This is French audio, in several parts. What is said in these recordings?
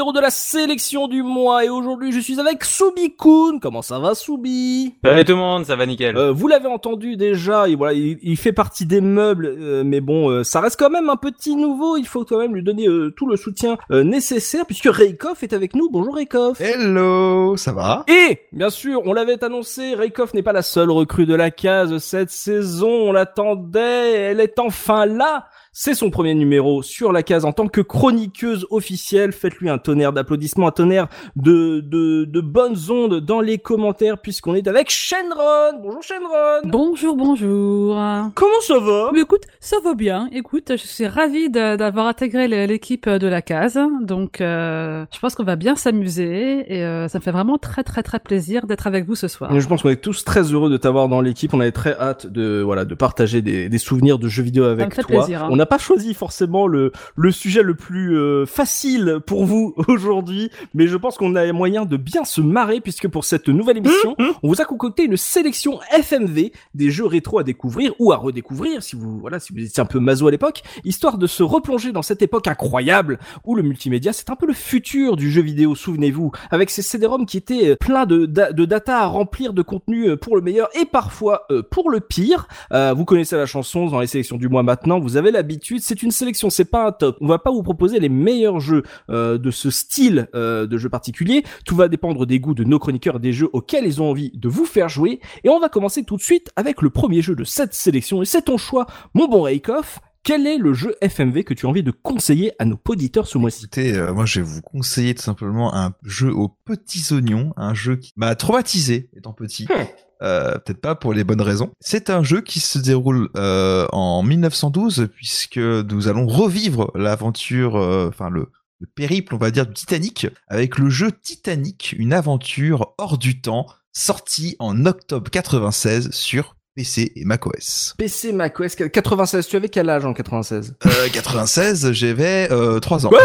Numéro de la sélection du mois et aujourd'hui je suis avec Soubi Kun. Comment ça va Soubi? Salut tout le monde, ça va nickel. Euh, Vous l'avez entendu déjà, et voilà, il, il fait partie des meubles, euh, mais bon, euh, ça reste quand même un petit nouveau. Il faut quand même lui donner euh, tout le soutien euh, nécessaire puisque Reikoff est avec nous. Bonjour Reikoff. Hello, ça va? Et, bien sûr, on l'avait annoncé, Reikoff n'est pas la seule recrue de la case cette saison, on l'attendait, elle est enfin là c'est son premier numéro sur la case en tant que chroniqueuse officielle. Faites-lui un tonnerre d'applaudissements, un tonnerre de, de, de bonnes ondes dans les commentaires puisqu'on est avec Shenron. Bonjour Shenron. Bonjour, bonjour. Comment ça va? Mais écoute, ça va bien. Écoute, je suis ravie d'avoir intégré l'équipe de la case. Donc, euh, je pense qu'on va bien s'amuser et euh, ça me fait vraiment très, très, très plaisir d'être avec vous ce soir. Je pense qu'on est tous très heureux de t'avoir dans l'équipe. On avait très hâte de voilà de partager des, des souvenirs de jeux vidéo avec toi. plaisir, hein. On n'a pas choisi forcément le le sujet le plus euh, facile pour vous aujourd'hui, mais je pense qu'on a moyen de bien se marrer puisque pour cette nouvelle émission, on vous a concocté une sélection FMV des jeux rétro à découvrir ou à redécouvrir si vous voilà si vous étiez un peu maso à l'époque, histoire de se replonger dans cette époque incroyable où le multimédia c'est un peu le futur du jeu vidéo. Souvenez-vous, avec ces CD-ROM qui étaient euh, pleins de, da- de data à remplir de contenu euh, pour le meilleur et parfois euh, pour le pire. Euh, vous connaissez la chanson dans les sélections du mois maintenant, vous avez c'est une sélection, c'est pas un top. On va pas vous proposer les meilleurs jeux euh, de ce style euh, de jeu particulier. Tout va dépendre des goûts de nos chroniqueurs des jeux auxquels ils ont envie de vous faire jouer. Et on va commencer tout de suite avec le premier jeu de cette sélection et c'est ton choix, mon bon Reikoff. Quel est le jeu FMV que tu as envie de conseiller à nos auditeurs ce mois-ci? Écoutez, euh, moi je vais vous conseiller tout simplement un jeu aux petits oignons, un jeu qui m'a traumatisé étant petit. Hmm. Euh, Peut-être pas pour les bonnes raisons. C'est un jeu qui se déroule euh, en 1912 puisque nous allons revivre l'aventure, euh, enfin le, le périple, on va dire, du Titanic avec le jeu Titanic, une aventure hors du temps, sorti en octobre 96 sur PC et macOS. PC macOS 96, tu avais quel âge en 96 Euh, 96, j'avais euh, 3 ans.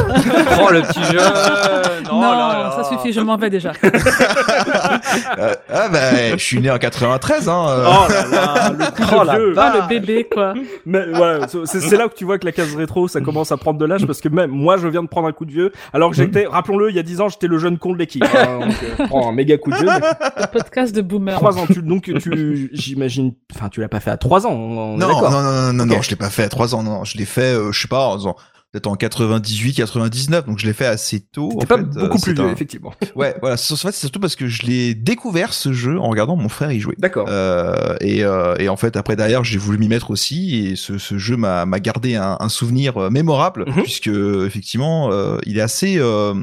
Oh le petit jeune non, Oh là là. ça suffit, je m'en vais déjà. Euh, ah bah, je suis né en 93, hein. euh. Oh là là, le coup Oh de la vieux. Ah, le bébé, quoi. Mais voilà, c'est c'est là que tu vois que la case rétro, ça commence à prendre de l'âge parce que même moi, je viens de prendre un coup de vieux. Alors que j'étais, rappelons-le, il y a 10 ans, j'étais le jeune con de l'équipe. hein, donc, euh, prends un méga coup de vieux. Le podcast de Boomer. 3 ans, tu, donc tu, j'imagine, enfin, tu l'as pas fait à 3 ans. On non, non, non, non, non, je l'ai pas fait à 3 ans, non, je l'ai fait, euh, je sais pas, en- peut-être en 98, 99, donc je l'ai fait assez tôt. En pas fait, euh, beaucoup plus vieux, un- effectivement. Ouais, voilà, c'est- en fait, c'est surtout parce que je l'ai découvert ce jeu en regardant mon frère y jouer. D'accord. Euh, et, euh, et en fait, après derrière, j'ai voulu m'y mettre aussi, et ce, ce jeu m'a gardé un, un souvenir mémorable, Mhm. puisque effectivement, euh, il est assez euh,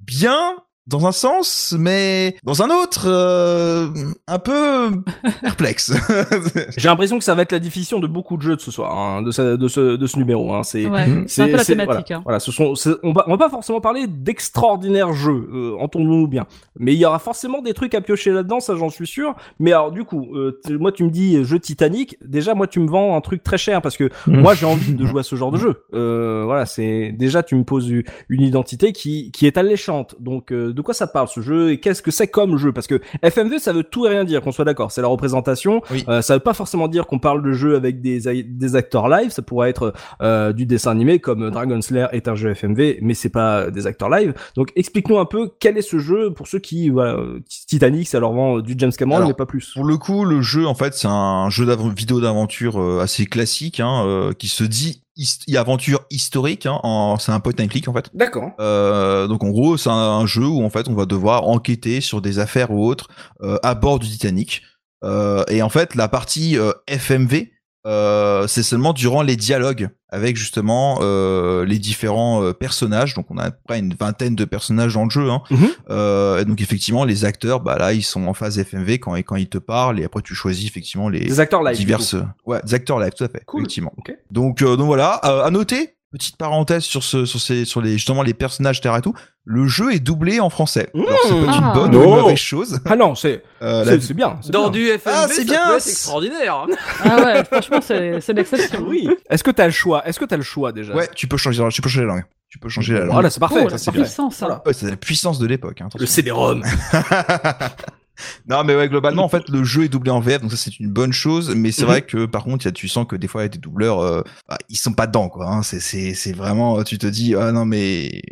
bien dans un sens, mais dans un autre, euh, un peu perplexe. J'ai l'impression que ça va être la définition de beaucoup de jeux de ce soir, hein, de, ce, de ce, de ce numéro. Hein. C'est, Ouais, Mhm. c'est un peu la thématique. Voilà, hein. voilà, ce sont, on va, on va pas forcément parler d'extraordinaires jeux, euh, entendons-nous bien. Mais il y aura forcément des trucs à piocher là-dedans, ça j'en suis sûr. Mais alors du coup, euh, moi tu me dis euh, jeu Titanic, déjà moi tu me vends un truc très cher parce que moi j'ai envie de jouer à ce genre de jeu. Euh, voilà, c'est déjà tu me poses une identité qui qui est alléchante. Donc euh, de quoi ça parle ce jeu et qu'est-ce que c'est comme jeu? Parce que FMV ça veut tout et rien dire, qu'on soit d'accord. C'est la représentation. Oui. Euh, ça veut pas forcément dire qu'on parle de jeu avec des des acteurs live. Ça pourrait être euh, du dessin animé comme Dragon Slayer est un jeu FMV, mais c'est pas des acteurs live. Donc explique-nous un peu quel est ce jeu pour ceux qui voilà Titanic ça leur vend du James Cameron Alors, mais pas plus. Pour le coup, le jeu, en fait, c'est un jeu vidéo d'aventure euh, assez classique, hein, euh, qui se dit his- aventure historique. Hein, c'est un point and click en fait. D'accord. Euh, donc en gros, c'est un, un jeu où en fait on va devoir enquêter sur des affaires ou autres euh, à bord du Titanic. Euh, et en fait, la partie euh, FMV euh, c'est seulement durant les dialogues avec justement euh, les différents euh, personnages. Donc on a à peu près une vingtaine de personnages dans le jeu. Hein. Mhm. Euh, et donc effectivement les acteurs, bah là ils sont en phase FMV quand quand ils te parlent et après tu choisis effectivement les Des acteurs live. diverses, ouais, des acteurs live, tout à fait, Cool. effectivement. Donc euh, donc voilà, euh, à noter. Petite parenthèse sur ce, sur ces, sur les justement les personnages terre et tout. Le jeu est doublé en français. Alors c'est pas Ah. une bonne ou une Non. mauvaise chose. Ah non, c'est Euh, c'est la- bien. c'est Dans bien. du FMV, Ah, c'est bien, c'est- extraordinaire. Ah ouais, franchement, c'est c'est l'exception. Oui. Est-ce que t'as le choix Est-ce que t'as le choix déjà? Ouais, tu peux changer, tu peux changer la langue. Tu peux changer la langue. Voilà, c'est parfait. Oh, la c'est bien. puissance, ça. Voilà. Ouais, c'est la puissance de l'époque. Hein, Le. CD-ROM. non, mais ouais, globalement, en fait, le jeu est doublé en VF, donc ça c'est une bonne chose. Mais c'est Mhm. vrai que par contre, il y a, tu sens que des fois, y a des doubleurs, euh, bah, ils sont pas dedans, quoi. Hein. C'est, vraiment, tu te dis, ah non mais.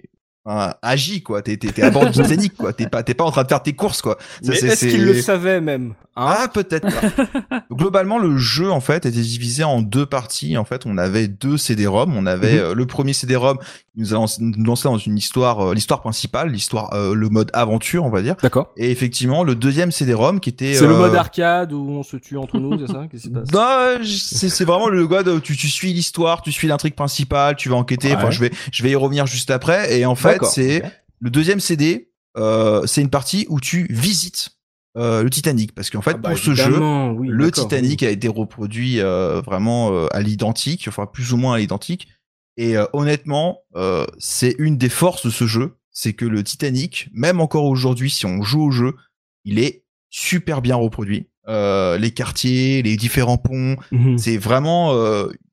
agis quoi, t'es, t'es, t'es à bord du Titanic quoi, t'es pas, t'es pas en train de faire tes courses quoi. Ça, Mais est-ce qu'il le savait même hein? Ah peut-être. Globalement le jeu en fait était divisé en deux parties. En fait on avait deux CD-ROM. On avait Mhm. euh, le premier CD-ROM nous a lancé, dans une histoire, euh, l'histoire principale, l'histoire, euh, le mode aventure on va dire. D'accord. Et effectivement le deuxième CD-ROM qui était. C'est le euh, mode arcade où on se tue entre nous, c'est ça? Qu'est-ce qui se passe? Non, j- c'est vraiment le où tu, tu suis l'histoire, tu suis l'intrigue principale, tu vas enquêter. Enfin, Ouais. je vais je vais y revenir juste après. Et en fait, c'est le deuxième CD. Euh, c'est une partie où tu visites euh, le Titanic parce qu'en fait Ah bah, pour ce jeu, oui, le. Titanic a été reproduit euh, vraiment euh, à l'identique, enfin plus ou moins à l'identique. Et euh, honnêtement, euh, c'est une des forces de ce jeu, c'est que le Titanic, même encore aujourd'hui, si on joue au jeu, il est super bien reproduit. Euh, les quartiers, les différents ponts, Mhm. c'est vraiment,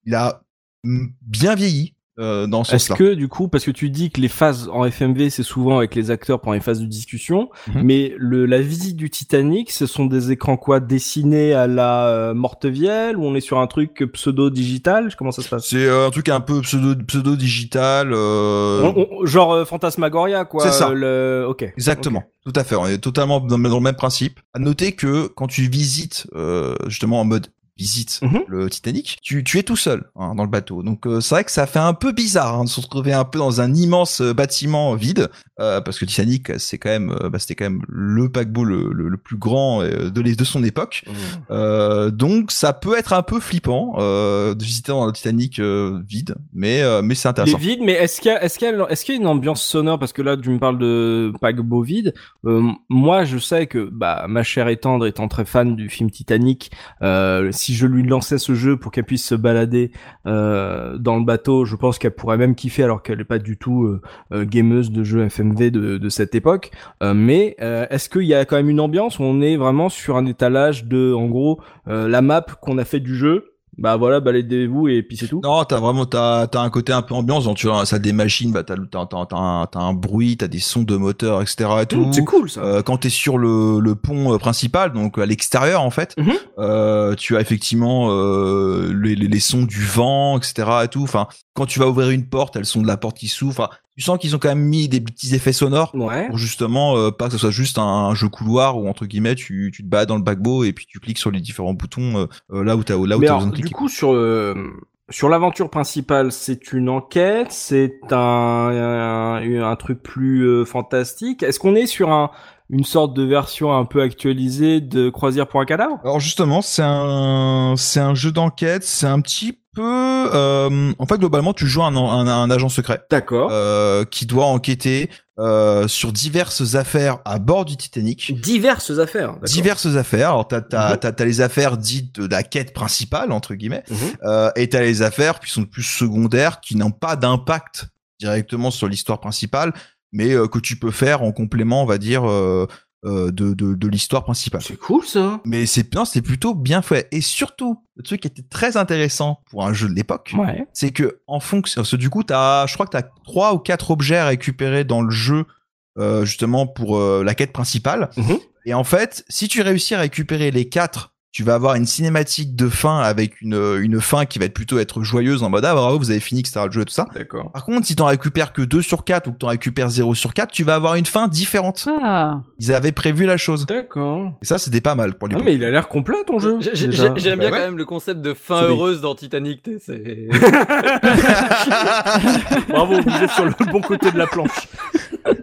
il a bien vieilli euh, dans ce Est-ce que du coup, parce que tu dis que les phases en FMV, c'est souvent avec les acteurs pendant les phases de discussion, Mhm. mais le la visite du Titanic, ce sont des écrans quoi? Dessinés à la euh, Mortevielle ou on est sur un truc pseudo digital Comment ça se passe? C'est euh, un truc un peu pseudo, pseudo digital. euh, On- on- Genre euh, Fantasmagoria quoi. C'est ça. Le... Ok. Exactement, tout à fait. On est totalement dans, le- dans le même principe. À noter que quand tu visites euh, justement en mode visite Mhm. le Titanic, tu, tu es tout seul hein, dans le bateau. Donc euh, c'est vrai que ça fait un peu bizarre hein, de se retrouver un peu dans un immense euh, bâtiment vide, euh, parce que le Titanic c'est quand même, euh, bah, c'était quand même le paquebot le, le, le plus grand euh, de, les, de son époque. Ok. Euh, donc ça peut être un peu flippant euh, de visiter dans le Titanic euh, vide, mais euh, mais c'est Il est intéressant. vide, mais est-ce qu'il y a, est-ce qu'il y a, est-ce qu'il y a une ambiance sonore? Parce que là tu me parles de paquebot vide. Euh, moi, je sais que bah ma chère et tendre étant très fan du film Titanic, euh, si je lui lançais ce jeu pour qu'elle puisse se balader euh, dans le bateau, je pense qu'elle pourrait même kiffer alors qu'elle est pas du tout euh, euh, gameuse de jeux FMV de, de cette époque. Mais est-ce qu'il y a quand même une ambiance où on est vraiment sur un étalage de, en gros, la map qu'on a fait du jeu. Bah voilà, baladez-vous et puis c'est tout. Non, t'as vraiment t'as t'as un côté un peu ambiance. Donc tu vois, ça a des machines, bah t'as t'as t'as t'as un, un bruit, t'as des sons de moteur, etc. Et tout. Mmh, c'est cool ça. Euh, quand t'es sur le, le pont euh, principal, donc à l'extérieur en fait, Mhm. euh, tu as effectivement euh, les, les, les sons du vent, etc. Et tout. Enfin, quand tu vas ouvrir une porte, elles sont de la porte qui s'ouvre. Tu sens qu'ils ont quand même mis des petits effets sonores Ouais. pour justement euh, pas que ce soit juste un, un jeu couloir où entre guillemets tu, tu te bats dans le paquebot et puis tu cliques sur les différents boutons euh, euh, là où t'as là où alors, besoin de du cliquer. coup, sur euh, sur l'aventure principale, c'est une enquête, c'est un, un un truc plus euh, fantastique. Est-ce qu'on est sur un une sorte de version un peu actualisée de Croisière pour un cadavre? Alors justement, c'est un c'est un jeu d'enquête, c'est un petit peu euh, en fait globalement tu joues un, un, un agent secret D'accord. euh, qui doit enquêter euh, sur diverses affaires à bord du Titanic. Diverses affaires. Diverses affaires. Alors t'as t'as Mhm. t'as t'as les affaires dites de la quête principale entre guillemets, Mhm. euh, et t'as les affaires qui sont plus secondaires, qui n'ont pas d'impact directement sur l'histoire principale, mais euh, que tu peux faire en complément, on va dire, de de, de l'histoire principale. C'est cool ça. Mais c'est non, c'est plutôt bien fait. Et surtout, le truc qui était très intéressant pour un jeu de l'époque, Ouais. c'est que en fonction, parce que du coup, t'as, je crois que t'as trois ou quatre objets à récupérer dans le jeu, euh, justement pour euh, la quête principale. Mhm. Et en fait, si tu réussis à récupérer les quatre, tu vas avoir une cinématique de fin avec une une fin qui va être plutôt être joyeuse en mode ah bravo vous avez fini etc le jeu et tout ça. D'accord. Par contre, si t'en récupères que 2 sur 4 ou que t'en récupères 0 sur 4, tu vas avoir une fin différente. Ah, Ils avaient prévu la chose. D'accord. Et ça, c'était pas mal pour les Ah mais il a l'air complet ton jeu. J'aime bien Bah ouais. quand même le concept de fin heureuse dans Titanic. C'est Bravo, vous êtes sur le bon côté de la planche.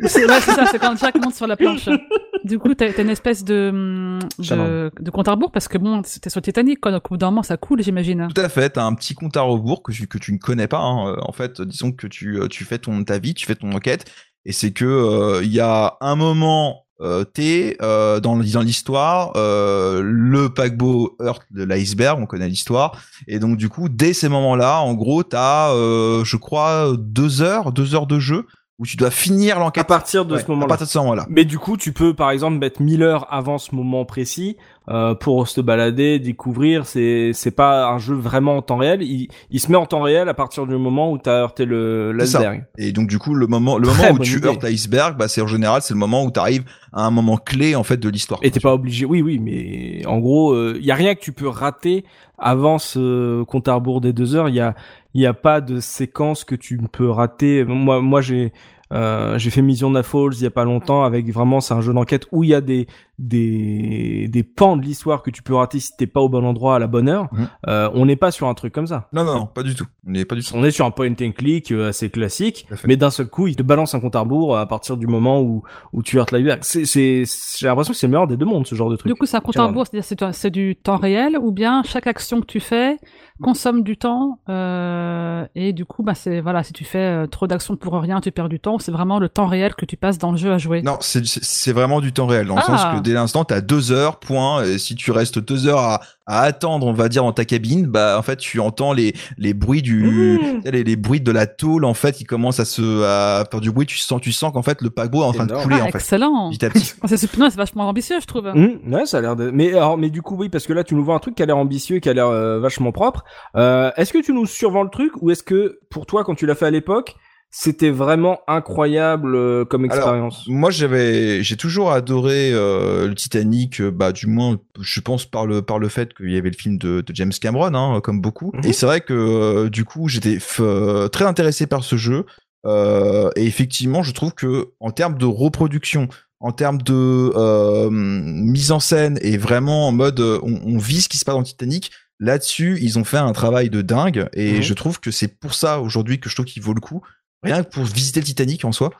c'est ouais, c'est ça, c'est quand Jack monte sur la planche. Du coup, t'as une espèce de, de, de compte à rebours parce que bon, c'était sur le Titanic, quoi. Donc, au bout d'un moment, ça coule, j'imagine. Tout à fait, t'as un petit compte à rebours que tu, que tu ne connais pas. hein. Euh, En fait, disons que tu, euh, tu fais ton, ta vie, tu fais ton enquête, et c'est que euh, il y a un moment euh, T euh, dans, dans l'histoire, euh, le paquebot heurte de l'iceberg, on connaît l'histoire, et donc du coup, dès ces moments-là, en gros, t'as, euh, je crois, deux heures, deux heures de jeu où tu dois finir À l'enquête. partir de Ouais, ce à moment-là. partir de ce moment-là. Mais du coup, tu peux par exemple mettre 1000 heures avant ce moment précis euh, pour se balader, découvrir. C'est c'est pas un jeu vraiment en temps réel. Il, il se met en temps réel à partir du moment où t'as heurté le l'iceberg. Et donc du coup, le moment, le Très moment où tu idée. heurtes l'iceberg, bah c'est en général c'est le moment où tu arrives à un moment clé en fait de l'histoire. Et t'es pas obligé. Oui, oui, mais en gros, il y a rien que tu peux rater avant ce compte à rebours des deux heures. Il y a il y a pas de séquence que tu peux rater. Moi, moi, j'ai euh, j'ai fait Mission Falls il y a pas longtemps avec vraiment c'est un jeu d'enquête où il y a des des des pans de l'histoire que tu peux rater si t'es pas au bon endroit à la bonne heure. Mhm. Euh, on n'est pas sur un truc comme ça. Non, non, non, pas du tout. On n'est pas du tout. On est sur un point and click euh, assez classique, mais d'un seul coup, il te balance un compte à rebours à partir du moment où où tu heurtes l'iceberg. C'est c'est j'ai l'impression que c'est le meilleur des deux mondes ce genre de truc. Du coup, c'est un compte à rebours, c'est-à-dire c'est c'est du temps réel ou bien chaque action que tu fais consomme du temps euh, et du coup, bah c'est voilà, si tu fais euh, trop d'actions pour rien, tu perds du temps. C'est vraiment le temps réel que tu passes dans le jeu à jouer. Non, c'est c'est- vraiment du temps réel dans le Ah. sens que dès l'instant t'as deux heures point. Et si tu restes deux heures à, à attendre, on va dire dans ta cabine, bah en fait tu entends les les bruits du Mmh. les, les bruits de la tôle en fait qui commencent à se à faire du bruit. Tu sens tu sens qu'en fait le paquebot est en train de couler Ah, en fait excellent. petit à petit. C'est super- non, c'est vachement ambitieux, je trouve. Mmh, ouais, ça a l'air de. Mais alors, mais du coup, oui, parce que là, tu nous vois un truc qui a l'air ambitieux, qui a l'air euh, vachement propre. Euh, est-ce que tu nous survends le truc, ou est-ce que pour toi, quand tu l'as fait à l'époque, c'était vraiment incroyable euh, comme expérience Moi, j'avais, j'ai toujours adoré euh, le Titanic, euh, bah du moins, je pense par le par le fait qu'il y avait le film de, de James Cameron, hein, comme beaucoup. Mhm. Et c'est vrai que du coup, j'étais très intéressé par ce jeu. Et effectivement, je trouve que en termes de reproduction, en termes de euh, mise en scène et vraiment en mode, on, on vit ce qui se passe dans Titanic. Là-dessus, ils ont fait un travail de dingue et Mhm. je trouve que c'est pour ça aujourd'hui que je trouve qu'il vaut le coup, rien que pour visiter le Titanic en soi.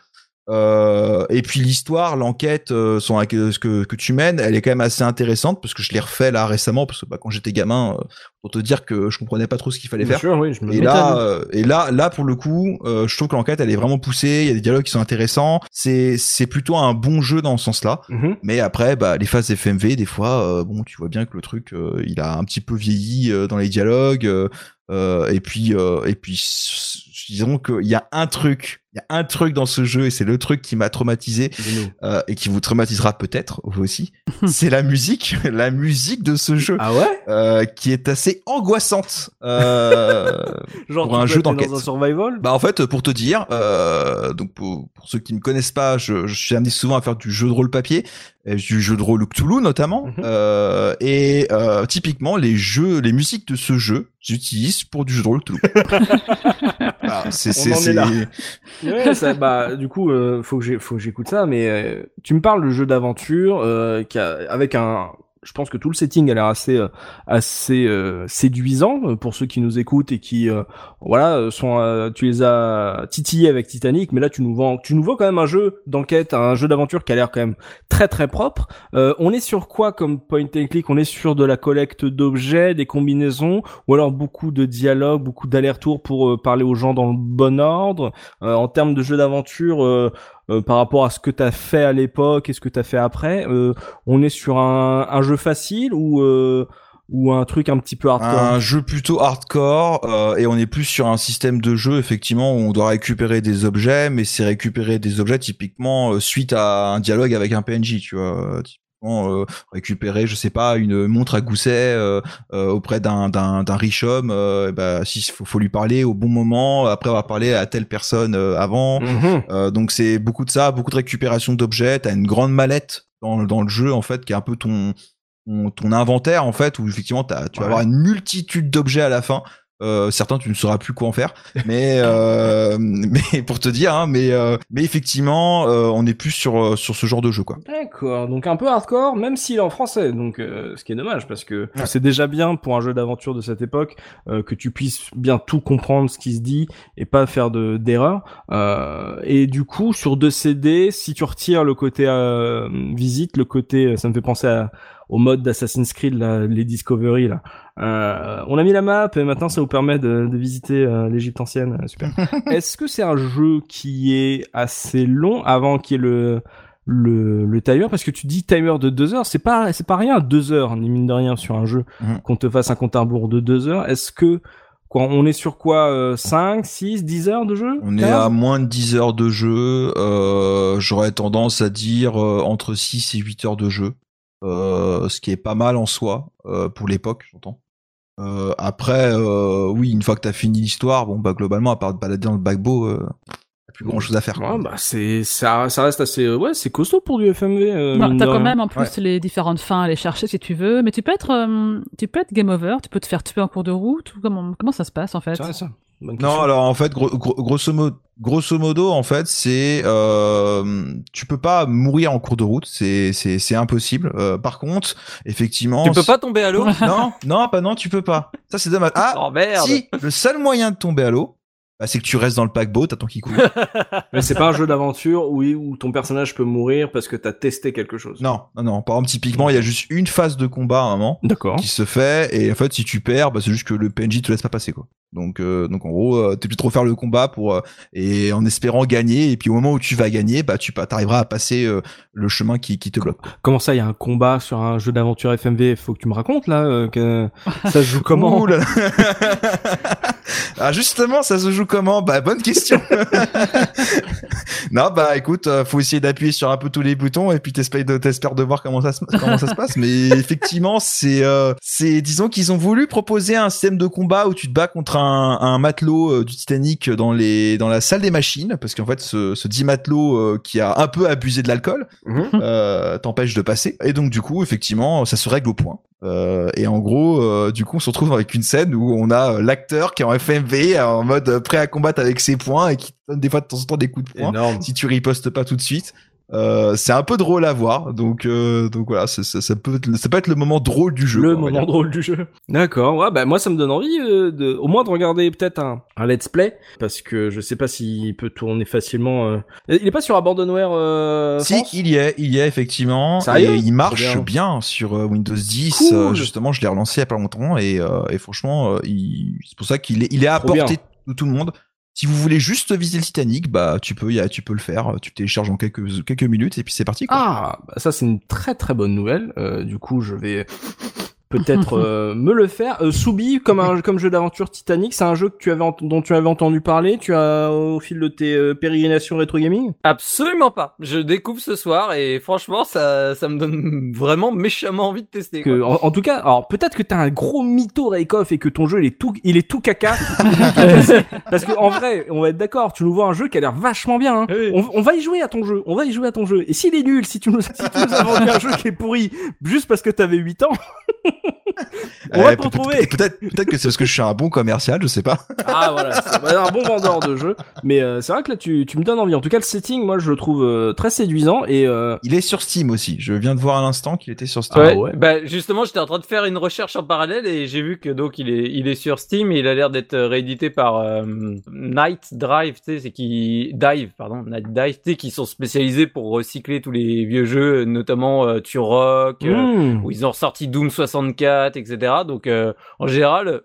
Euh, et puis l'histoire, l'enquête euh, sur la- que, que tu mènes, elle est quand même assez intéressante parce que je l'ai refait là récemment parce que bah, quand j'étais gamin, euh, pour te dire que je comprenais pas trop ce qu'il fallait Bien faire. sûr, oui, je me Et là, euh, et là, là pour le coup, euh, je trouve que l'enquête elle est vraiment poussée. Il y a des dialogues qui sont intéressants. C'est c'est plutôt un bon jeu dans ce sens-là. Mhm. Mais après, bah, les phases FMV, des fois, euh, bon, tu vois bien que le truc, euh, il a un petit peu vieilli euh, dans les dialogues. euh, euh, et puis, euh, et puis, disons qu'il y a un truc, il y a un truc dans ce jeu, et c'est le truc qui m'a traumatisé euh, et qui vous traumatisera peut-être vous aussi. c'est la musique, la musique de ce jeu, Ah ouais? euh, qui est assez angoissante. Euh, Genre, Pour un jeu dans d'enquête. un survival? Bah en fait, pour te dire, euh, donc pour, pour ceux qui me connaissent pas, je, je suis amené souvent à faire du jeu de rôle papier, du jeu de rôle Cthulhu notamment, Mhm. euh, et euh, typiquement les jeux, les musiques de ce jeu, j'utilise pour du jeu de rôle Cthulhu. Voilà, c'est. Ouais, ça, bah, du coup, euh, faut que j'écoute ça. Mais euh, tu me parles de jeu d'aventure euh, qui a, avec un, je pense que tout le setting a l'air assez, euh, assez euh, séduisant euh, pour ceux qui nous écoutent et qui, euh, voilà, euh, sont, euh, tu les as titillés avec Titanic, mais là tu nous vends, tu nous vends quand même un jeu d'enquête, un jeu d'aventure qui a l'air quand même très très propre. On est sur quoi comme point and click? On est sur de la collecte d'objets, des combinaisons, ou alors beaucoup de dialogues, beaucoup d'allers-retours pour parler aux gens dans le bon ordre? En termes de jeu d'aventure, euh, par rapport à ce que t'as fait à l'époque et ce que t'as fait après, euh, on est sur un, jeu facile ou euh, ou un truc un petit peu hardcore. un jeu plutôt hardcore et on est plus sur un système de jeu effectivement où on doit récupérer des objets mais c'est récupérer des objets typiquement suite à un dialogue avec un PNJ tu vois euh, récupérer je sais pas une montre à gousset euh, euh, auprès d'un d'un riche homme euh, bah si faut, faut lui parler au bon moment après avoir parlé à telle personne euh, avant Mhm. euh, donc c'est beaucoup de ça, beaucoup de récupération d'objets. T'as une grande mallette dans, dans le jeu en fait qui est un peu ton ton, ton inventaire en fait où effectivement t'as, tu vas avoir une multitude d'objets à la fin. Euh, certains, tu ne sauras plus quoi en faire. Mais, euh, mais pour te dire, hein, mais, euh, mais effectivement, euh, on est plus sur, sur ce genre de jeu, quoi. D'accord, donc un peu hardcore, même s'il est en français, donc euh, ce qui est dommage parce que c'est déjà bien pour un jeu d'aventure de cette époque euh, que tu puisses bien tout comprendre ce qui se dit et pas faire de d'erreurs. Euh, et du coup, sur deux CD, si tu retires le côté euh, visite, le côté, ça me fait penser à, au mode d'Assassin's Creed, là, les Discovery là. Euh, on a mis la map et maintenant ça vous permet de, de visiter euh, l'Égypte ancienne. Euh, Super. Est-ce que c'est un jeu qui est assez long avant qu'il y ait le le, le timer? Parce que tu dis timer de deux heures c'est pas c'est pas rien deux heures ni mine de rien sur un jeu Mhm. qu'on te fasse un compte à rebours de deux heures est-ce que quoi on est sur quoi euh, 5 6 10 heures de jeu? On est 15? à moins de 10 heures de jeu. Euh, J'aurais tendance à dire euh, entre 6 et 8 heures de jeu. Ce qui est pas mal en soi, pour l'époque, j'entends. Euh, après, euh, oui, une fois que t'as fini l'histoire, bon, bah, globalement, à part te balader dans le backbow, euh, t'as plus grand chose à faire. quoi. Ouais, bah c'est ça ça reste assez ouais c'est costaud pour du FMV euh, Bah, T'as de quand même en plus les différentes fins à aller chercher si tu veux, mais tu peux être, euh, tu peux être game over, tu peux te faire tuer en cours de route ou comment, comment ça se passe en fait? C'est ça Non, alors en fait, gros- gros- grosso, modo, grosso modo, en fait, c'est euh, tu peux pas mourir en cours de route, c'est c'est c'est impossible. Euh, par contre, effectivement, Tu peux pas tomber à l'eau? Non, non, pas non, tu peux pas. Ça c'est dommage. Ah, Oh merde si, le seul moyen de tomber à l'eau, bah, c'est que tu restes dans le paquebot, t'attends qu'il coule. mais c'est pas un jeu d'aventure où où ton personnage peut mourir parce que t'as testé quelque chose non, non, non. Par exemple, typiquement, il y a juste une phase de combat à un moment qui se fait, et en fait, si tu perds, bah, c'est juste que le PNJ te laisse pas passer, quoi. Donc, euh, donc en gros, euh, t'es obligé de refaire le combat pour euh, et en espérant gagner, et puis au moment où tu vas gagner, bah, tu t'arriveras à passer euh, le chemin qui, qui te bloque. comment ça il y a un combat sur un jeu d'aventure FMV faut que tu me racontes là euh, que ça se joue comment? Ouh là là. ah justement, ça se joue comment? Bah bonne question. non bah écoute, euh, faut essayer d'appuyer sur un peu tous les boutons et puis t'espères de t'espères de voir comment ça se comment ça se passe. Mais effectivement, c'est euh, c'est disons qu'ils ont voulu proposer un système de combat où tu te bats contre un, un matelot euh, du Titanic dans les dans la salle des machines parce qu'en fait ce, ce dit matelot euh, qui a un peu abusé de l'alcool Mhm. euh, t'empêche de passer. Et donc du coup, effectivement, ça se règle au point. Euh, et en gros, euh, du coup, on se retrouve avec une scène où on a euh, l'acteur qui est en FMV, en mode prêt à combattre avec ses poings et qui te donne des fois de temps en temps des coups de poing énorme si tu ripostes pas tout de suite. Euh, c'est un peu drôle à voir, donc euh, donc voilà, ça, ça, ça peut être, ça peut être le moment drôle du jeu. le quoi, moment drôle du jeu. D'accord, ouais, bah moi ça me donne envie euh, de, au moins de regarder peut-être un, un let's play parce que je sais pas s'il peut tourner facilement. euh. Il est pas sur Abandonware. Euh, Si, France il y est, il y est effectivement, Sérieux et il marche bien. bien. sur euh, Windows 10. Cool. euh, justement, je l'ai relancé il y a pas longtemps et, euh, et franchement, euh, il- c'est pour ça qu'il est, il est à Trop portée bien. de tout le monde. Si vous voulez juste visiter le Titanic, bah tu peux, y a, tu peux le faire. Tu télécharges en quelques quelques minutes et puis c'est parti. Quoi. Ah, bah ça c'est une très très bonne nouvelle. Euh, du coup, je vais peut-être euh, me le faire. Euh, Soubi, comme un comme jeu d'aventure Titanic, c'est un jeu que tu avais dont tu avais entendu parler. Tu as au fil de tes euh, pérégrinations rétro gaming? Absolument pas. Je découvre ce soir et franchement, ça, ça me donne vraiment méchamment envie de tester. Que, quoi. en, en tout cas, alors peut-être que t'as un gros mytho Raikoff et que ton jeu il est tout il est tout caca. Parce que en vrai, on va être d'accord, tu nous vois un jeu qui a l'air vachement bien. hein. Oui. On, on va y jouer à ton jeu, on va y jouer à ton jeu. Et s'il est nul, si tu nous, si tu nous as vendu un jeu qui est pourri juste parce que t'avais 8 ans, on va Eh, te peut- retrouver. peut- Peut-être que c'est parce que je suis un bon commercial, je sais pas. Ah voilà, c'est un bon vendeur de jeu. Mais euh, c'est vrai que là tu, tu me donnes envie. En tout cas, le setting, moi je le trouve euh, très séduisant et euh, Il est sur Steam aussi. Je viens de voir à l'instant qu'il était sur Steam. Ah Ouais, ouais. Bah justement, j'étais en train de faire une recherche en parallèle et j'ai vu que donc il est il est sur Steam et il a l'air d'être réédité par euh, Night Drive, tu sais, c'est qui Dive, pardon, Night Dive, tu sais, qui sont spécialisés pour recycler tous les vieux jeux, notamment euh, Turok, euh, hmm. où ils ont ressorti Doom 64, etc. Donc euh, en général,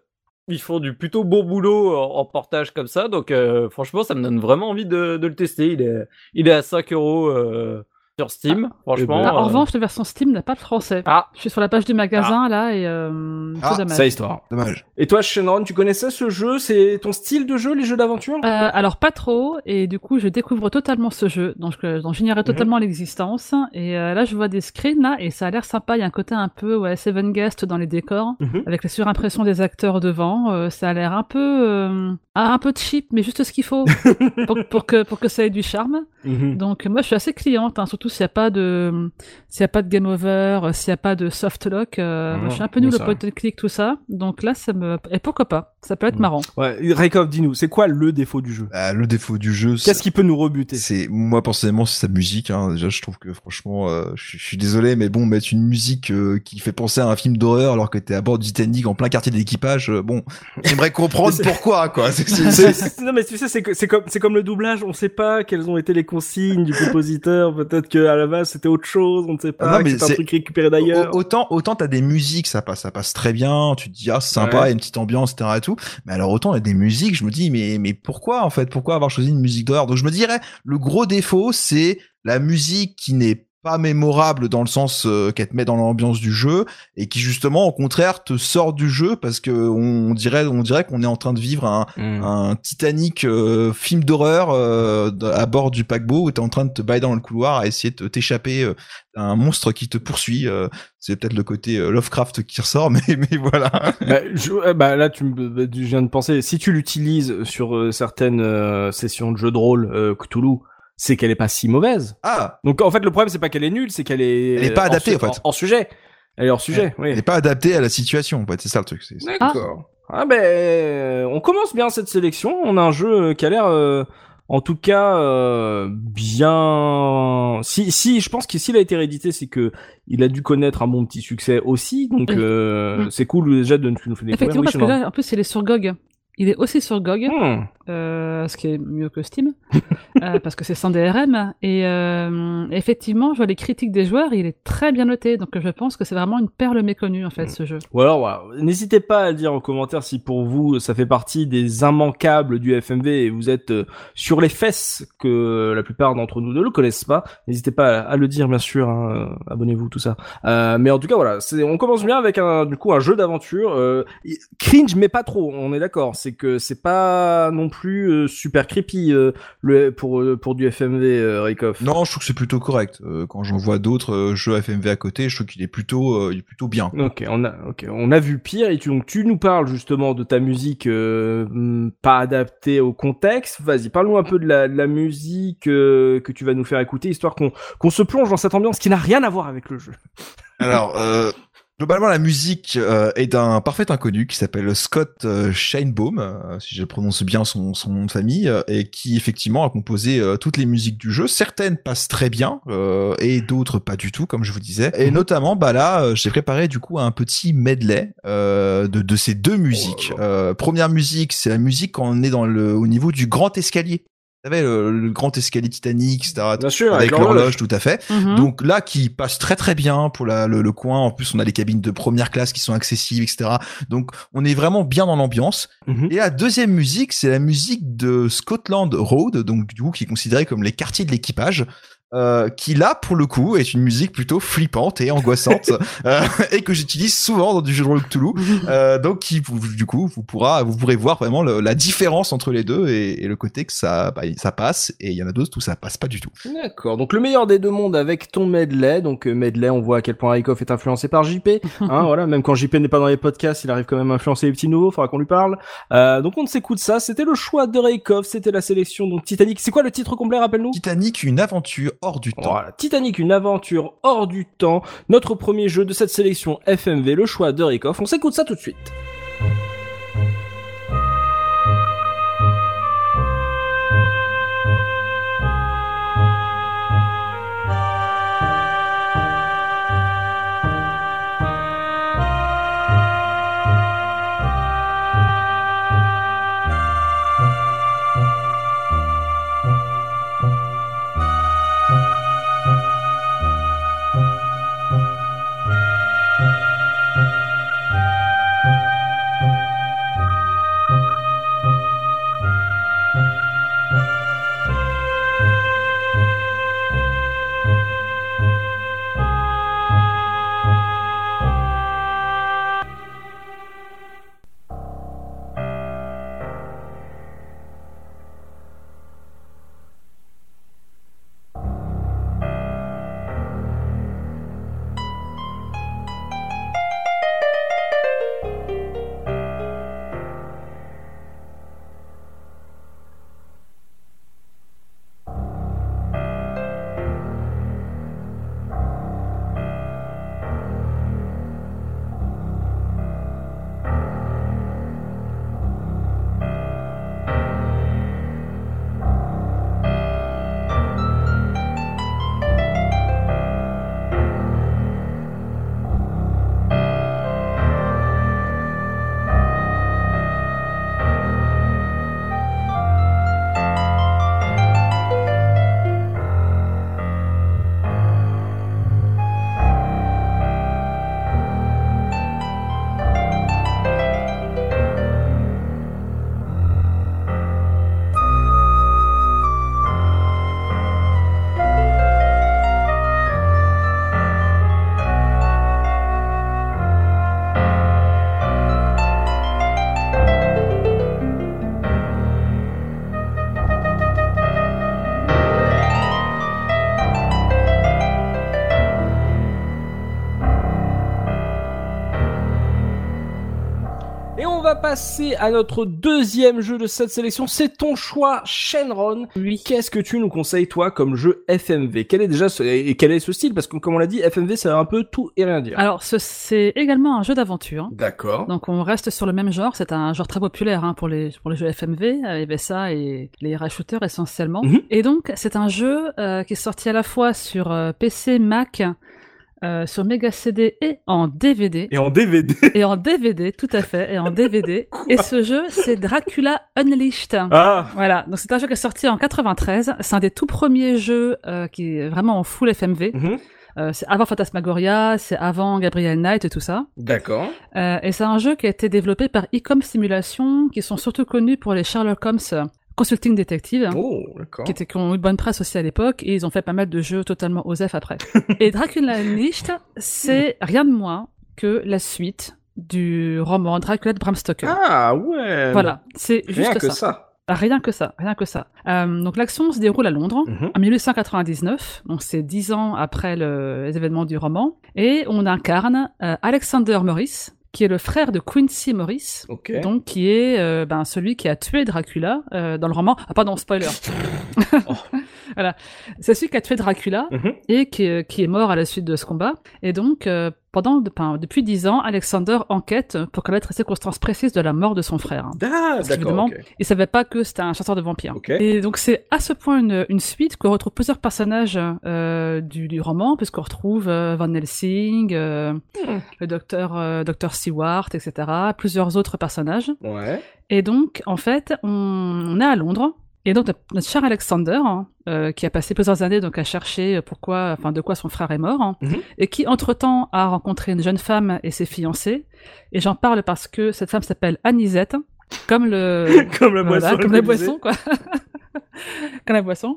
ils font du plutôt beau boulot en, portage comme ça. Donc euh, franchement, ça me donne vraiment envie de, de le tester. Il est il est à 5 euros euh, sur Steam. franchement. ben, Ah, en euh, revanche, la version Steam n'a pas le français. Ah, Je suis sur la page du magasin là et euh, Ah, c'est dommage. ça histoire. Dommage. Et toi, Shenron, tu connaissais ce jeu? C'est ton style de jeu, les jeux d'aventure Euh, alors pas trop, et du coup je découvre totalement ce jeu, donc, dont j'ignorais totalement l'existence. Et euh, là je vois des screens là, et ça a l'air sympa. Il y a un côté un peu ouais Seven Guest dans les décors, Mhm. avec la surimpression des acteurs devant. Euh, ça a l'air un peu euh, un peu cheap, mais juste ce qu'il faut pour, pour que pour que ça ait du charme. Mhm. Donc moi je suis assez cliente, hein, surtout s'il n'y a pas de s'il y a pas de game over, euh, s'il n'y a pas de soft lock. euh, je suis un peu nul au point and click tout ça. Donc là ça me et pourquoi pas? Ça peut être marrant. Ouais, Raykov, dis-nous, c'est quoi le défaut du jeu? Bah, le défaut du jeu, c'est- Qu'est-ce qui peut nous rebuter? c'est moi personnellement c'est sa musique. Hein. Déjà, je trouve que franchement, euh, je je suis désolé, mais bon, mettre une musique euh, qui fait penser à un film d'horreur alors que t'es à bord du Titanic en plein quartier d'équipage, euh, bon, j'aimerais comprendre pourquoi, quoi. Non mais tu sais c'est comme c'est comme le doublage on sait pas quelles ont été les consignes du compositeur peut-être que à la base c'était autre chose on ne sait pas Ah non, mais c'est un truc récupéré d'ailleurs Au- Autant, autant t'as des musiques, ça passe, ça passe très bien. Tu te dis ah c'est sympa, il Ouais. y a une petite ambiance, etc. et tout. Mais alors autant il y a des musiques, je me dis mais mais pourquoi en fait, pourquoi avoir choisi une musique d'horreur? Donc je me dirais le gros défaut c'est la musique qui n'est pas mémorable dans le sens euh, qu'elle te met dans l'ambiance du jeu et qui justement au contraire te sort du jeu parce que on dirait on dirait qu'on est en train de vivre un, Hmm. un Titanic euh, film d'horreur euh, à bord du paquebot où t'es en train de te bailler dans le couloir à essayer de t'échapper euh, d'un monstre qui te poursuit. euh, c'est peut-être le côté euh, Lovecraft qui ressort, mais mais voilà. bah, je- euh, bah, là tu me bah, je viens de penser si tu l'utilises sur euh, certaines euh, sessions de jeux de rôle euh, Cthulhu c'est qu'elle est pas si mauvaise Ah, donc en fait le problème c'est pas qu'elle est nulle c'est qu'elle est Elle est pas adaptée, su- en fait. hors sujet elle est hors sujet oui elle n'est pas adaptée à la situation. En fait, c'est ça le truc. c'est- c'est- D'accord. Ah, ben, euh, on commence bien cette sélection. On a un jeu euh, qui a l'air, euh, en tout cas, euh, bien. Si, si, je pense que s'il a été réédité, c'est que il a dû connaître un bon petit succès aussi. Donc, euh, Mm. c'est cool déjà de nous faire découvrir. Effectivement, Oui, parce que là, en plus, il est sur GOG. Il est aussi sur GOG, Hmm. euh, ce qui est mieux que Steam, euh, parce que c'est sans DRM. Et euh, effectivement, je vois les critiques des joueurs, il est très bien noté. Donc je pense que c'est vraiment une perle méconnue, en fait, Mm. ce jeu. Ou alors, voilà, n'hésitez pas à le dire en commentaire si pour vous ça fait partie des immanquables du FMV et vous êtes sur les fesses que la plupart d'entre nous ne le connaissent pas. N'hésitez pas à, à le dire bien sûr. hein, Abonnez-vous tout ça. Mais en tout cas voilà, on commence bien avec un du coup un jeu d'aventure. Cringe mais pas trop. On est d'accord. C'est que c'est pas non plus euh, super creepy euh, le pour euh, pour du FMV Rakeoff. Non, je trouve que c'est plutôt correct. Quand j'en vois d'autres jeux FMV à côté, je trouve qu'il est plutôt, il est plutôt bien. Ok, on a, ok, on a vu pire et tu, donc tu nous parles justement de ta musique hmm, pas adaptée au contexte. Vas-y, parle-nous un peu de la, de la musique que tu vas nous faire écouter, histoire qu'on qu'on se plonge dans cette ambiance qui n'a rien à voir avec le jeu. Alors, globalement, la musique euh, est d'un parfait inconnu qui s'appelle Scott euh, euh, si je prononce bien son, son nom de famille, euh, et qui effectivement a composé toutes les musiques du jeu. Certaines passent très bien euh, et d'autres pas du tout, comme je vous disais. Et notamment, bah là, j'ai préparé du coup un petit medley euh, de, de ces deux musiques. Oh Euh, première musique, c'est la musique quand on est dans le au niveau du grand escalier. Vous savez, le, le grand escalier Titanic, etc. Bien sûr, avec l'horloge, tout à fait. Mhm. Donc là, qui passe très très bien pour la, le, le coin. En plus, on a les cabines de première classe qui sont accessibles, etc. Donc, on est vraiment bien dans l'ambiance. Mhm. Et la deuxième musique, c'est la musique de Scotland Road, donc du coup, qui est considéré comme les quartiers de l'équipage. Euh, qui là pour le coup est une musique plutôt flippante et angoissante euh, et que j'utilise souvent dans du jeu de rôle Cthulhu euh, donc qui du coup vous pourra vous pourrez voir vraiment le- la différence entre les deux et, et le côté que ça bah, ça passe et il y en a d'autres où ça passe pas du tout D'accord. Donc le meilleur des deux mondes avec ton medley. Donc euh, medley, on voit à quel point Rakeoff est influencé par JP. Hein, voilà. Même quand JP n'est pas dans les podcasts, il arrive quand même à influencer les petits nouveaux. Faudra qu'on lui parle. Euh, donc on s'écoute ça. C'était le choix de Rakeoff. C'était la sélection. Donc Titanic. C'est quoi le titre complet Rappelle-nous? Titanic une aventure hors du temps Voilà, Titanic, une aventure hors du temps. Notre premier jeu de cette sélection FMV, le choix de Rakeoff. On s'écoute ça tout de suite. Passer à notre deuxième jeu de cette sélection. C'est ton choix, Shenron. Oui. Qu'est-ce que tu nous conseilles, toi, comme jeu FMV Quel est déjà ce, et quel est ce style? Parce que, comme on l'a dit, FMV, ça veut un peu tout et rien dire. Alors, ce- c'est également un jeu d'aventure. D'accord. Donc on reste sur le même genre, c'est un genre très populaire hein, pour les pour les jeux FMV, euh, avait ça et les shooters essentiellement. Mhm. Et donc c'est un jeu euh, qui est sorti à la fois sur euh, PC, Mac, euh, sur Mega CD et en DVD. Et en DVD. Et en DVD, tout à fait, et en DVD. et ce jeu, c'est Dracula Unleashed. Ah Voilà, donc c'est un jeu qui est sorti en 93. C'est un des tout premiers jeux euh, qui est vraiment en full FMV. Mhm. Euh, c'est avant Phantasmagoria, c'est avant Gabriel Knight et tout ça. D'accord. Euh, et c'est un jeu qui a été développé par Ecom Simulation, qui sont surtout connus pour les Sherlock Holmes Consulting Detective, Oh, d'accord. qui, ont eu bonne presse aussi à l'époque, et ils ont fait pas mal de jeux totalement OSEF après. et Dracula Unleashed, c'est rien de moins que la suite du roman Dracula de Bram Stoker. Ah, ouais. Voilà, c'est Rien juste que ça. ça. Rien que ça, rien que ça. Euh, donc l'action se déroule à Londres Mhm. en 1899, donc c'est dix ans après le- les événements du roman, et on incarne euh, Alexander Morris, qui est le frère de Quincy Morris, Ok. donc qui est euh, ben, celui qui a tué Dracula euh, dans le roman. Ah pardon, spoiler. voilà, c'est celui qui a tué Dracula Mhm. et qui, est- qui est mort à la suite de ce combat. Et donc, euh, pendant, enfin, depuis dix ans, Alexander enquête pour connaître les circonstances précises de la mort de son frère. Ah, d'accord. qu'évidemment, ok. il savait pas que c'était un chasseur de vampires. Et donc c'est à ce point une, une suite qu'on retrouve plusieurs personnages euh, du, du roman, puisqu'on retrouve euh, Van Helsing, euh, Hmm. le docteur euh, docteur Seward, etc. Plusieurs autres personnages. Ouais. Et donc en fait, on, on est à Londres. Et donc notre- cher Alexander, hein, euh, qui a passé plusieurs années donc à chercher pourquoi, enfin de quoi son frère est mort, hein, Mhm. et qui entre temps a rencontré une jeune femme et ses fiancés. Et j'en parle parce que cette femme s'appelle Anisette, comme le comme la voilà, boisson. comme la boisson, quoi. comme la boisson.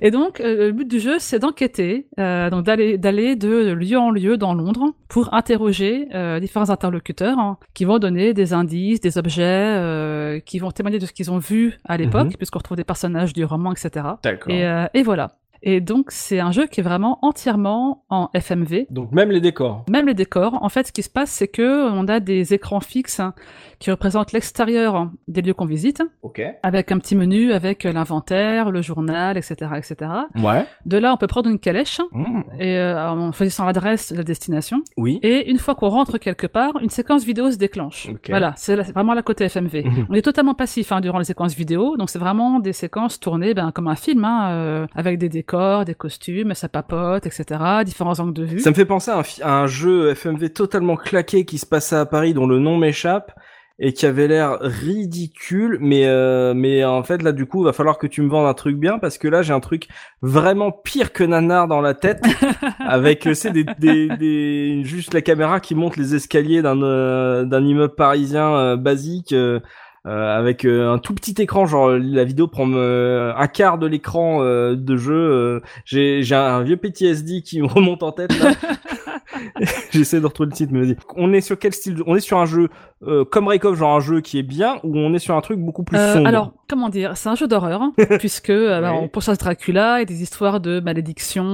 Et donc, euh, le but du jeu, c'est d'enquêter, euh, donc d'aller d'aller de lieu en lieu dans Londres pour interroger euh, différents interlocuteurs hein, qui vont donner des indices, des objets, qui vont témoigner de ce qu'ils ont vu à l'époque, Mhm. puisqu'on retrouve des personnages du roman, etc. D'accord. Et, et voilà. Et donc, c'est un jeu qui est vraiment entièrement en FMV. Donc même les décors. Même les décors, en fait, ce qui se passe, c'est que on a des écrans fixes hein, qui représentent l'extérieur des lieux qu'on visite, Ok. avec un petit menu avec l'inventaire, le journal, etc., etc. Ouais. De là, on peut prendre une calèche Mmh. et euh, en choisissant l'adresse de la destination. Oui. Et une fois qu'on rentre quelque part, une séquence vidéo se déclenche. Ok. Voilà, c'est vraiment la côté FMV. Mhm. On est totalement passif hein, durant les séquences vidéo, donc c'est vraiment des séquences tournées ben, comme un film, hein, euh, avec des décors, des costumes, ça papote, etc., différents angles de vue. Ça me fait penser à un, fi- à un jeu FMV totalement claqué qui se passait à Paris dont le nom m'échappe et qui avait l'air ridicule mais euh, mais en fait là du coup il va falloir que tu me vendes un truc bien parce que là j'ai un truc vraiment pire que nanar dans la tête avec euh, c'est des, des, des juste la caméra qui monte les escaliers d'un euh, d'un immeuble parisien euh, basique euh, avec euh, un tout petit écran, genre la vidéo prend euh, un quart de l'écran euh, de jeu. euh, j'ai j'ai un vieux PTSD qui me remonte en tête. là. J'essaie de retrouver le titre, mais vas-y. On est sur quel style de- On est sur un jeu euh, comme Raycov, genre un jeu qui est bien, ou on est sur un truc beaucoup plus Euh, alors, comment dire, c'est un jeu d'horreur, hein, puisque euh, bah, Oui. on pourchasse Dracula et des histoires de malédiction.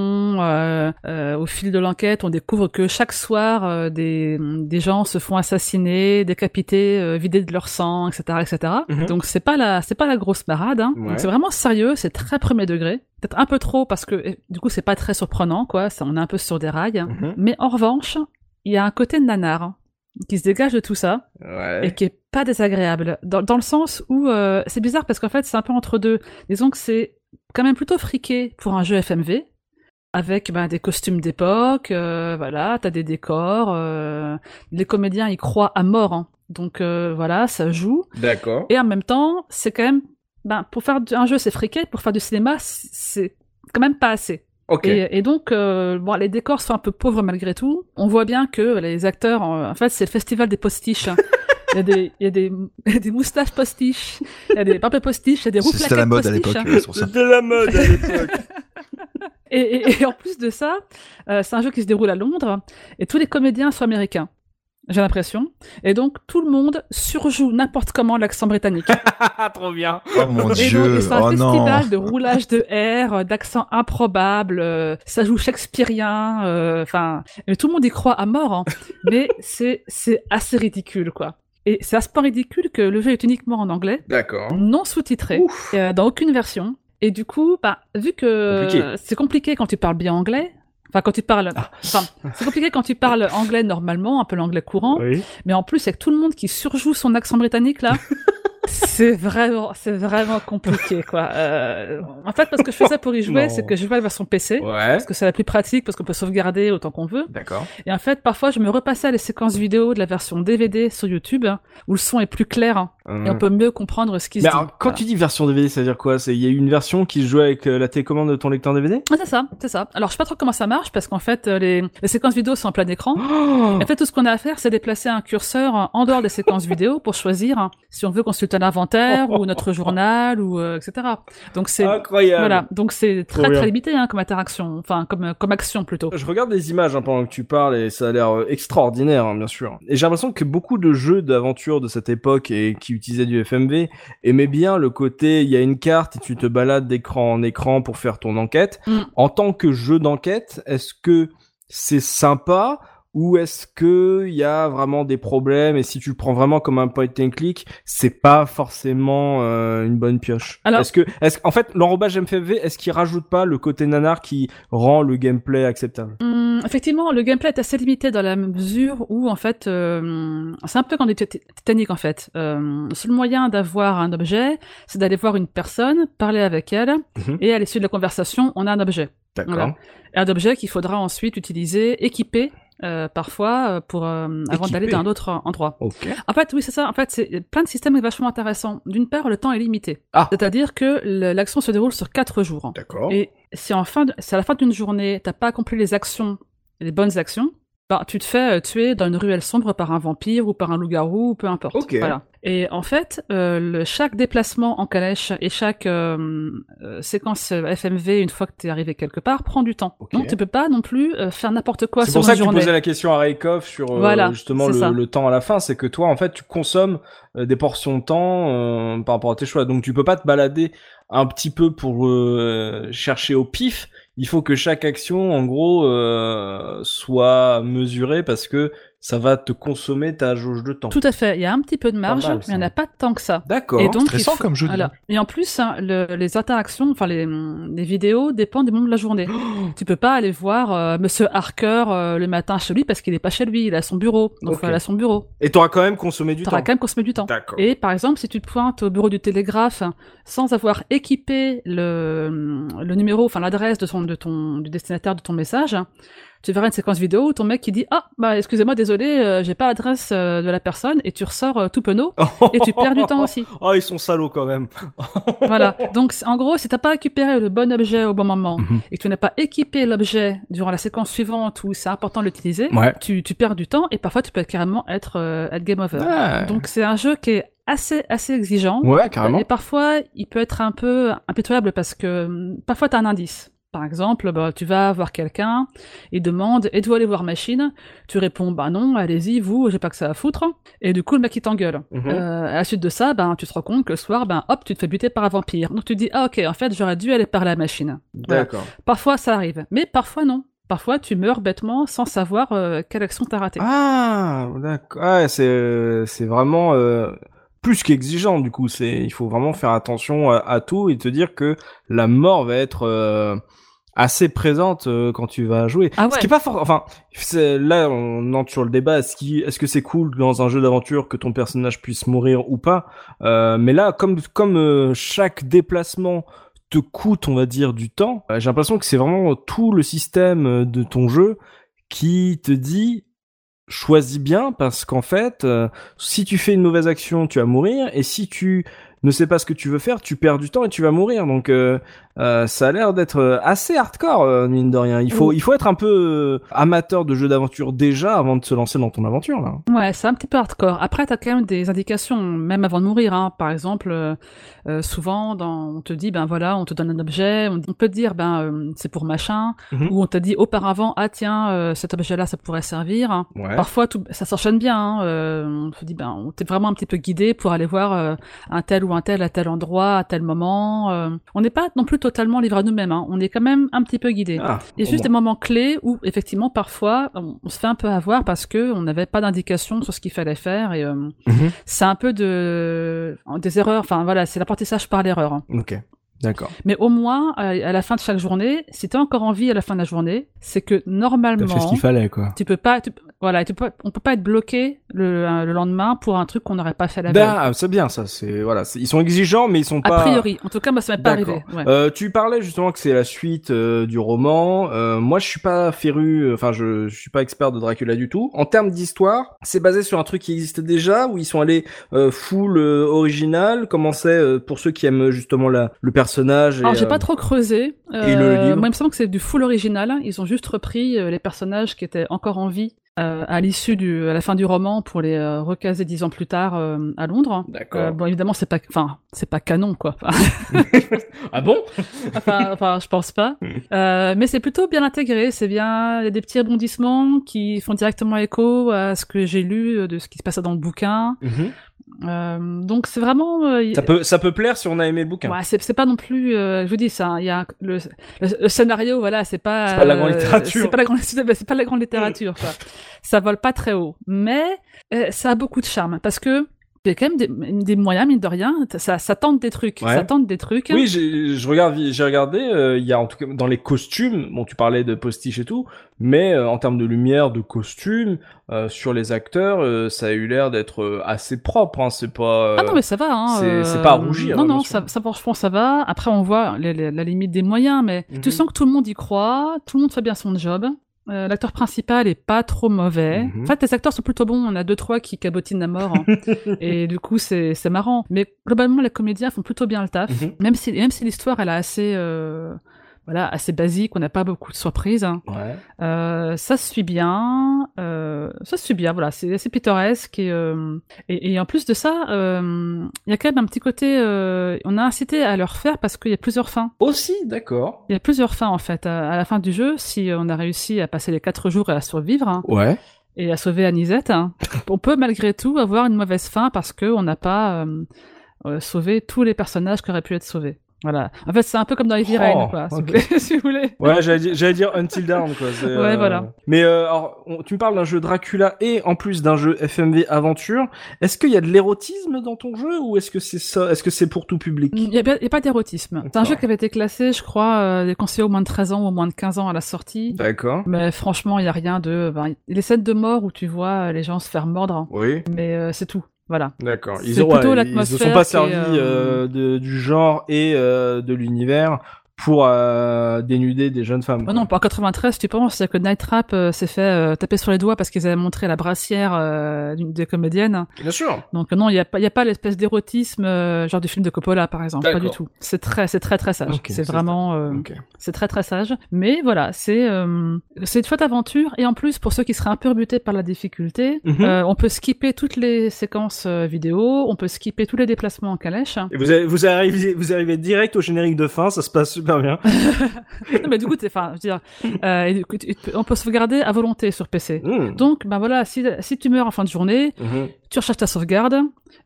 euh, euh, au fil de l'enquête, on découvre que chaque soir, euh, des, des gens se font assassiner, décapiter, euh, vider de leur sang, etc., etc. Mhm. Donc c'est pas la, c'est pas la grosse marade. Hein. Ouais. Donc c'est vraiment sérieux, c'est très premier degré. Peut-être un peu trop parce que eh, du coup c'est pas très surprenant, quoi. Ça, on est un peu sur des rails. Mhm. Mais en revanche, il y a un côté nanar qui se dégage de tout ça Ouais. et qui est pas désagréable dans, dans le sens où euh, c'est bizarre parce qu'en fait c'est un peu entre deux disons que c'est quand même plutôt friqué pour un jeu FMV avec ben, des costumes d'époque euh, voilà t'as des décors euh, les comédiens ils croient à mort hein. donc euh, voilà ça joue D'accord. et en même temps c'est quand même ben, pour faire du- un jeu c'est friqué pour faire du cinéma c'est quand même pas assez Ok. et, et donc, euh, bon, les décors sont un peu pauvres malgré tout. On voit bien que les acteurs, en, en fait, c'est le festival des postiches. hein. Il y a des, il y a des, il y a des moustaches postiches, il y a des papes postiches, il y a des roues C'était la mode à l'époque. C'était la mode à l'époque. Et, et- et en plus de ça, euh, c'est un jeu qui se déroule à Londres et tous les comédiens sont américains. J'ai l'impression. Et donc, tout le monde surjoue n'importe comment l'accent britannique. Trop bien. Oh mon Et dieu, un oh non. festival de roulage de air, euh, d'accent improbable, euh, ça joue shakespearien, euh, enfin, et tout le monde y croit à mort, hein. mais c'est c'est assez ridicule, quoi. Et c'est à ce point ridicule que le jeu est uniquement en anglais, D'accord. non sous-titré, euh, dans aucune version. Et du coup, bah, vu que Compliqué. c'est compliqué quand tu parles bien anglais, enfin quand tu parles, Ah. enfin c'est compliqué quand tu parles anglais normalement, un peu l'anglais courant, Oui. mais en plus avec tout le monde qui surjoue son accent britannique là. C'est vraiment, c'est vraiment compliqué, quoi. Euh, en fait, parce que je fais ça pour y jouer, c'est que je à la version PC, Ouais. parce que c'est la plus pratique, parce qu'on peut sauvegarder autant qu'on veut. D'accord. Et en fait, parfois, je me repassais à les séquences vidéo de la version DVD sur YouTube, hein, où le son est plus clair, hein, et on peut mieux comprendre ce qui se dit. alors, quand Voilà. tu dis version DVD, ça veut dire quoi? C'est il y a eu une version qui se jouait avec euh, la télécommande de ton lecteur DVD Ah, c'est ça, c'est ça. Alors, je sais pas trop comment ça marche, parce qu'en fait, euh, les, les séquences vidéo sont en plein écran. Oh En fait, tout ce qu'on a à faire, c'est déplacer un curseur en dehors des séquences vidéo pour choisir hein, si on veut consulter un inventaire ou notre journal ou euh, etc. Donc c'est Incroyable. voilà, donc c'est très très limité hein, comme interaction, enfin comme comme action plutôt. Je regarde des images hein, pendant que tu parles et ça a l'air euh, extraordinaire, hein, bien sûr. Et j'ai l'impression que beaucoup de jeux d'aventure de cette époque et qui utilisaient du FMV aimaient bien le côté il y a une carte et tu te balades d'écran en écran pour faire ton enquête. Mm. En tant que jeu d'enquête, est-ce que c'est sympa ou est-ce que il y a vraiment des problèmes et si tu le prends vraiment comme un point and click, c'est pas forcément euh, une bonne pioche? Alors- est-ce que, est-ce en fait, l'enrobage MFV, est-ce qu'il rajoute pas le côté nanar qui rend le gameplay acceptable? Hum, effectivement, le gameplay est assez limité dans la mesure où en fait euh, c'est un peu comme des Tit- Titanic en fait. Euh, le seul moyen d'avoir un objet, c'est d'aller voir une personne, parler avec elle Mhm. et à l'issue de la conversation, on a un objet. D'accord. Voilà. Un objet qu'il faudra ensuite utiliser, équiper euh, parfois euh, pour euh, avant d'aller dans un autre endroit. En fait, oui, c'est ça. En fait, c'est plein de systèmes vachement intéressants. D'une part, le temps est limité. Ah. C'est-à-dire que l'action se déroule sur quatre jours. D'accord. Et si en fin de- si à la fin d'une journée, t'as pas accompli les actions, les bonnes actions, bah, tu te fais euh, tuer dans une ruelle sombre par un vampire ou par un loup-garou ou peu importe. Voilà. Et en fait, euh, le, chaque déplacement en calèche et chaque euh, euh, séquence FMV, une fois que t'es arrivé quelque part, prend du temps. Donc tu peux pas non plus euh, faire n'importe quoi C'est sur pour ça une que tu posais la question à Raikov sur euh, Voilà, justement c'est le, le temps à la fin, c'est que toi en fait tu consommes euh, des portions de temps euh, par rapport à tes choix, donc tu peux pas te balader un petit peu pour euh, chercher au pif. Il faut que chaque action en gros euh, soit mesurée parce que ça va te consommer ta jauge de temps. Tout à fait. Il y a un petit peu de marge, mal, mais il n'y en a pas tant que ça. D'accord. Et donc, il Stressant faut- comme jeu. dis Voilà. Et en plus, hein, le- les interactions, enfin les, les vidéos dépendent du moment de la journée. tu peux pas aller voir euh, Monsieur Harker euh, le matin chez lui parce qu'il est pas chez lui, il est à son bureau. Donc Ok. il est à son bureau. Et t'auras quand même consommé du temps. quand même consommé du temps. D'accord. Et par exemple, si tu te pointes au bureau du télégraphe sans avoir équipé le, le numéro, enfin l'adresse de ton, de ton, du destinataire de ton message, tu verras une séquence vidéo où ton mec qui dit ah bah excusez-moi désolé euh, j'ai pas l'adresse euh, de la personne et tu ressors euh, tout penaud et tu perds du temps aussi. Oh, ils sont salauds quand même. Voilà. Donc, en gros, si t'as pas récupéré le bon objet au bon moment Mhm. et que tu n'as pas équipé l'objet durant la séquence suivante où c'est important de l'utiliser, Ouais. tu, tu perds du temps et parfois tu peux carrément être, euh, être game over. Ouais. Donc, c'est un jeu qui est assez, assez exigeant. Ouais, carrément. Et parfois, il peut être un peu impitoyable parce que hum, parfois t'as un indice. Par exemple, bah, tu vas voir quelqu'un, il demande êtes-vous allé voir machine Tu réponds bah non, allez-y, vous, j'ai pas que ça à foutre. Et du coup, le mec il t'engueule. Mhm. Euh, à la suite de ça, ben tu te rends compte que le soir, ben hop, tu te fais buter par un vampire. Donc tu te dis ah ok, en fait j'aurais dû aller à la machine. Voilà. D'accord. Parfois ça arrive, mais parfois non. Parfois tu meurs bêtement sans savoir euh, quelle action t'as ratée. Ah, d'accord. Ouais, c'est euh, c'est vraiment euh, plus qu'exigeant du coup. C'est il faut vraiment faire attention à, à tout et te dire que la mort va être assez présente euh, quand tu vas jouer. Ah Ce ouais. qui est pas fort. Enfin, c'est- là on entre sur le débat. Est-ce qui est-ce que c'est cool dans un jeu d'aventure que ton personnage puisse mourir ou pas? Euh, Mais là, comme comme euh, chaque déplacement te coûte, on va dire, du temps. euh, J'ai l'impression que c'est vraiment tout le système euh, de ton jeu qui te dit choisis bien parce qu'en fait, euh, si tu fais une mauvaise action, tu vas mourir et si tu ne sais pas ce que tu veux faire, tu perds du temps et tu vas mourir. Donc euh, euh, ça a l'air d'être euh, assez hardcore euh, mine de rien. Il faut Oui. il faut être un peu amateur de jeux d'aventure déjà avant de se lancer dans ton aventure là. Ouais, c'est un petit peu hardcore. Après, t'as quand même des indications, même avant de mourir. Hein. Par exemple, euh, souvent, dans, on te dit, ben voilà, on te donne un objet, on, peut te dire, ben euh, c'est pour machin, Mhm. ou on t'a dit auparavant, ah tiens, cet objet-là, ça pourrait servir. Ouais. Parfois, tout, ça s'enchaîne bien. Hein. On te dit, ben, on t'est vraiment un petit peu guidé pour aller voir un tel ou un tel à tel endroit, à tel moment. On n'est pas non plus totalement livrés à nous-mêmes. Hein. On est quand même un petit peu guidé. Ah, Il y a au juste des moments clés où, effectivement, parfois, on, on se fait un peu avoir parce que on n'avait pas d'indication sur ce qu'il fallait faire et euh, Mhm. c'est un peu de des erreurs. Enfin voilà, c'est l'apprentissage par l'erreur. hein. Ok, d'accord. Mais au moins, à, la fin de chaque journée, si t'as encore envie à la fin de la journée, c'est que T'as normalement, fait ce qu'il fallait, quoi. tu peux pas, tu- voilà, tu peux, on peut pas être bloqué le, le lendemain pour un truc qu'on n'aurait pas fait la veille. Ah, c'est bien ça. C'est voilà, ils sont exigeants, mais ils sont A pas. priori, en tout cas, moi, ça m'est pas arrivé. Ouais. Euh, tu parlais justement que c'est la suite euh, du roman. Euh, moi, je suis pas féru, enfin, je, je suis pas expert de Dracula du tout. En termes d'histoire, c'est basé sur un truc qui existait déjà, où ils sont allés full original. Comment c'est pour ceux qui aiment justement la, le personnage et, Alors, j'ai euh, pas trop creusé. et le livre Moi, il me semble que c'est du full original. Ils ont juste repris euh, les personnages qui étaient encore en vie euh, à l'issue du, à la fin du roman pour les euh, recaser dix ans plus tard euh, à Londres. D'accord. Euh, bon, évidemment, c'est pas, enfin, c'est pas canon, quoi. ah bon? Enfin, enfin, je pense pas. Euh, mais c'est plutôt bien intégré. C'est bien, il y a des petits rebondissements qui font directement écho à ce que j'ai lu euh, de ce qui se passait dans le bouquin. Euh, donc c'est vraiment. euh, Ça peut, ça peut plaire si on a aimé le bouquin. Ouais, c'est c'est pas non plus. euh, je vous dis ça. Il y a un- le, le, le scénario, voilà, c'est pas. C'est pas la grande euh, littérature. C'est pas la grande. C'est pas la grande littérature. quoi. ça vole pas très haut, mais euh, ça a beaucoup de charme parce que il y a quand même des, des moyens mine de rien. Ça, ça tente des trucs. Ouais. Ça tente des trucs. Oui, j'ai, je regarde, j'ai regardé. euh, Il y a en tout cas dans les costumes. Bon, tu parlais de postiche et tout, mais euh, en termes de lumière, de costumes, euh, sur les acteurs, ça a eu l'air d'être assez propre. Hein, c'est pas. Ah non mais ça va hein. c'est- pas Non hein, non sûr. ça, ça franchement ça va. Après on voit les- les- la limite des moyens mais Mhm. tu sens que tout le monde y croit, tout le monde fait bien son job. Euh, L'acteur principal est pas trop mauvais. Mhm. En fait les acteurs sont plutôt bons. On a deux trois qui cabotinent à mort hein. et du coup c'est c'est marrant. Mais globalement les comédiens font plutôt bien le taf. Mhm. Même si même si l'histoire elle est assez euh, voilà assez basique, on n'a pas beaucoup de surprises. hein. Ouais. Euh, ça se suit bien, euh, ça se suit bien, voilà, c'est assez pittoresque et, euh, et, et en plus de ça, euh, il y a quand même un petit côté, euh, on a incité à le refaire parce qu'il y a plusieurs fins. Aussi, d'accord. Il y a plusieurs fins en fait à, à la fin du jeu. Si on a réussi à passer les quatre jours et à survivre hein, Ouais. et à sauver Anisette, hein, on peut malgré tout avoir une mauvaise fin parce que on n'a pas euh, euh, sauvé tous les personnages qui auraient pu être sauvés. Voilà. En fait, c'est un peu comme dans Heavy Oh, Rain, quoi, si, vous voulez, si vous voulez. Ouais, j'allais dire, Until Dawn, quoi. c'est, euh, Ouais, voilà. Mais euh, alors, on- tu me parles d'un jeu Dracula et en plus d'un jeu FMV aventure. Est-ce qu'il y a de l'érotisme dans ton jeu ou est-ce que c'est ça Est-ce que c'est pour tout public? Il n'y a, pas- a d'érotisme. C'est un jeu qui avait été classé, je crois, euh, des conseillers au moins de 13 ans ou au moins de 15 ans à la sortie. D'accord. Mais franchement, il y a rien de... Ben, les scènes de mort où tu vois euh, les gens se faire mordre, Oui. mais euh, c'est tout. Voilà. D'accord. Ils ont, ouais, ils se sont pas servis euh, euh, de, du genre et euh, de l'univers pour euh, dénuder des jeunes femmes. Oh non, en 93, tu penses, c'est que Night Trap euh, s'est fait euh, taper sur les doigts parce qu'ils avaient montré la brassière euh, d'une des comédiennes. Bien sûr. Donc non, il n'y a pas, il y a pas l'espèce d'érotisme euh, genre du film de Coppola, par exemple. Pas du tout. C'est très, c'est très très sage. C'est vraiment, euh, c'est très très sage. Mais voilà, c'est, euh, c'est une chouette aventure. Et en plus, pour ceux qui seraient un peu rebutés par la difficulté, Mhm. euh, on peut skipper toutes les séquences vidéo, on peut skipper tous les déplacements en calèche. Et vous, avez- vous arrivez, vous arrivez direct au générique de fin, ça se passe super bien. non, mais du coup, enfin, je veux dire, euh, on peut sauvegarder à volonté sur PC. Mmh. Donc, ben voilà, si, si tu meurs en fin de journée, Mhm. Tu recherches ta sauvegarde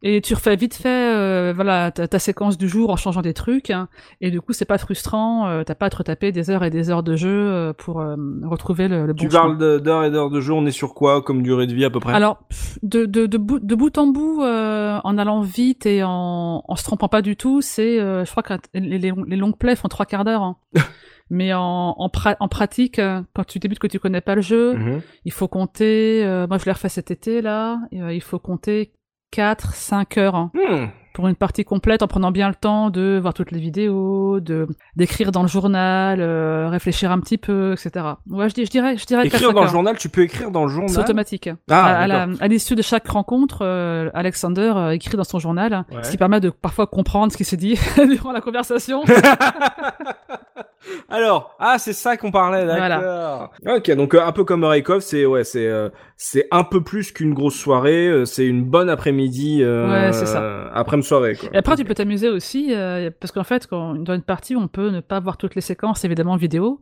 et tu refais vite fait euh, voilà ta, ta séquence du jour en changeant des trucs hein. et du coup c'est pas frustrant euh, t'as pas à te retaper des heures et des heures de jeu euh, pour euh, retrouver le, le bon Tu chemin. parles d'heures et d'heures de jeu, on est sur quoi comme durée de vie à peu près? Alors de, de, de, bout, de bout en bout euh, en allant vite et en, en se trompant pas du tout c'est euh, je crois que les, les, les longues plays font trois quarts d'heure hein. mais en, en, pra- en pratique euh, quand tu débutes que tu connais pas le jeu Mhm. Il faut compter, euh, moi je l'ai refait cet été là, euh, il faut compter 4, 5 heures hein, Hmm. pour une partie complète en prenant bien le temps de voir toutes les vidéos, de d'écrire dans le journal, euh, réfléchir un petit peu, etc. Ouais, je, dis- je dirais, je dirais Écrire 4, dans le 5 heures. journal, tu peux écrire dans le journal. C'est automatique. Ah, à, l'issue de chaque rencontre, Alexander écrit dans son journal, Ouais. ce qui permet de parfois comprendre ce qui s'est dit durant la conversation. Alors, ah, c'est ça qu'on parlait, d'accord. Ok, donc euh, un peu comme Reikov, c'est ouais, c'est euh, c'est un peu plus qu'une grosse soirée, euh, c'est une bonne après-midi, Ouais, c'est ça. après-midi soirée quoi. Et après, tu peux t'amuser aussi, parce qu'en fait, quand, dans une partie, on peut ne pas voir toutes les séquences, évidemment, vidéo.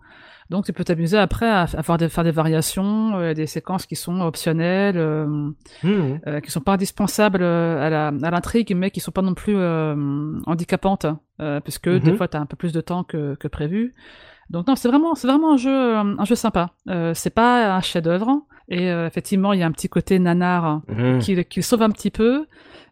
Donc tu peux t'amuser après à, à faire, des, faire des variations, euh, des séquences qui sont optionnelles, euh, Mhm. euh, qui sont pas indispensables euh, à l'intrigue, mais qui sont pas non plus handicapantes, euh, puisque des Mhm. fois tu as un peu plus de temps que, que prévu. Donc non, c'est vraiment c'est vraiment un jeu un jeu sympa. C'est pas un chef-d'œuvre et effectivement il y a un petit côté nanar Mhm. qui, qui le sauve un petit peu.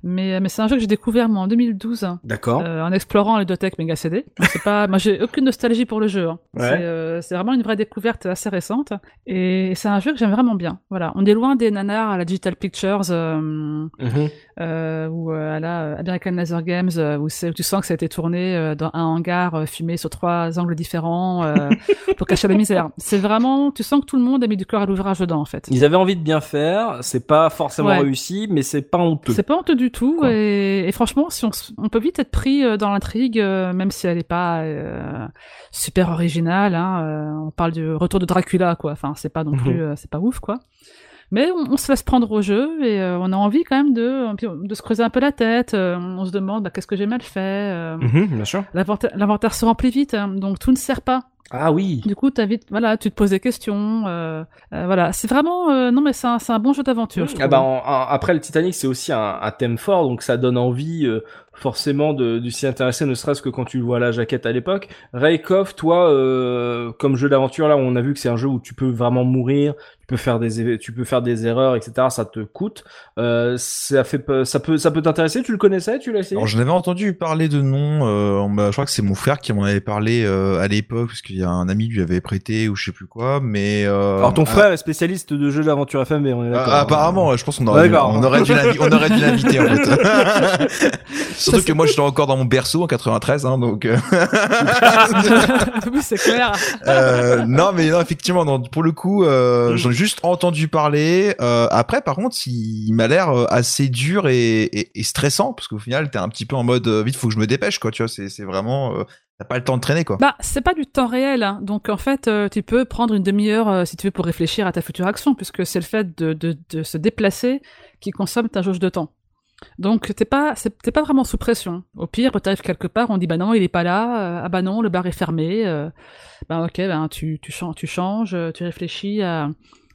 Mais, mais c'est un jeu que j'ai découvert moi en 2012 D'accord. euh, en explorant les Dotec Mega CD. C'est pas, moi j'ai aucune nostalgie pour le jeu. hein. Ouais. C'est, euh, c'est vraiment une vraie découverte assez récente et c'est un jeu que j'aime vraiment bien. Voilà, on est loin des nanars à la Digital Pictures euh, Mhm. Euh, ou euh, à la euh, American Laser Games euh, où, où tu sens que ça a été tourné euh, dans un hangar euh, fumé sur trois angles différents euh, pour cacher la misère. C'est vraiment, tu sens que tout le monde a mis du cœur à l'ouvrage dedans en fait. Ils avaient envie de bien faire, c'est pas forcément Ouais. réussi, mais c'est pas honteux. C'est pas honteux du tout et, et franchement, si on, on peut vite être pris euh, dans l'intrigue, euh, même si elle est pas euh, super originale. Hein, euh, on parle du retour de Dracula, quoi. Enfin, c'est pas non Mhm. plus, euh, c'est pas ouf, quoi. Mais on, on se laisse prendre au jeu et euh, on a envie quand même de, de se creuser un peu la tête. euh, on se demande bah, qu'est-ce que j'ai mal fait. euh, Mhm, bien sûr. L'inventaire se remplit vite, hein, donc tout ne sert pas. Ah oui. Du coup, t'as vite, voilà, tu te poses des questions. euh, euh, voilà, c'est vraiment, euh, non mais c'est un, un bon jeu d'aventure. Ah bah en- en- après le Titanic c'est aussi un, un thème fort donc ça donne envie euh, forcément de, de s'y intéresser ne serait-ce que quand tu vois la jaquette à l'époque. Raikov toi euh, comme jeu d'aventure là on a vu que c'est un jeu où tu peux vraiment mourir, tu peux faire des tu peux faire des erreurs etc ça te coûte. Euh, ça fait ça peut ça peut t'intéresser tu le connaissais tu l'as essayé? Alors j'en avais entendu parler de nom, euh, m'a- je crois que c'est mon frère qui m'en avait parlé euh, à l'époque parce qu'il y a un ami lui avait prêté ou je sais plus quoi, mais euh, Alors ton ah, frère est spécialiste de jeux d'aventure FM on est d'accord. ah, apparemment, je pense qu'on aurait, dû, D'accord. on aurait dû l'invi- on aurait dû l'inviter en fait. Surtout que moi j'étais encore dans mon berceau en 93, hein, donc. euh, oui, c'est clair. Euh, non, mais non, effectivement, non, pour le coup, euh, j'en ai juste entendu parler. Euh, après, par contre, il, il m'a l'air assez dur et, et, et stressant parce qu'au final, t'es un petit peu en mode vite, faut que je me dépêche, quoi. Tu vois, c'est vraiment, t'as pas le temps de traîner, quoi. Bah, c'est pas du temps réel, hein. donc en fait, euh, tu peux prendre une demi-heure euh, si tu veux pour réfléchir à ta future action, puisque c'est le fait de, de, de se déplacer qui consomme ta jauge de temps. Donc t'es pas t'es pas vraiment sous pression. Au pire, t'arrives quelque part, on dit bah non, il est pas là, euh, ah bah non, le bar est fermé. Euh, bah ok, ben tu tu changes, tu changes, euh, tu réfléchis à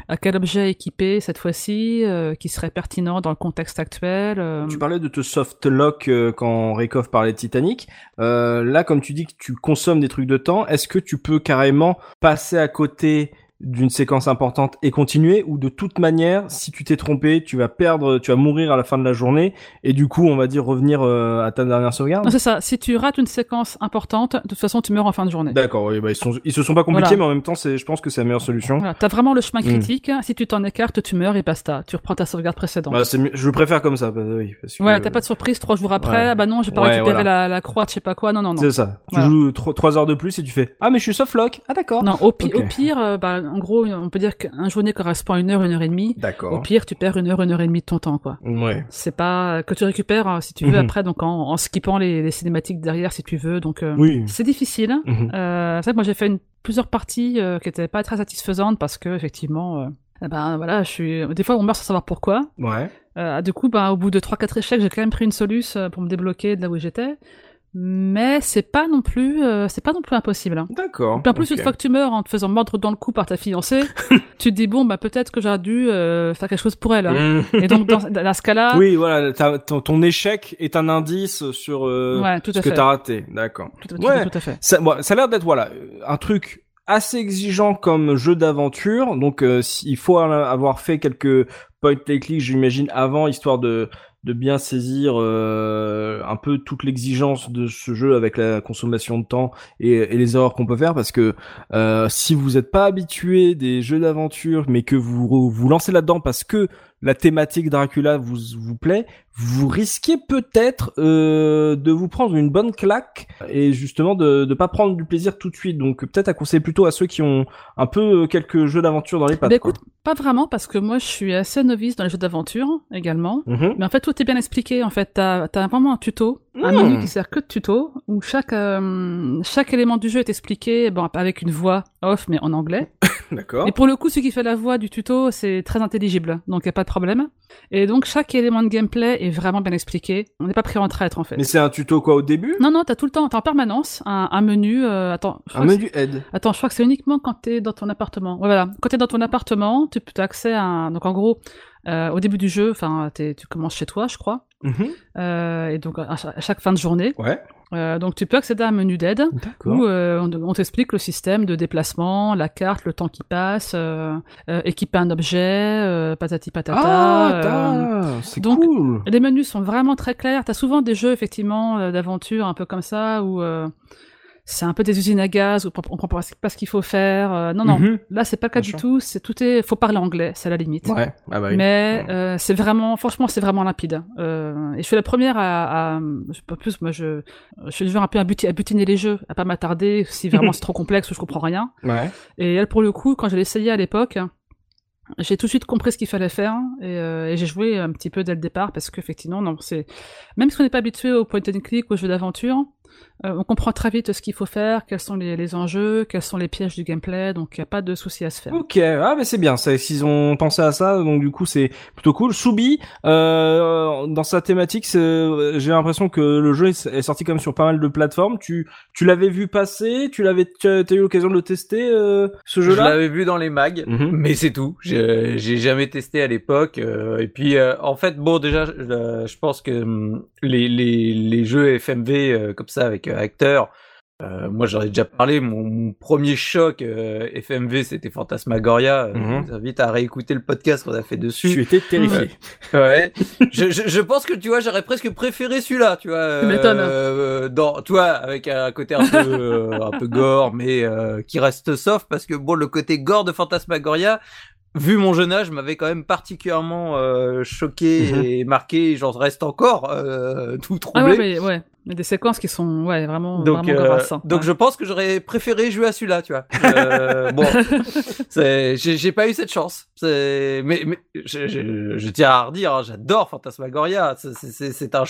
à quel objet équiper cette fois-ci, qui serait pertinent dans le contexte actuel. Tu parlais de te soft lock quand Raikov parlait de Titanic. Là, comme tu dis que tu consommes des trucs de temps, est-ce que tu peux carrément passer à côté d'une séquence importante et continuer ou de toute manière, si tu t'es trompé, tu vas perdre, tu vas mourir à la fin de la journée et du coup, on va dire revenir euh, à ta dernière sauvegarde? Non, c'est ça. Si tu rates une séquence importante, de toute façon, tu meurs en fin de journée. D'accord, oui, bah, ils, sont, ils se sont pas compliqués, Voilà. mais en même temps, c'est, je pense que c'est la meilleure solution. Voilà, t'as vraiment le chemin Mm. critique. Si tu t'en écartes, tu meurs et basta. Tu reprends ta sauvegarde précédente. Bah, je préfère comme ça, bah, oui, parce que, Voilà, t'as pas de surprise trois jours après. Ouais. Ah bah non, j'ai pas Ouais, récupéré voilà. la, la croix je sais pas quoi. Non, non, non. C'est ça. Tu joues tro- trois heures de plus et tu fais Ah, mais je suis soft lock. Ah, d'accord. Non, au, pi- au pire, euh, bah, en gros, on peut dire qu'un journée correspond à une heure, une heure et demie. Au D'accord. pire, tu perds une heure, une heure et demie de ton temps, quoi. Ouais. C'est pas euh, que tu récupères, euh, si tu veux, Mhm. après, donc en, en skippant les, les cinématiques derrière, si tu veux. Donc, euh, Oui. c'est difficile. Mhm. Euh, c'est vrai que moi, j'ai fait une, plusieurs parties euh, qui étaient pas très satisfaisantes parce que, effectivement, eh ben voilà, je suis. Des fois, on meurt sans savoir pourquoi. Ouais. Euh, du coup, bah, au bout de 3-4 échecs, j'ai quand même pris une soluce pour me débloquer de là où j'étais. Mais c'est pas non plus, euh, c'est pas non plus impossible. Hein. D'accord. En plus, une fois que tu meurs en te faisant mordre dans le cou par ta fiancée, tu te dis bon, bah peut-être que j'aurais dû euh, faire quelque chose pour elle. hein. Mhm. Et donc dans, dans ce cas-là, Oui, voilà, ton, ton échec est un indice sur euh, ouais, tout ce à que fait. t'as raté. D'accord. Tout, tout- Ouais. tout à fait. Ça, bon, ça a l'air d'être voilà un truc assez exigeant comme jeu d'aventure. Donc, il faut avoir fait quelques point and click, j'imagine, avant, histoire de de bien saisir euh, un peu toute l'exigence de ce jeu avec la consommation de temps et, les erreurs qu'on peut faire parce que euh, si vous n'êtes pas habitué des jeux d'aventure mais que vous vous lancez là-dedans parce que la thématique Dracula vous vous plaît, vous risquez peut-être euh, de vous prendre une bonne claque et justement de ne pas prendre du plaisir tout de suite. Donc peut-être à conseiller plutôt à ceux qui ont un peu euh, quelques jeux d'aventure dans les pattes. Bah écoute, pas vraiment parce que moi je suis assez novice dans les jeux d'aventure également. Mhm. Mais en fait, tout est bien expliqué. En fait, t'as as vraiment un tuto, un Hmm. menu qui sert que de tuto, où chaque euh, chaque élément du jeu est expliqué, bon, avec une voix off, mais en anglais. D'accord. Et pour le coup, celui qui fait la voix du tuto, c'est très intelligible, donc il a pas de problème. Et donc chaque élément de gameplay est vraiment bien expliqué. On n'est pas pris en traître en fait. Mais c'est un tuto quoi au début? Non, non, t'as tout le temps, t'as en permanence un, un menu. euh, attends, je Un menu aide. c'est- attends, je crois que c'est uniquement quand t'es dans ton appartement. Ouais, voilà. Quand t'es dans ton appartement, tu as accès à un... donc en gros, euh, au début du jeu, enfin, tu commences chez toi, je crois. Mhm. Euh, et donc à cha- à chaque fin de journée, Ouais. euh, donc tu peux accéder à un menu d'aide où on, on t'explique le système de déplacement, la carte, le temps qui passe, équiper un objet, patati patata. Ah, c'est cool. les menus sont vraiment très clairs. T'as souvent des jeux effectivement d'aventure un peu comme ça où c'est un peu des usines à gaz où on comprend pas ce qu'il faut faire. Euh, non non, Mhm. là c'est pas le cas Bien du sûr. tout. C'est tout est faut parler anglais, c'est à la limite. Ouais. Ah bah oui. Mais euh, c'est vraiment, franchement, c'est vraiment limpide. Euh, et je suis la première à, à je sais pas plus, moi je, je suis un peu à, buti- à butiner les jeux, à pas m'attarder si vraiment c'est trop complexe ou je comprends rien. Ouais. Et elle, pour le coup, quand je l'ai essayé à l'époque, j'ai tout de suite compris ce qu'il fallait faire et, euh, et j'ai joué un petit peu dès le départ parce qu'effectivement, non, c'est même si on n'est pas habitué au point and click, aux jeux d'aventure, euh, on comprend très vite ce qu'il faut faire, quels sont les, les enjeux, quels sont les pièges du gameplay, donc il n'y a pas de souci à se faire. Ok, ah mais c'est bien, s'ils ont pensé à ça, donc du coup c'est plutôt cool. Soubi, euh, dans sa thématique, c'est- j'ai l'impression que le jeu est sorti quand même sur pas mal de plateformes. Tu, tu l'avais vu passer, tu l'avais, tu as, t'as eu l'occasion de le tester, euh, ce Je jeu-là l'avais vu dans les mags, Mhm. mais c'est tout. J'ai jamais testé à l'époque. euh, et puis, euh, en fait, bon, déjà, je, euh, je pense que hum, les, les, les jeux FMV euh, comme ça avec euh, acteurs, euh, moi j'en ai déjà parlé. Mon, mon premier choc euh, FMV, c'était Fantasmagoria. Mhm. Je vous invite à réécouter le podcast qu'on a fait dessus. Tu étais terrifié. Ouais. je, je, je pense que tu vois, j'aurais presque préféré celui-là, tu vois. Euh, dans, tu vois, avec un côté un peu, euh, un peu gore, mais euh, qui reste soft parce que bon, le côté gore de Fantasmagoria, vu mon jeune âge, m'avait quand même particulièrement euh, choqué Mhm. et marqué. J'en reste encore euh, tout Ah troublé. ouais, mais ouais, il y a des séquences qui sont ouais vraiment Donc, vraiment euh, grasses, hein. donc Ouais. je pense que j'aurais préféré jouer à celui-là, tu vois. Euh, bon, c'est- j'ai pas eu cette chance. Mais, mais je, je, je tiens à redire, hein, j'adore Fantasmagoria. C'est- un,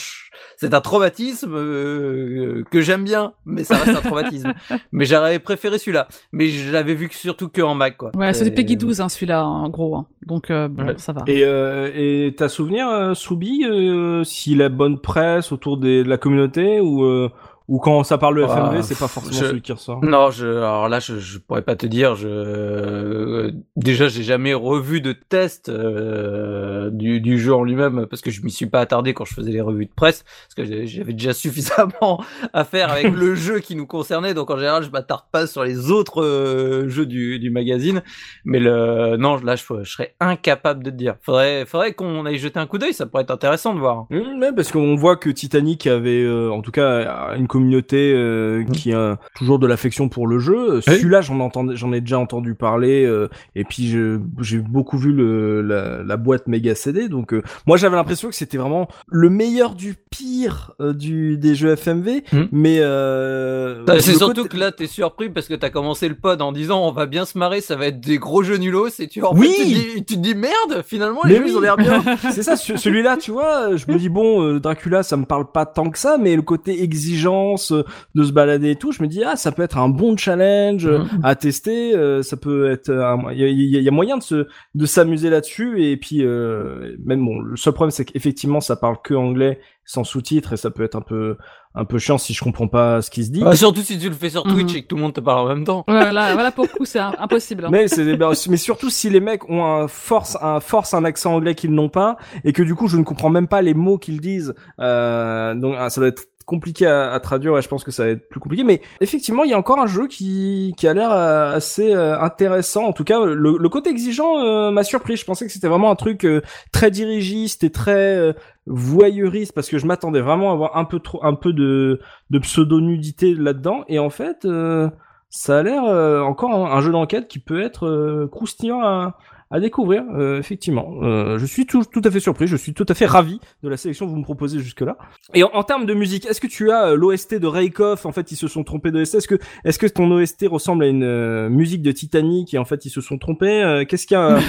c'est un traumatisme euh, que j'aime bien, mais ça reste un traumatisme. mais j'aurais préféré celui-là. Mais je l'avais vu que- surtout que en Mac, quoi. Ouais, c'est Peggy 12 hein, celui-là en gros. hein. Donc euh, bon, Ouais. ça va. Et, euh, et t'as souvenir, euh, Soubi, euh, si la bonne presse autour des, de la communauté ou euh, ou quand ça parle de Ah, FMV, c'est pas forcément je- celui qui ressort. Non, je, alors là, je, je pourrais pas te dire. Je, euh, déjà, j'ai jamais revu de test euh, du, du jeu en lui-même parce que je m'y suis pas attardé quand je faisais les revues de presse parce que j'avais déjà suffisamment à faire avec le jeu qui nous concernait. Donc en général, je m'attarde pas sur les autres euh, jeux du, du magazine. Mais le, non, là, je, je serais incapable de te dire. Faudrait, faudrait qu'on aille jeter un coup d'œil. Ça pourrait être intéressant de voir. Mmh, ouais, parce qu'on voit que Titanic avait, euh, en tout cas, une communauté euh, qui a toujours de l'affection pour le jeu. Oui. Celui-là, j'en j'en ai déjà entendu parler, euh, et puis j'ai beaucoup vu le, la, la boîte méga CD. Donc, euh, moi, j'avais l'impression que c'était vraiment le meilleur du pire euh, du des jeux FMV, Mmh. mais euh, C'est surtout côté- que là, t'es surpris parce que t'as commencé le pod en disant on va bien se marrer, ça va être des gros jeux nulos, et tu, en Oui fait, tu, te dis, tu te dis merde, finalement, Mais les jeux, oui. ils ont l'air bien. C'est ça, ce- celui-là, tu vois, je me dis bon, euh, Dracula, ça me parle pas tant que ça, mais le côté exigence euh, de se balader et tout, je me dis ah, ça peut être un bon challenge euh, Mhm. à tester, euh, ça peut être, il y, a, y y moyen de se de s'amuser là-dessus et puis euh, même bon, le seul problème c'est qu'effectivement ça parle que anglais sans sous-titres et ça peut être un peu un peu chiant si je comprends pas ce qui se dit. Ah, surtout si tu le fais sur Twitch Mhm. et que tout le monde te parle en même temps. Voilà, voilà pour le coup c'est impossible. hein. Mais c'est ben, mais surtout si les mecs ont un force un force un accent anglais qu'ils n'ont pas et que du coup je ne comprends même pas les mots qu'ils disent euh, donc ah, ça doit être compliqué à, traduire et je pense que ça va être plus compliqué mais effectivement il y a encore un jeu qui qui a l'air euh, assez euh, intéressant. En tout cas le, le côté exigeant euh, m'a surpris. Je pensais que c'était vraiment un truc euh, très dirigiste et très euh, voyeuriste parce que je m'attendais vraiment à avoir un peu trop un peu de de pseudo nudité là-dedans. Et en fait euh, ça a l'air encore un, un jeu d'enquête qui peut être croustillant à, à découvrir, euh, effectivement. Euh, je suis tout, tout à fait surpris, je suis tout à fait ravi de la sélection que vous me proposez jusque-là. Et en, en termes de musique, est-ce que tu as euh, l'OST de Reikoff En fait, ils se sont trompés d'OST. Est-ce que, est-ce que ton OST ressemble à une euh, musique de Titanic et en fait ils se sont trompés? Euh, Qu'est-ce qu'il y a,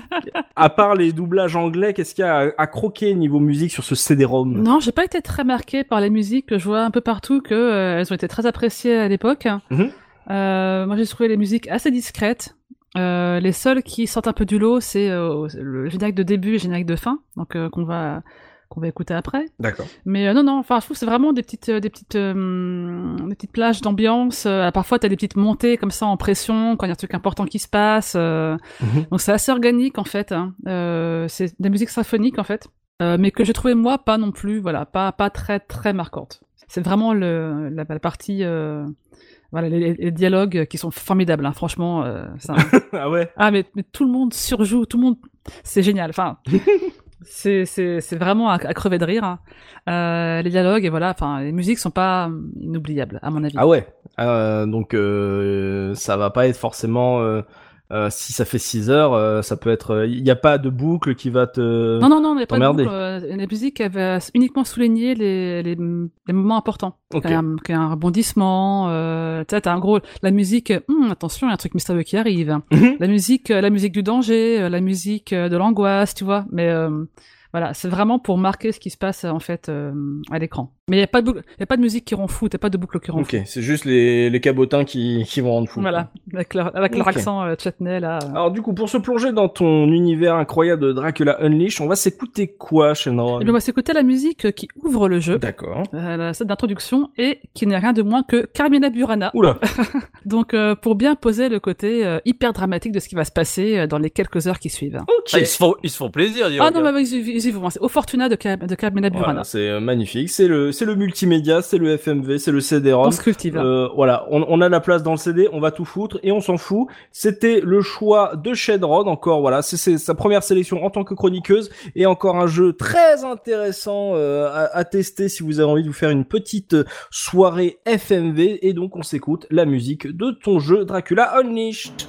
à part les doublages anglais, qu'est-ce qu'il y a à, à croquer niveau musique sur ce CD-ROM Non, j'ai pas été très marquée par les musiques que je vois un peu partout que elles ont été très appréciées à l'époque. Mhm. Euh, moi, j'ai trouvé les musiques assez discrètes. Euh, les seuls qui sortent un peu du lot, c'est euh, le générique de début et le générique de fin, donc euh, qu'on va qu'on va écouter après. D'accord. Mais non, non, enfin, je trouve que c'est vraiment des petites, des petites, des petites plages d'ambiance. Parfois, t'as des petites montées comme ça en pression quand il y a un truc important qui se passe. Mhm. donc c'est assez organique en fait. Hein. C'est de la musique symphonique en fait, mais que j'ai trouvé moi pas non plus, voilà, pas pas très très marquante. C'est vraiment le la, la partie, voilà, les, les dialogues qui sont formidables. Hein, franchement, euh, ça- ah ouais? ah mais, mais tout le monde surjoue, tout le monde, c'est génial. Enfin, c'est vraiment à, à crever de rire. hein. Euh, les dialogues et voilà, enfin les musiques sont pas inoubliables à mon avis. Ah ouais. Euh, donc ça va pas être forcément. Euh, euh, si ça fait 6 heures, euh, ça peut être. Il n'y a pas de boucle qui va te. Non non non, il n'y a pas de boucle. Euh, La musique elle va uniquement souligner les les, les moments importants. Ok. Qu'il y a un, qu'il y a un rebondissement. Euh, tu sais, un gros la musique. hum, attention, il y a un truc mystérieux qui arrive. Mhm. la musique, euh, la musique du danger, euh, la musique euh, de l'angoisse, tu vois. Mais euh, voilà, c'est vraiment pour marquer ce qui se passe en fait euh, à l'écran. Mais il y a pas de y a pas de musique qui rend fou, t'as pas de boucle qui rend fou. Ok, c'est juste les, les cabotins qui, qui vont rendre fou. Voilà, avec leur, avec leur Ok. accent euh, là. euh. Alors du coup, pour se plonger dans ton univers incroyable de Dracula Unleashed, on va s'écouter quoi, Shenron? Et bien, on va s'écouter la musique qui ouvre le jeu, D'accord. euh, la scène d'introduction, et qui n'est rien de moins que Carmina Burana. Oula. Donc, euh, pour bien poser le côté euh, hyper dramatique de ce qui va se passer euh, dans les quelques heures qui suivent. Ok. Ah, ils, se font, ils se font plaisir, Ah non, mais ils, ils y vont. C'est au Fortuna de, Car- de Carmina Burana. Voilà, c'est magnifique. C'est le, c'est le multimédia, c'est le FMV, c'est le CD-ROM. Cultive. Euh, voilà, on, on a la place dans le CD, on va tout foutre et on s'en fout. C'était le choix de Shedrod encore. Voilà, c'est sa première sélection en tant que chroniqueuse et encore un jeu très intéressant euh, à, à tester si vous avez envie de vous faire une petite soirée FMV. Et donc on s'écoute la musique de ton jeu Dracula Unleashed.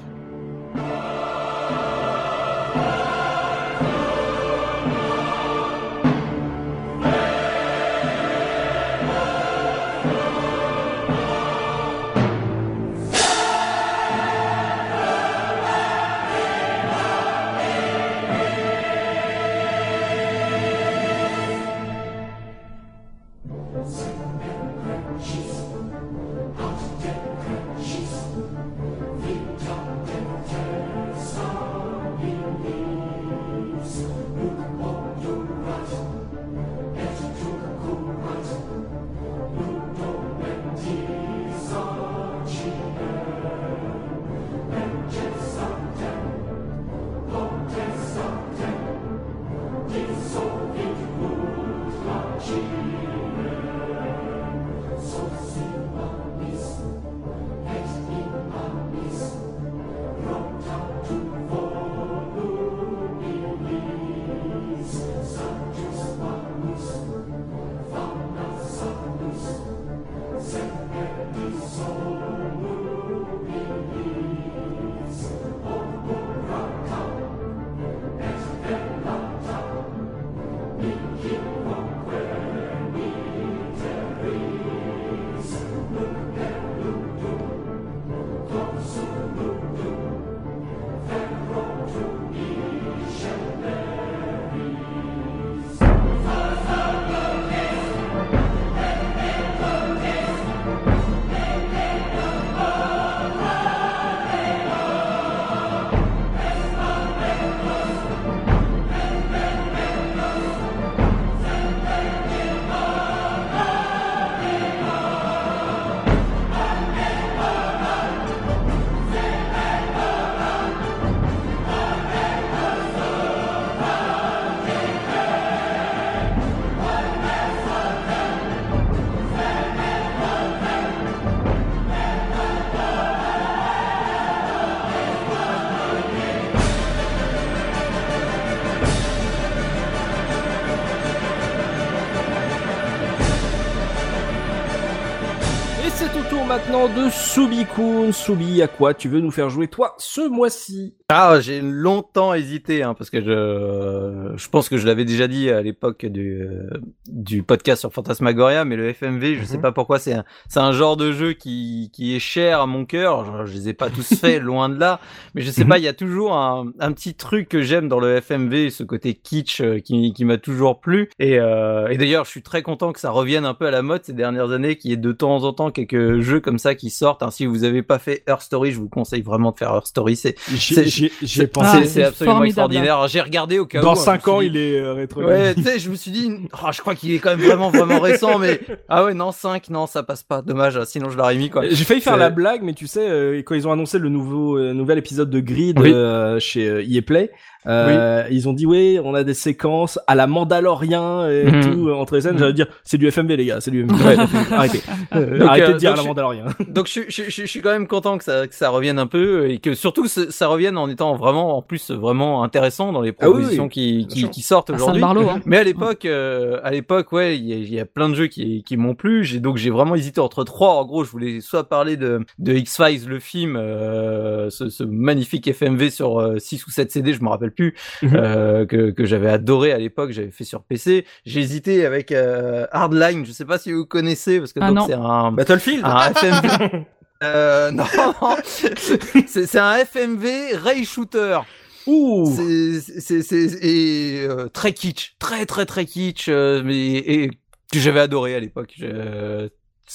nå, du Subi-kun. Subi, à quoi tu veux nous faire jouer toi ce mois-ci Ah, j'ai longtemps hésité, hein, parce que je, je pense que je l'avais déjà dit à l'époque du, euh, du podcast sur Fantasmagoria, mais le FMV, je sais Mhm. pas pourquoi, c'est un, c'est un genre de jeu qui, qui est cher à mon cœur. Je, je les ai pas tous faits, loin de là, mais je sais Mhm. pas, il y a toujours un, un petit truc que j'aime dans le FMV, ce côté kitsch euh, qui, qui m'a toujours plu. Et, euh, et d'ailleurs, je suis très content que ça revienne un peu à la mode ces dernières années, qu'il y ait de temps en temps quelques jeux comme ça qui sortent. Hein, si vous avez pas fait Her Story, je vous conseille vraiment de faire Her Story. C'est J'y j'y- j'y ai c'est- pensé. C'est- absolument formidable. extraordinaire. J'ai regardé au cas où. Dans hein, je me 5 suis ans, dit- il est euh, rétro. Ouais, tu sais, je me suis dit, ah, je crois qu'il est quand même vraiment, vraiment récent, mais ah ouais, non, 5, non, ça passe pas. Dommage, sinon je l'aurais mis, quoi. J'ai failli faire la blague, mais tu sais, euh, quand ils ont annoncé le nouveau euh, nouvel épisode de Grid Oui. euh, chez euh, EA Play, euh, ils ont dit oui, on a des séquences à la Mandalorien et Mhm. tout euh, entre les scènes. Mhm. J'allais dire, c'est du FMV les gars, c'est du FMV. Ouais. Arrêtez, Euh, Donc, arrêtez euh, de dire à la Mandalorien. Donc je, je, je, je suis quand même content que ça, que ça revienne un peu et que surtout ça, revienne en étant vraiment, en plus, vraiment intéressant dans les Ah oui, propositions oui. qui, qui, sortent aujourd'hui. Hein. Mais à l'époque, euh, à l'époque, ouais, il y, a- il y a plein de jeux qui, qui m'ont plu. J'ai donc j'ai vraiment hésité entre trois. En gros, je voulais soit parler de, de X Files, le film, euh, ce, ce magnifique FMV sur euh, 6 ou 7 CD, je me rappelle plus, Mhm. euh, que, que j'avais adoré à l'époque. J'avais fait sur PC. J'ai hésité avec euh, Hardline. Je sais pas si vous connaissez parce que Ah c'est un Battlefield. un FMV. Euh, non, non. c'est un FMV ray shooter. Ouh. C'est c'est c'est et euh, très kitsch, très très très kitsch, euh, mais et que j'avais adoré à l'époque.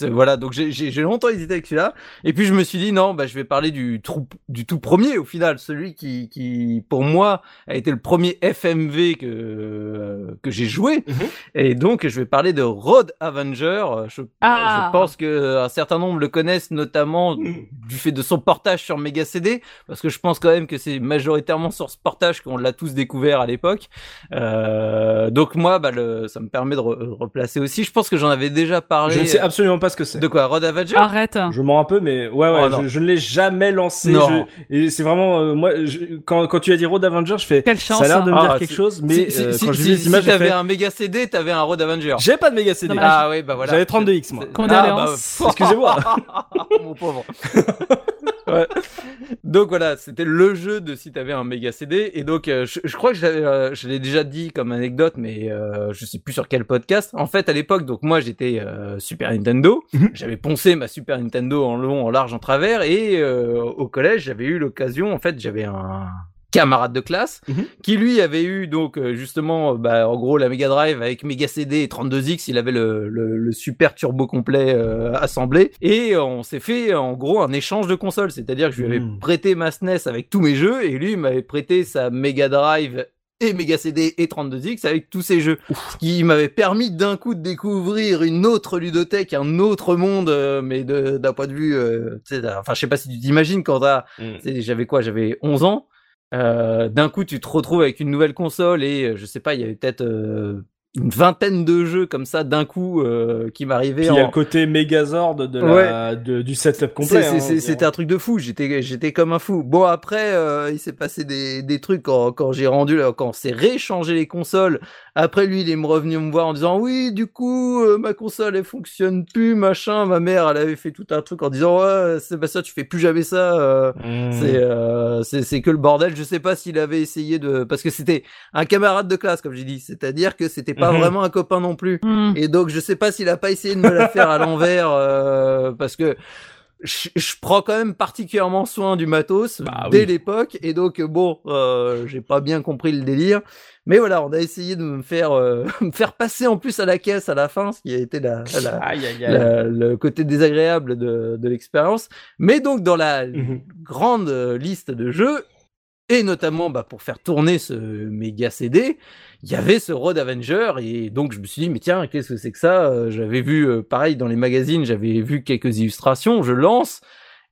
Voilà, donc j'ai- j'ai j'ai longtemps hésité avec celui-là, et puis je me suis dit non, bah je vais parler du trou- du tout premier au final, celui qui qui pour moi a été le premier FMV que euh, que j'ai joué, Mhm. et donc je vais parler de Road Avenger. Je, Ah. je pense que un certain nombre le connaissent notamment du fait de son portage sur Mega CD, parce que je pense quand même que c'est majoritairement sur ce portage qu'on l'a tous découvert à l'époque. Euh, donc moi, bah, le, ça me permet de re- replacer aussi. Je pense que j'en avais déjà parlé. Je ne sais absolument pas ce que c'est. De quoi, Road Avenger? Arrête. Je mens un peu, mais ouais, ouais, Oh, je, je ne l'ai jamais lancé. Non. je- et c'est vraiment, euh, moi, je- quand, quand tu as dit Road Avenger, je fais, Quelle chance. ça a l'air de me Ah, dire si- quelque chose, mais si, euh, si, quand si, j'ai vu si, les images, si j'ai t'avais fait, un méga CD, t'avais un Road Avenger. j'ai pas de méga CD. Ah oui, bah voilà. J'avais 32X, moi. C'est- Condoléances. Ah, bah, Excusez-moi. Mon pauvre. Ouais. Donc voilà, c'était le jeu de si t'avais un méga CD. Et donc, euh, je, je crois que euh, je l'ai déjà dit comme anecdote, mais euh, je sais plus sur quel podcast. En fait, à l'époque, donc moi j'étais Super Nintendo. Mhm. J'avais poncé ma Super Nintendo en long, en large, en travers. Et au collège, j'avais eu l'occasion. En fait, j'avais un camarade de classe Mhm. qui lui avait eu donc euh, justement euh, bah, en gros la Mega Drive avec Mega CD et 32X il avait le, le, le super turbo complet euh, assemblé et euh, on s'est fait en gros un échange de consoles c'est-à-dire que je lui avais Mhm. prêté ma SNES avec tous mes jeux et lui m'avait prêté sa Mega Drive et Mega CD et 32X avec tous ces jeux. Ce qui m'avait permis d'un coup de découvrir une autre ludothèque, un autre monde, euh, mais d'un point de vue, euh, enfin je sais pas si tu t'imagines quand Mm. j'avais quoi? J'avais 11 ans. Euh, D'un coup, tu te retrouves avec une nouvelle console et euh, je sais pas, il y avait peut-être euh, une vingtaine de jeux comme ça d'un coup euh, qui Puis m'arrivaient. il y a le côté Megazord de la, de- du setup complet. C'est- c'est- hein, c'est- C'était un truc de fou. J'étais, j'étais comme un fou. Bon après, euh, il s'est passé des, des trucs quand, quand j'ai rendu, quand on s'est réchangé les consoles. Après lui, il est revenu me voir en disant oui, du coup, euh, ma console elle fonctionne plus, machin. Ma mère, elle avait fait tout un truc en disant ouais, Sébastien, tu fais plus jamais ça. euh, Mm. c'est euh, c'est c'est que le bordel. Je sais pas s'il avait essayé de parce que c'était un camarade de classe comme j'ai dit. C'est-à-dire que c'était pas Mhm. vraiment un copain non plus. Hmm. Et donc je sais pas s'il a pas essayé de me la faire à l'envers euh, parce que je, je prends quand même particulièrement soin du matos Bah dès oui. l'époque et donc bon euh, j'ai pas bien compris le délire mais voilà on a essayé de me faire euh, me faire passer en plus à la caisse à la fin ce qui a été la, la- Aïe, aïe, aïe. la- le côté désagréable de, de l'expérience mais donc dans la Mhm. grande euh, liste de jeux et notamment bah, pour faire tourner ce méga CD, il y avait ce Road Avenger et donc je me suis dit mais tiens qu'est-ce que c'est que ça? Euh, J'avais vu euh, pareil dans les magazines, j'avais vu quelques illustrations, je lance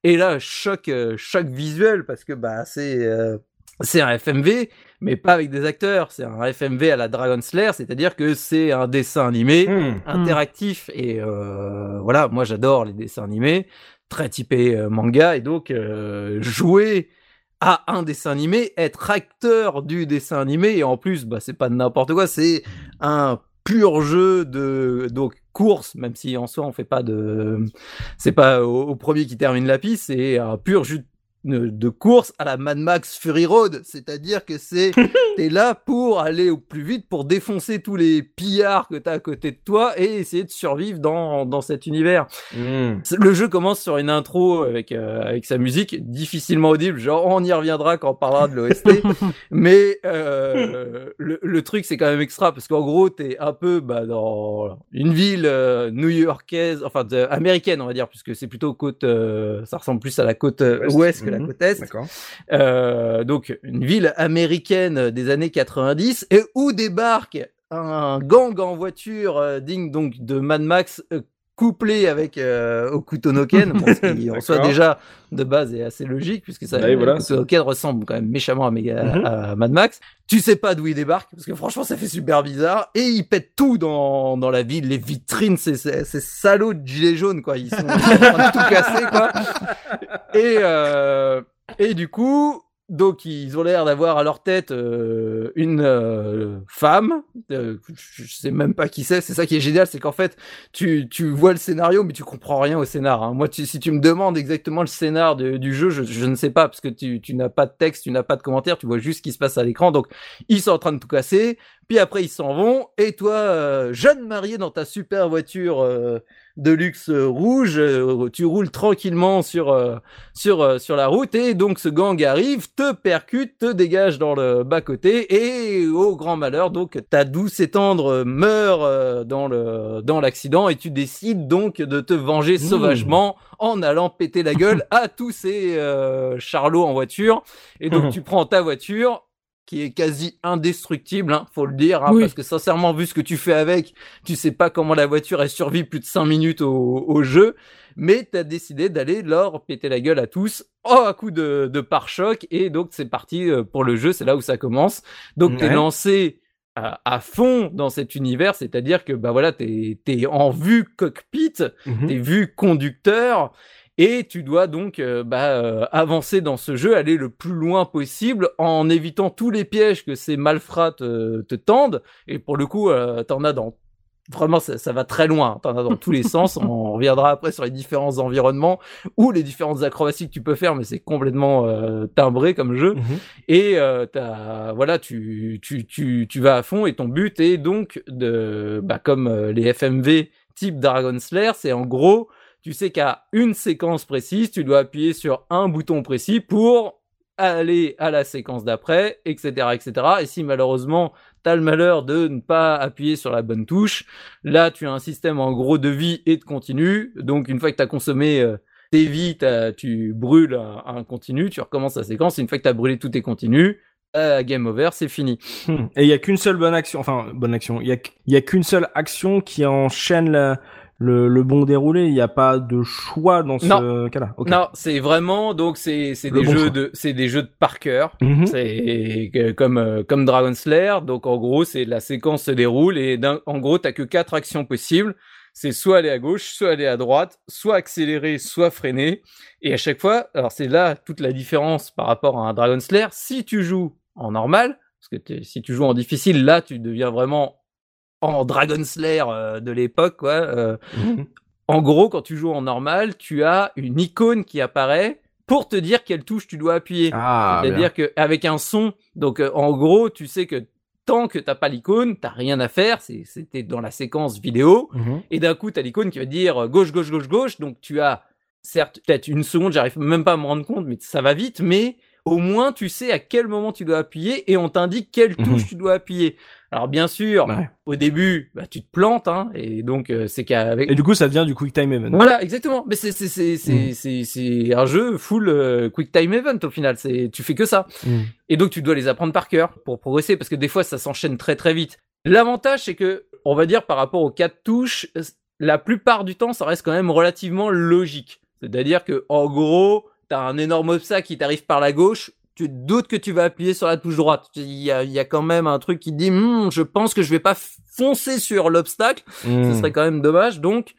et là choc choc visuel parce que bah c'est euh, c'est un FMV mais pas avec des acteurs, c'est un FMV à la Dragon Slayer, c'est-à-dire que c'est un dessin animé Mm. interactif. Et euh, voilà moi j'adore les dessins animés très typés euh, manga. Et donc euh, jouer à un dessin animé être acteur du dessin animé et en plus bah c'est pas n'importe quoi c'est un pur jeu de donc course même si en soi on fait pas de c'est pas au, au premier qui termine la piste c'est un pur jeu de course à la Mad Max Fury Road, c'est-à-dire que c'est t'es là pour aller au plus vite pour défoncer tous les pillards que t'as à côté de toi et essayer de survivre dans dans cet univers. Hmm. Le jeu commence sur une intro avec euh, avec sa musique difficilement audible, genre on y reviendra quand on parlera de l'OST, mais euh, le, le truc c'est quand même extra parce qu'en gros t'es un peu bah, dans une ville euh, new-yorkaise, enfin de- américaine on va dire puisque c'est plutôt côte, euh, ça ressemble plus à la côte euh, Ouest. La Mhm. côte est. Euh, donc une ville américaine des années 90 et où débarque un gang en voiture euh, digne donc de Mad Max euh, couplé avec euh, Okutonoken, bon, ce qui en soi déjà de base est assez logique puisque ça Ouais, voilà. Okutonoken ressemble quand même méchamment à, Mega- Mhm. à Mad Max. Tu sais pas d'où il débarque parce que franchement ça fait super bizarre et il pète tout dans dans la ville, les vitrines, ces, salauds de gilets jaunes quoi, ils sont, ils sont en train de tout casser quoi. Et euh, et du coup, donc ils ont l'air d'avoir à leur tête euh, une euh, femme. euh, je sais même pas qui c'est. C'est ça qui est génial, c'est qu'en fait tu tu vois le scénario, mais tu comprends rien au scénar. hein. Moi, tu- si tu me demandes exactement le scénar du jeu, je, je ne sais pas parce que tu tu n'as pas de texte, tu n'as pas de commentaire, tu vois juste ce qui se passe à l'écran. Donc ils sont en train de tout casser. Puis après ils s'en vont et toi, euh, jeune marié dans ta super voiture de luxe euh, rouge, euh, tu roules tranquillement sur euh, sur sur la route et donc ce gang arrive, te percute, te dégage dans le bas côté et au grand malheur donc ta douce et tendre meurt dans le dans l'accident et tu décides donc de te venger Mmh. sauvagement en allant péter la gueule à tous ces euh, charlots en voiture et donc tu prends ta voiture qui est quasi indestructible, hein, faut le dire, hein, Oui. parce que sincèrement, vu ce que tu fais avec, tu sais pas comment la voiture elle survit plus de 5 minutes au, au jeu, mais t'as décidé d'aller leur péter la gueule à tous, oh, à coup de, de pare-choc, et donc c'est parti euh, pour le jeu, c'est là où ça commence. Donc t'es Ouais. lancé à, à fond dans cet univers, c'est-à-dire que bah voilà, t'es t'es en vue cockpit, Mhm. t'es vu conducteur et tu dois donc euh, bah, euh, avancer dans ce jeu, aller le plus loin possible en évitant tous les pièges que ces malfrats te, te tendent. Et pour le coup, euh, t'en as dans vraiment ça, ça va très loin. T'en as dans tous les sens. On reviendra après sur les différents environnements ou les différentes acrobaties que tu peux faire, mais c'est complètement timbré comme jeu Mhm. et t'as voilà tu, tu tu tu vas à fond et ton but est donc de bah comme les FMV type Dragon Slayer c'est en gros tu sais qu'à une séquence précise tu dois appuyer sur un bouton précis pour aller à la séquence d'après etc etc et si malheureusement t'as le malheur de ne pas appuyer sur la bonne touche là tu as un système en gros de vie et de continu donc une fois que t'as consommé euh, tes vies, t'as- tu brûles un, continu, tu recommences la séquence, une fois que tu as brûlé tous tes continus, euh, game over, c'est fini. Hmm. Et il y a qu'une seule bonne action, enfin bonne action. Il y a, a qu'une seule action qui enchaîne la- le, le bon déroulé. Il n'y a pas de choix dans ce cas-là. Non, c'est vraiment, donc c'est des bon jeux choix. de c'est des jeux de par cœur. Mhm. C'est que- comme euh, comme Dragon Slayer, donc en gros c'est la séquence se déroule et en gros t'as que quatre actions possibles. C'est soit aller à gauche, soit aller à droite, soit accélérer, soit freiner. Et à chaque fois, alors c'est là toute la différence par rapport à un Dragon Slayer. Si tu joues en normal, parce que si tu joues en difficile, là tu deviens vraiment en Dragon Slayer euh, de l'époque, quoi. euh, Mhm. en gros, quand tu joues en normal, tu as une icône qui apparaît pour te dire quelle touche tu dois appuyer. Ah. C'est-à-dire que avec un son, donc euh, en gros, tu sais que tant que t'as pas l'icône, t'as rien à faire. C'était dans la séquence vidéo. Mhm. Et d'un coup, t'as l'icône qui va dire gauche, gauche, gauche, gauche. Donc tu as certes peut-être une seconde, j'arrive même pas à me rendre compte, mais ça va vite. Mais au moins, tu sais à quel moment tu dois appuyer et on t'indique quelle Mhm. touche tu dois appuyer. Alors bien sûr, Ouais. au début, bah, tu te plantes, hein, et donc euh, c'est qu'avec Et du coup, ça devient du quick time event. voilà, exactement. Mais c'est c'est c'est c'est Mm. c'est c'est un jeu full euh, quick time event au final. C'est tu fais que ça. Mm. Et donc tu dois les apprendre par cœur pour progresser parce que des fois ça s'enchaîne très très vite. L'avantage c'est que on va dire par rapport aux quatre touches, la plupart du temps ça reste quand même relativement logique. C'est-à-dire que en gros, t'as un énorme obstacle qui t'arrive par la gauche, tu te doutes que tu vas appuyer sur la touche droite. Il y a, il y a quand même un truc qui dit, Hum, je pense que je vais pas foncer sur l'obstacle ce Mhm. serait quand même dommage. Donc,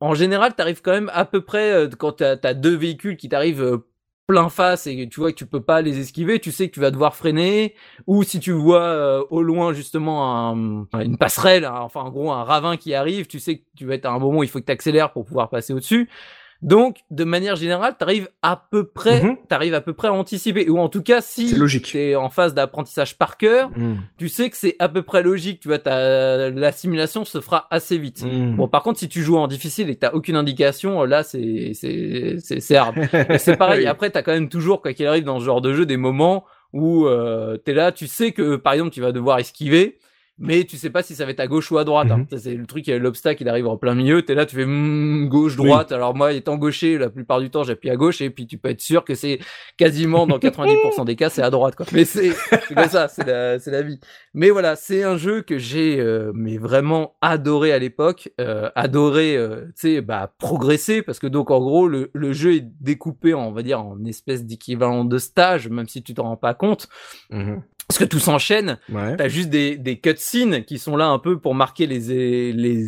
en général, t'arrives quand même à peu près euh, quand t'as as deux véhicules qui t'arrivent euh, plein face et tu vois que tu peux pas les esquiver, tu sais que tu vas devoir freiner. Ou si tu vois euh, au loin justement un- une passerelle, hein, enfin en gros un ravin qui arrive, tu sais que tu vas être à un moment où il faut que tu accélères pour pouvoir passer au-dessus. Donc, de manière générale, t'arrives à peu près, Mhm. t'arrives à peu près à anticiper. Ou en tout cas, si t'es en phase d'apprentissage par cœur, Mm. tu sais que c'est à peu près logique. Tu vois, t'as- l'assimilation se fera assez vite. Mm. Bon, par contre, si tu joues en difficile et que t'as aucune indication, euh, là, c'est c'est c'est c'est hard. C'est pareil. Oui. Après, t'as quand même toujours, quoi qu'il arrive dans ce genre de jeu, des moments où euh, t'es là, tu sais que par exemple, tu vas devoir esquiver. Mais tu sais pas si ça va être à gauche ou à droite. hein. Mhm. Ça, C'est le truc, il y a l'obstacle, il arrive en plein milieu. T'es là, tu fais hmm, gauche, droite. Alors moi, étant gaucher, la plupart du temps, j'appuie à gauche et puis tu peux être sûr que c'est quasiment dans 90% des cas, c'est à droite. Quoi. Mais c'est c'est comme ça, c'est la, c'est la vie. Mais voilà, c'est un jeu que j'ai euh, mais vraiment adoré à l'époque, euh, adoré, euh, tu sais, bah progresser parce que donc en gros le, le jeu est découpé, en, on va dire, en espèce d'équivalent de stage, même si tu t'en rends pas compte, Mhm. Parce que tout s'enchaîne. Ouais. T'as juste des, des cutscenes qui sont là un peu pour marquer les, les,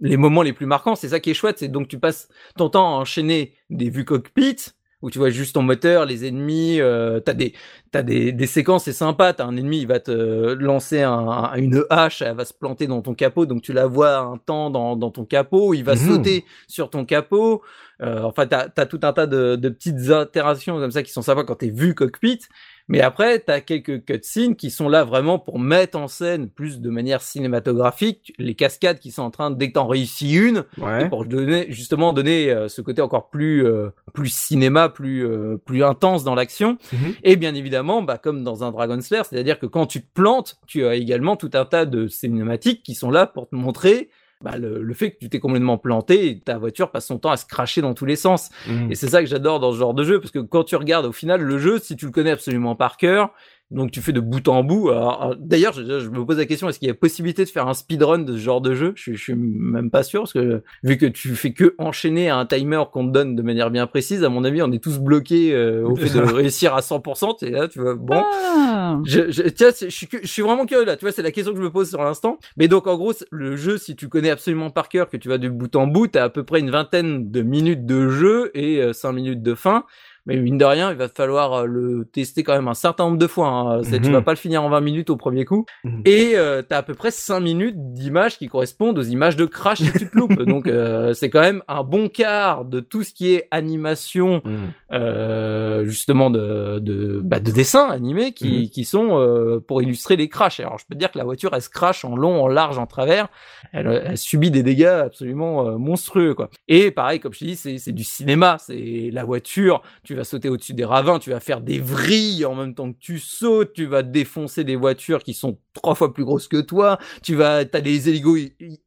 les moments les plus marquants. C'est ça qui est chouette. C'est donc tu passes ton temps à enchaîner des vues cockpit où tu vois juste ton moteur, les ennemis. Euh, t'as des t'as des, des séquences c'est sympa. T'as un ennemi, il va te lancer un, un- une hache, elle va se planter dans ton capot, donc tu la vois un temps dans, dans ton capot. Il va Mhm. sauter sur ton capot. Euh, enfin, t'as as tout un tas de, de petites interactions comme ça qui sont sympas quand t'es vu cockpit. Mais après, t'as quelques cutscenes qui sont là vraiment pour mettre en scène plus de manière cinématographique les cascades qui sont en train dès que t'en réussis une Ouais. pour donner justement donner euh, ce côté encore plus euh, plus cinéma, plus euh, plus intense dans l'action. Mhm. Et bien évidemment, bah comme dans un Dragon Slayer, c'est-à-dire que quand tu te plantes, tu as également tout un tas de cinématiques qui sont là pour te montrer bah, le, le fait que tu t'es complètement planté et ta voiture passe son temps à se cracher dans tous les sens. Mm. Et c'est ça que j'adore dans ce genre de jeu, parce que quand tu regardes au final le jeu, si tu le connais absolument par cœur, donc tu fais de bout en bout. D'ailleurs, je, je me pose la question est-ce qu'il y a possibilité de faire un speedrun de ce genre de jeu? Je, je suis même pas sûr, parce que vu que tu fais que enchaîner à un timer qu'on te donne de manière bien précise, à mon avis, on est tous bloqués euh, au fait de réussir à 100%. Et là, tu vois, bon. Ah. Je, je, tiens, je suis, je suis vraiment curieux là. Tu vois, c'est la question que je me pose sur l'instant. Mais donc, en gros, le jeu, si tu connais absolument par cœur, que tu vas de bout en bout, t'as à peu près une vingtaine de minutes de jeu et euh, 5 minutes de fin. Mais mine de rien, il va falloir euh, le tester quand même un certain nombre de fois. Hein. C'est- Tu Mhm. vas pas le finir en 20 minutes au premier coup. Mhm. Et euh, t'as à peu près 5 minutes d'images qui correspondent aux images de crash si tu te loupes. Donc, euh, c'est quand même un bon quart de tout ce qui est animation Mm. euh, justement de de, bah, de dessins animés qui, Mhm. qui sont pour illustrer les crashs. Alors je peux te dire que la voiture elle se crache en long, en large, en travers. Elle, elle subit des dégâts absolument monstrueux quoi. Et pareil comme je te dis c'est c'est du cinéma. C'est la voiture. Tu vas sauter au-dessus des ravins, tu vas faire des vrilles en même temps que tu sautes. Tu vas défoncer des voitures qui sont trois fois plus grosses que toi. Tu vas t'as des hélico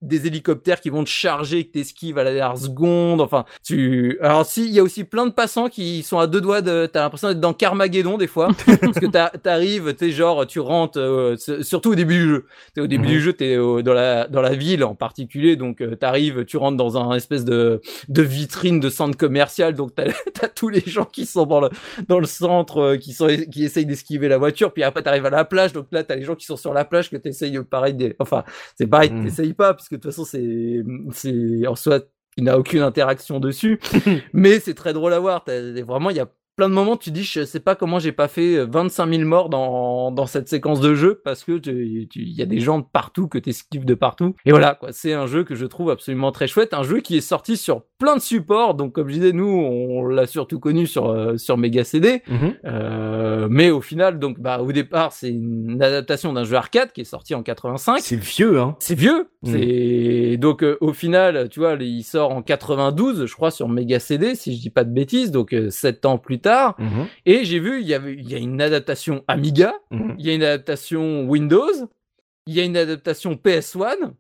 des hélicoptères qui vont te charger, que t'esquives à la dernière seconde. Enfin tu alors si il y a aussi plein de passants qui sont à deux doigts de t'as l'impression d'être dans Carmageddon des fois parce que t'arrives sais genre tu rentres euh, surtout au début du jeu T'es au début Mhm. du jeu t'es au- dans la dans la ville en particulier donc euh, t'arrives tu rentres dans un espèce de de vitrine de centre commercial donc t'as t'as tous les gens qui sont dans le dans le centre euh, qui sont qui essayent d'esquiver la voiture puis après t'arrives à la plage donc là t'as les gens qui sont sur la plage que t'essayes pareil des... enfin c'est pareil Mhm. t'essayes pas parce que de toute façon c'est c'est en soi il n'a aucune interaction dessus mais c'est très drôle à voir. Vraiment, il y a plein de moments, tu dis, je sais pas comment j'ai pas fait euh, 25 000 morts dans, dans cette séquence de jeu parce que tu- il y a des gens de partout que t'esquives de partout. Et voilà, quoi. C'est un jeu que je trouve absolument très chouette. Un jeu qui est sorti sur plein de supports. Donc, comme je disais, nous, on l'a surtout connu sur, euh, sur Mega CD. Mhm. Euh, mais au final, donc, bah, au départ, c'est une adaptation d'un jeu arcade qui est sorti en 85. C'est vieux, hein. C'est vieux. Mm. C'est donc euh, au final, tu vois, il sort en 92, je crois, sur Mega CD, si je dis pas de bêtises, donc euh, sept ans plus tard. Mhm. Et j'ai vu, il y avait, il y a une adaptation Amiga, Mhm. il y a une adaptation Windows, il y a une adaptation PS1.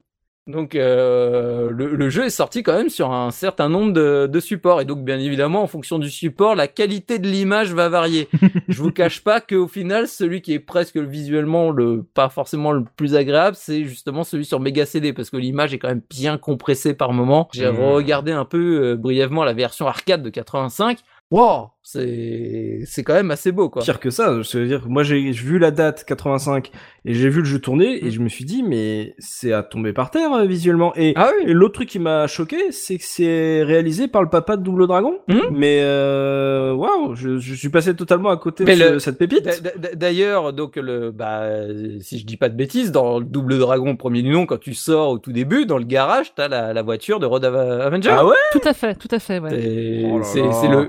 Donc euh, le, le jeu est sorti quand même sur un certain nombre de, de supports et donc bien évidemment en fonction du support la qualité de l'image va varier. Je vous cache pas qu'au final celui qui est presque visuellement le pas forcément le plus agréable c'est justement celui sur Mega CD parce que l'image est quand même bien compressée par moment. J'ai Mhm. regardé un peu euh, brièvement la version arcade de 85. Wow, c'est c'est quand même assez beau quoi. Pire que ça, je veux dire, moi j'ai vu la date 85 et j'ai vu le jeu tourner Mm. et je me suis dit mais c'est à tomber par terre euh, visuellement. Et, Ah oui. et l'autre truc qui m'a choqué, c'est que c'est réalisé par le papa de Double Dragon. Mhm. Mais euh, waouh, je, je suis passé totalement à côté Mais de le- ce- cette pépite. D'a- d'a- D'ailleurs, donc le bah si je dis pas de bêtises, dans le Double Dragon premier du nom, quand tu sors au tout début, dans le garage, t'as la, la voiture de Road Ava- Avenger. Ah ouais? Tout à fait, tout à fait, ouais. C'est Oh là c'est- là.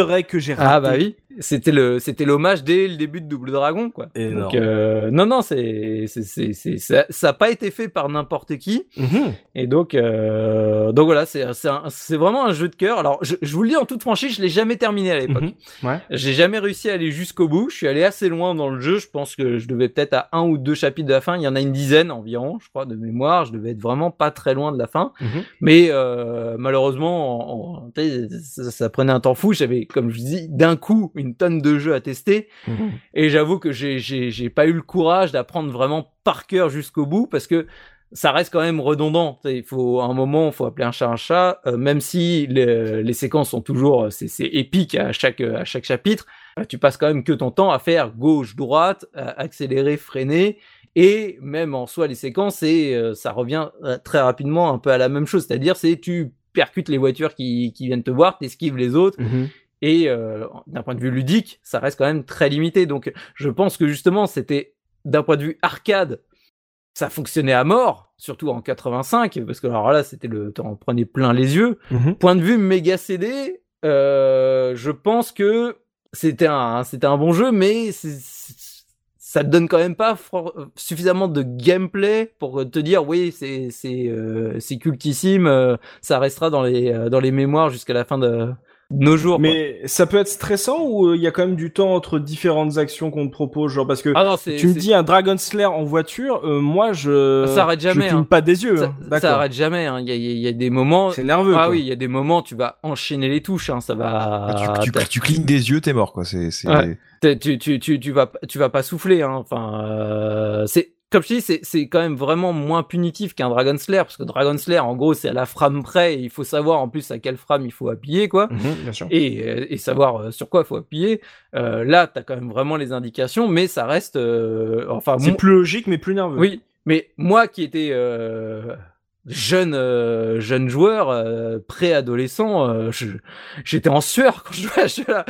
Easter egg que j'ai raté. ah bah oui, c'était le c'était l'hommage dès le début de Double Dragon quoi. Donc euh, non non c'est c'est c'est ça ça a pas été fait par n'importe qui Mhm. et donc euh, donc voilà c'est c'est vraiment un jeu de cœur. Alors je, je vous le dis en toute franchise, je l'ai jamais terminé à l'époque. Mhm. Ouais. J'ai jamais réussi à aller jusqu'au bout. Je suis allé assez loin dans le jeu. Je pense que je devais peut-être à un ou deux chapitres de la fin. Il y en a une dizaine environ, je crois, de mémoire. Je devais être vraiment pas très loin de la fin. Mhm. Mais euh, malheureusement, ça, ça prenait un temps fou. J'avais, comme je vous dis, d'un coup une tonne de jeux à tester. Mhm. Et j'avoue que j'ai pas eu le courage d'apprendre vraiment par cœur jusqu'au bout parce que ça reste quand même redondant. Il faut à un moment, il faut appeler un chat un chat, euh, même si les, les séquences sont toujours c'est c'est épique à chaque à chaque chapitre. euh, Tu passes quand même que ton temps à faire gauche droite, accélérer, freiner. Et même en soi, les séquences, euh, ça revient euh, très rapidement un peu à la même chose. C'est-à-dire, c'est tu percutes les voitures qui, qui viennent te voir, t'esquives les autres, Mhm. Et euh, d'un point de vue ludique, ça reste quand même très limité. Donc, je pense que justement, c'était d'un point de vue arcade, ça fonctionnait à mort, surtout en 85, parce que alors là, c'était le, t'en prenais plein les yeux. Mhm. Point de vue méga CD, euh, je pense que c'était un, c'était un bon jeu, mais c'est- ça te donne quand même pas suffisamment de gameplay pour te dire oui, c'est c'est euh, c'est cultissime, euh, ça restera dans les euh, dans les mémoires jusqu'à la fin de nos jours. quoi. Mais ça peut être stressant ou euh, il y a quand même du temps entre différentes actions qu'on te propose, genre parce que Ah non, tu me dis un Dragon Slayer en voiture, euh, moi je Ça arrête jamais, je cligne hein. pas des yeux. ça, hein. ça arrête jamais. hein. Il y, a, il y a des moments. C'est nerveux. Ah quoi. oui, il y a des moments, tu vas enchaîner les touches. Hein, ça va. Ah, tu, tu, tu clignes des yeux, t'es mort, quoi. C'est, c'est... Ouais. tu, tu, tu vas, tu vas pas souffler. Hein. Enfin, euh, c'est comme je dis, c'est, c'est quand même vraiment moins punitif qu'un Dragon Slayer parce que Dragon Slayer, en gros, c'est à la frame près. Et il faut savoir en plus à quelle frame il faut appuyer, quoi. Mhm, bien sûr. Et, euh, et savoir euh, sur quoi il faut appuyer. Euh, là, t'as quand même vraiment les indications, mais ça reste. euh, enfin, C'est mon- plus logique mais plus nerveux. oui, mais moi qui étais euh, jeune euh, jeune joueur euh, préadolescent, euh, je- j'étais en sueur quand je jouais à ce jeu-là.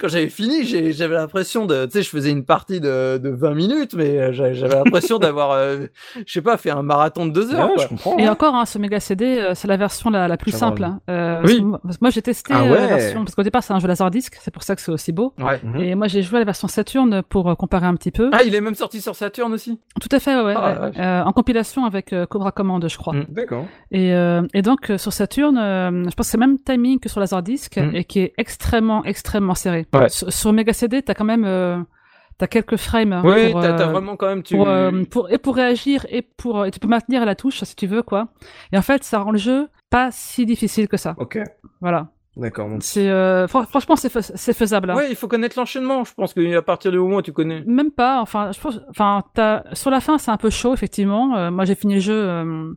Quand j'avais fini, j'ai- j'avais l'impression de, tu sais, je faisais une partie de, de 20 minutes, mais euh, j'avais l'impression d'avoir, euh, je sais pas, fait un marathon de deux heures. Ouais, quoi. je comprends. Et encore, hein, ce méga CD, euh, c'est la version la, la plus simple. hein. Euh, Oui. parce que moi- j'ai testé Ah ouais. la version parce qu'au départ, c'est un jeu Laserdisc, c'est pour ça que c'est aussi beau. Ouais. Mhm. Et moi, j'ai joué à la version Saturn pour comparer un petit peu. Ah, il est même sorti sur Saturn aussi? Tout à fait, ouais, Ah, ouais. ouais. Euh, en compilation avec euh, Cobra Command, je crois. Mm. D'accord. Et, euh, et donc euh, sur Saturn, euh, je pense que c'est le même timing que sur Laserdisc Mm. et qui est extrêmement, extrêmement serré. Ouais. Sur, sur Mega CD, t'as quand même euh, t'as quelques frames. Oui, pour, t'as vraiment quand même tu. pour, pour- et pour réagir et pour et tu peux maintenir la touche si tu veux quoi. Et en fait, ça rend le jeu pas si difficile que ça. Ok. Voilà. D'accord. donc- C'est euh, fran- franchement c'est fais- c'est faisable. hein. Ouais, il faut connaître l'enchaînement. Je pense qu'à partir du moment où tu connais. Même pas. Enfin, je pense. Enfin, t'as sur la fin, c'est un peu chaud effectivement. Euh, moi, j'ai fini le jeu euh,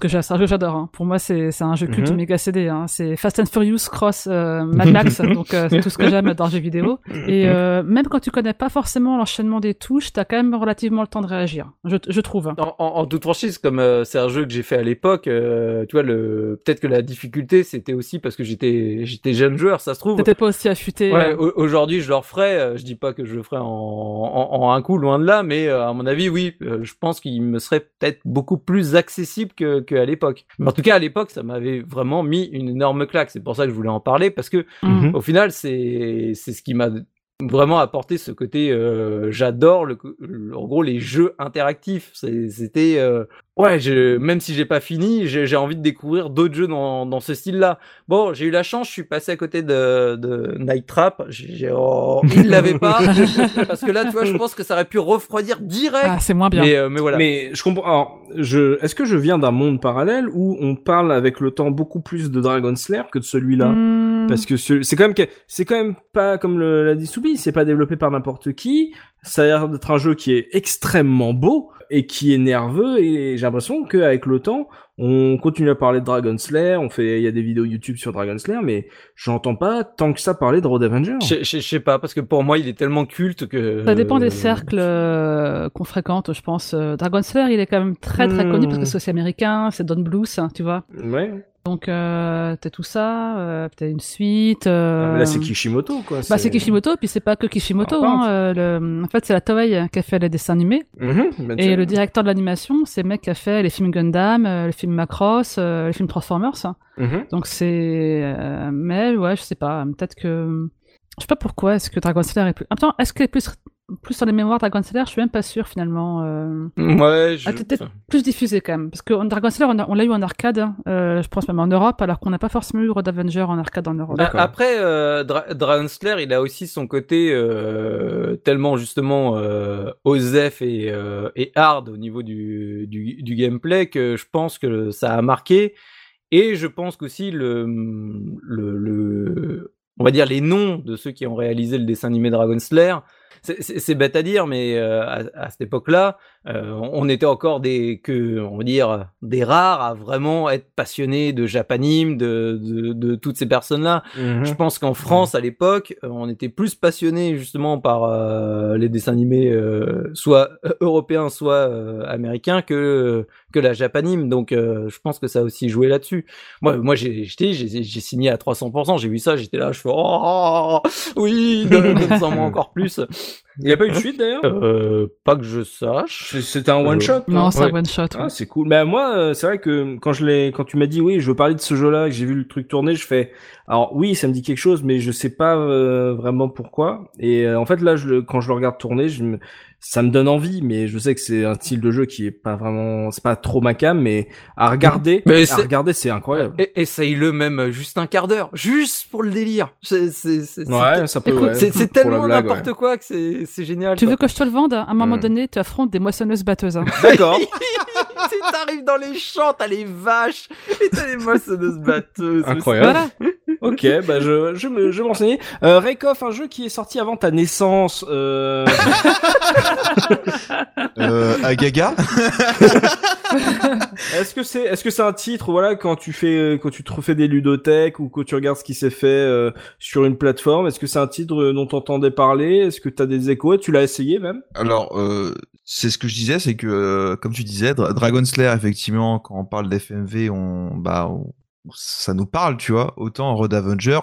parce que c'est un jeu que j'adore. hein. Pour moi, c'est c'est un jeu culte Mhm. méga CD. Hein. C'est Fast and Furious cross euh, Mad Max. donc euh, c'est tout ce que j'aime dans le jeu vidéo. Et euh, même quand tu connais pas forcément l'enchaînement des touches, t'as quand même relativement le temps de réagir. Je, je trouve. hein. En, en, en toute franchise, comme euh, c'est un jeu que j'ai fait à l'époque, euh, tu vois, le peut-être que la difficulté c'était aussi parce que j'étais j'étais jeune joueur, ça se trouve. T'étais pas aussi affûté. Ouais, euh, aujourd'hui je le referais. Je dis pas que je le ferais en, en, en un coup, loin de là, mais euh, à mon avis, oui, euh, je pense qu'il me serait peut-être beaucoup plus accessible que qu'à l'époque. Mais en tout cas, à l'époque, ça m'avait vraiment mis une énorme claque. C'est pour ça que je voulais en parler parce que mm. Mhm. au final, c'est c'est ce qui m'a vraiment apporté ce côté. euh, J'adore le, le- en gros les jeux interactifs. C'est- C'était euh, ouais, je, même si j'ai pas fini, j'ai j'ai envie de découvrir d'autres jeux dans, dans ce style-là. Bon, j'ai eu la chance, je suis passé à côté de, de Night Trap. J'ai j'ai- oh, il l'avait pas parce que là, tu vois, je pense que ça aurait pu refroidir direct. Ah, c'est moins bien. mais, euh, mais voilà. Mais je comprends. Alors, je, est-ce que je viens d'un monde parallèle où on parle avec le temps beaucoup plus de Dragon Slayer que de celui-là? Hmm. Parce que ce- c'est quand même que- c'est quand même pas comme le- l'a dit Soubi, c'est pas développé par n'importe qui. Ça a l'air d'être un jeu qui est extrêmement beau et qui est nerveux et j'ai l'impression qu'avec le temps, on continue à parler de Dragon Slayer, on fait, il y a des vidéos YouTube sur Dragon Slayer, mais j'entends pas tant que ça parler de Road Avenger. Je, je, je sais pas, parce que pour moi, il est tellement culte que. Ça dépend des cercles euh, qu'on fréquente, je pense. Euh, Dragon Slayer, il est quand même très très connu parce que Hmm. c'est aussi américain, c'est Don Bluth, hein, tu vois. Ouais. Donc euh, t'as tout ça, euh, t'as une suite. euh, Ah, mais là, c'est Kishimoto, quoi. Bah c'est Kishimoto, puis c'est pas que Kishimoto. Ah, hein, euh, le... En fait, c'est la Toei qui a fait les dessins animés. Mhm, bien Et le directeur de l'animation, c'est le mec qui a fait les films Gundam, euh, le film Macross, euh, les films Transformers. Mhm. Donc c'est... euh, mais ouais, je sais pas, peut-être que... Je sais pas pourquoi, est-ce que Dragon Slayer est plus... Attends, est-ce qu'elle est plus, plus dans les mémoires Dragon Slayer Je suis même pas sûr finalement. euh, Ouais, je... Ah, peut-être plus diffusé quand même. Parce que Dragon Slayer, on, l'a eu en arcade, hein, euh, je pense même en Europe, alors qu'on n'a pas forcément eu Road Avenger en arcade en Europe. Après, euh, Dra- Dragon Slayer, il a aussi son côté euh, tellement justement euh, osef et, euh, et hard au niveau du, du, du gameplay que je pense que ça a marqué. Et je pense qu'aussi le, le, le, on va dire les noms de ceux qui ont réalisé le dessin animé Dragon Slayer. C'est- bête à dire, mais euh, à, cette époque-là, on était encore des que on va dire des rares à vraiment être passionnés de Japanime, de, de, de toutes ces personnes-là. Mhm. Je pense qu'en France, à l'époque, euh, on était plus passionnés justement par euh, les dessins animés, euh, soit européens, soit euh, américains, que que la japanime. Donc, euh, je pense que ça a aussi joué là-dessus. Moi, moi, j'ai j'étais- j'ai j'ai signé à 300%. J'ai vu ça, j'étais là, je fais oh oui, donne- donne-en moi encore plus. Il n'y a pas eu de suite d'ailleurs? Euh, pas que je sache. C'est- C'était un one shot. non, c'est un ouais. one shot. Ah, c'est cool. Mais moi, euh, c'est vrai que quand je l'ai, quand tu m'as dit oui, je veux parler de ce jeu-là, que j'ai vu le truc tourner, je fais, alors oui, ça me dit quelque chose, mais je sais pas euh, vraiment pourquoi. Et euh, en fait, là, je, le- quand je le regarde tourner, je me, ça me donne envie, mais je sais que c'est un style de jeu qui est pas vraiment, c'est pas trop ma cam, mais à regarder, Mais à c'est- regarder, c'est incroyable. Et- Essaye-le même juste un quart d'heure, juste pour le délire. C'est c'est- c'est- Ouais, ça peut. Écoute, ouais, c'est tellement blague, n'importe ouais. quoi que c'est c'est génial. Tu quoi. veux que je te le vende? À un moment Hmm. donné, tu affrontes des moissonneuses batteuses. hein. D'accord. tu t'arrives dans les champs, t'as les vaches et t'as les moissonneuses batteuses. Incroyable. voilà. Ok, bah je je me je vais m'enseigner. Euh, Raykoff, un jeu qui est sorti avant ta naissance. Euh... Euh, à Gaga. Est-ce que c'est est-ce que c'est un titre voilà quand tu fais euh, quand tu te refais des ludothèques ou quand tu regardes ce qui s'est fait euh, sur une plateforme est-ce que c'est un titre euh, dont t'entendais parler? Est-ce que t'as des échos? Tu l'as essayé même? Alors, euh, c'est ce que je disais, c'est que, euh, comme tu disais, Dra- Dragon Slayer, effectivement, quand on parle d'FMV, on, bah, on- ça nous parle, tu vois. Autant Road Avenger,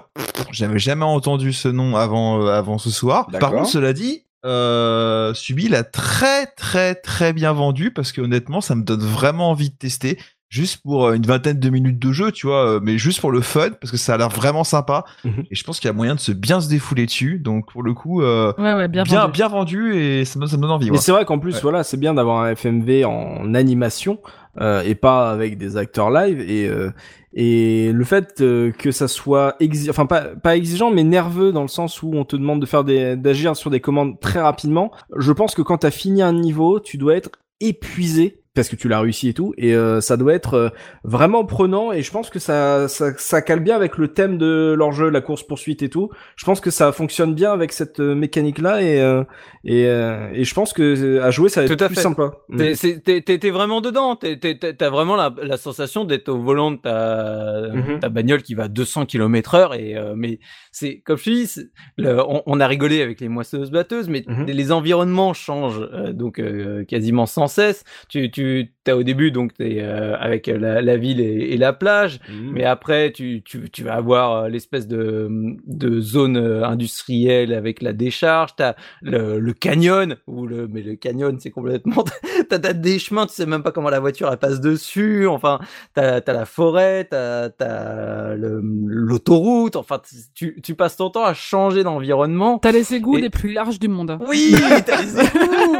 j'avais jamais entendu ce nom avant, euh, avant ce soir. Par contre, cela dit, euh, Subi l'a très, très, très bien vendu parce que honnêtement, ça me donne vraiment envie de tester. Juste pour euh, une vingtaine de minutes de jeu, tu vois, euh, mais juste pour le fun, parce que ça a l'air vraiment sympa. Mhm. Et je pense qu'il y a moyen de se bien se défouler dessus. Donc, pour le coup, euh, Ouais, ouais, bien, bien, vendu. bien vendu et ça me, ça me donne envie. mais ouais. c'est vrai qu'en plus Ouais. voilà c'est bien d'avoir un FMV en animation euh, et pas avec des acteurs live et euh, et le fait euh, que ça soit exi- enfin pas pas exigeant mais nerveux dans le sens où on te demande de faire des d'agir sur des commandes très rapidement je pense que quand t'as fini un niveau tu dois être épuisé parce que tu l'as réussi et tout et euh, ça doit être euh, vraiment prenant et je pense que ça, ça ça cale bien avec le thème de leur jeu la course poursuite et tout je pense que ça fonctionne bien avec cette mécanique là et euh, et, euh, et je pense que euh, à jouer ça va être Tout à plus fait. sympa Mm. T'es- t'es vraiment dedans. T'as vraiment la, la sensation d'être au volant de ta, Mhm. ta bagnole qui va à 200 km heure. Et euh, mais c'est comme je dis, le- on, on a rigolé avec les moissonneuses batteuses, mais Mhm. les environnements changent euh, donc euh, quasiment sans cesse. Tu tu tu t'as au début donc t'es euh, avec la, la ville et, et la plage. Mm. Mais après, tu, tu, tu vas avoir euh, l'espèce de, de zone euh, industrielle avec la décharge. T'as le, le canyon, ou le, mais le canyon, c'est complètement. T'as t'as des chemins, tu sais même pas comment la voiture elle passe dessus. Enfin, t'as as la forêt, t'as as l'autoroute. Enfin, tu, tu passes ton temps à changer d'environnement. T'as les égouts Et- les plus larges du monde. Oui, t'as les égouts.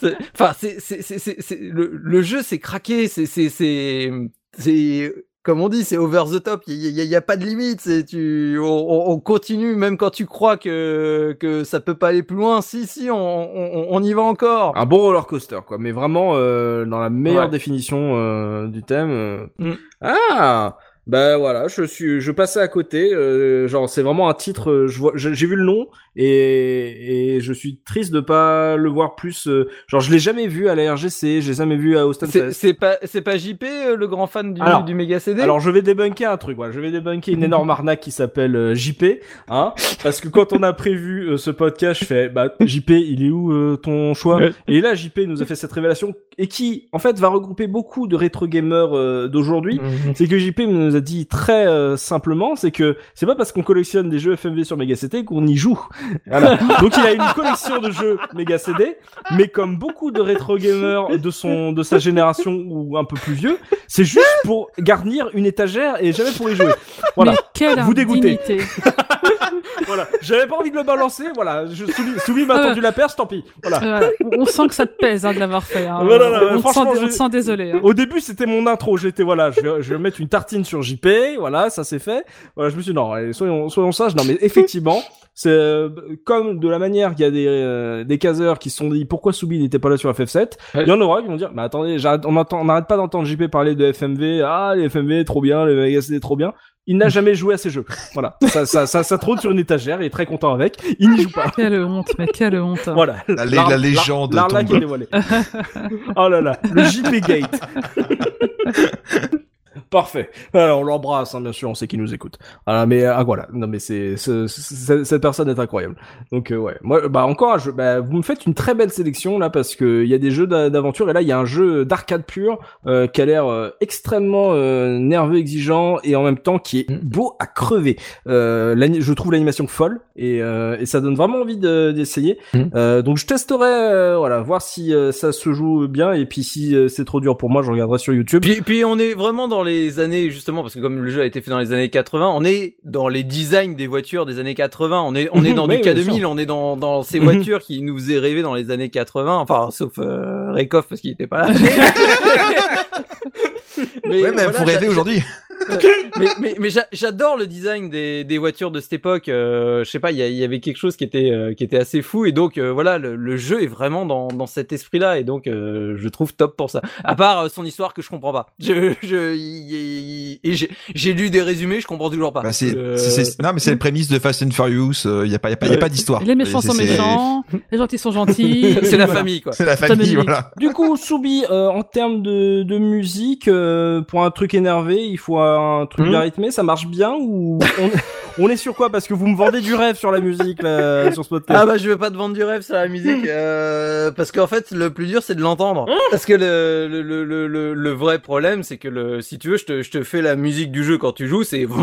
C'est- Enfin, c'est c'est le le jeu c'est craqué, c'est c'est comme on dit, c'est over the top. Il y, a- y a pas de limite. Tu on, on- on continue même quand tu crois que que ça peut pas aller plus loin. Si si, on on, on y va encore. un bon roller coaster quoi mais vraiment euh, dans la meilleure Ouais. définition euh, du thème euh. Mm. ah Bah voilà, je suis, je passais à côté. genre, c'est vraiment un titre. Je vois, je- j'ai vu le nom et, et je suis triste de pas le voir plus. euh, genre, je l'ai jamais vu à la RGC, je l'ai jamais vu à Austin C'est pas, c'est pas JP, euh, le grand fan du, Alors- du méga CD Alors, je vais débunker un truc. Voilà, je vais débunker une énorme arnaque qui s'appelle euh, JP, hein. Parce que quand on a prévu euh, ce podcast, je fais, bah JP, il est où euh, ton choix? Et là, JP nous a fait cette révélation et qui, en fait, va regrouper beaucoup de rétro gamers euh, d'aujourd'hui. Mhm. C'est que JP nous a dit très euh, simplement, c'est que c'est pas parce qu'on collectionne des jeux FMV sur Mega CD qu'on y joue. Voilà. Donc il a une collection de jeux Mega CD, mais comme beaucoup de rétro gamers de son de sa génération ou un peu plus vieux, c'est juste pour garnir une étagère et jamais pour y jouer. Voilà. Mais quelle Vous dégoûtez. Voilà. J'avais pas envie de le balancer. Voilà. Je Soubi, Soubi m'a tendu la perche, tant pis. Voilà. On sent que ça te pèse hein, de l'avoir fait. hein. Voilà, là, on, te sent, on te sent désolé. hein. Au début, c'était mon intro. J'étais voilà, je vais, je vais mettre une tartine sur JP. Voilà, ça c'est fait. Voilà, je me suis dit, non, allez, soyons, soyons sages. Non, mais effectivement, c'est euh, comme de la manière qu'il y a des euh, des caseurs qui se sont dit pourquoi Soubi n'était pas là sur FF7. Ouais. Il y en aura qui vont dire, mais attendez, j'arrête- on n'arrête pas d'entendre JP parler de FMV. Ah, les FMV trop bien, les CD trop bien. Il n'a jamais joué à ces jeux. Voilà, ça, ça, ça, ça trône sur une étagère. Il est très content avec. Il n'y joue pas. Quelle honte, mais quelle honte. Voilà. La, L'ar- la légende L'arnaque est dévoilée. oh là là, le JP Gate. Parfait. Alors, on l'embrasse, hein, bien sûr, on sait qu'il nous écoute. Voilà, mais ah, voilà. Non, mais c'est c'est- c'est- cette personne est incroyable. Donc euh, ouais, moi, bah encore, jeu- bah, vous me faites une très belle sélection là parce que il y a des jeux d'a- d'aventure et là il y a un jeu d'arcade pur euh, qui a l'air euh, extrêmement euh, nerveux, exigeant et en même temps qui est beau à crever. Euh, je trouve l'animation folle et, euh, et ça donne vraiment envie de- d'essayer. Euh, donc je testerai, euh, voilà, voir si euh, ça se joue bien et puis si euh, c'est trop dur pour moi, je regarderai sur YouTube. Puis, puis on est vraiment dans les années justement parce que comme le jeu a été fait dans les années 80, on est dans les designs des voitures des années 80. On est on est dans du bien K2000, sûr. on est dans dans ces Mhm. voitures qui nous faisaient rêver dans les années 80. Enfin sauf euh, parce qu'il était pas là. mais Ouais, mais voilà, faut j'a- rêver aujourd'hui. mais mais, mais j'a- j'adore le design des, des voitures de cette époque. Euh, je sais pas, il y, avait quelque chose qui était euh, qui était assez fou et donc euh, voilà, le, le jeu est vraiment dans, dans cet esprit-là et donc euh, je trouve top pour ça. À part euh, son histoire que je comprends pas. Je je j'ai lu des résumés, je comprends toujours pas. Bah, c'est, non, mais c'est le prémisse de Fast and Furious. Il y a pas, y a pas, y a pas d'histoire. Les méchants sont méchants, les gentils sont gentils. c'est la Voilà. famille quoi. C'est la famille, voilà. Du coup, Soubi, euh, en termes de, de musique, euh, pour un truc énervé, il faut un truc Mhm. bien rythmé, ça marche bien ou on, on est sur quoi? Parce que vous me vendez du rêve sur la musique là, sur ce podcast. Ah bah je vais pas te vendre du rêve sur la musique euh, parce qu'en fait le plus dur c'est de l'entendre Hein parce que le, le, le, le, le- le vrai problème c'est que le si tu veux je te, je te fais la musique du jeu quand tu joues c'est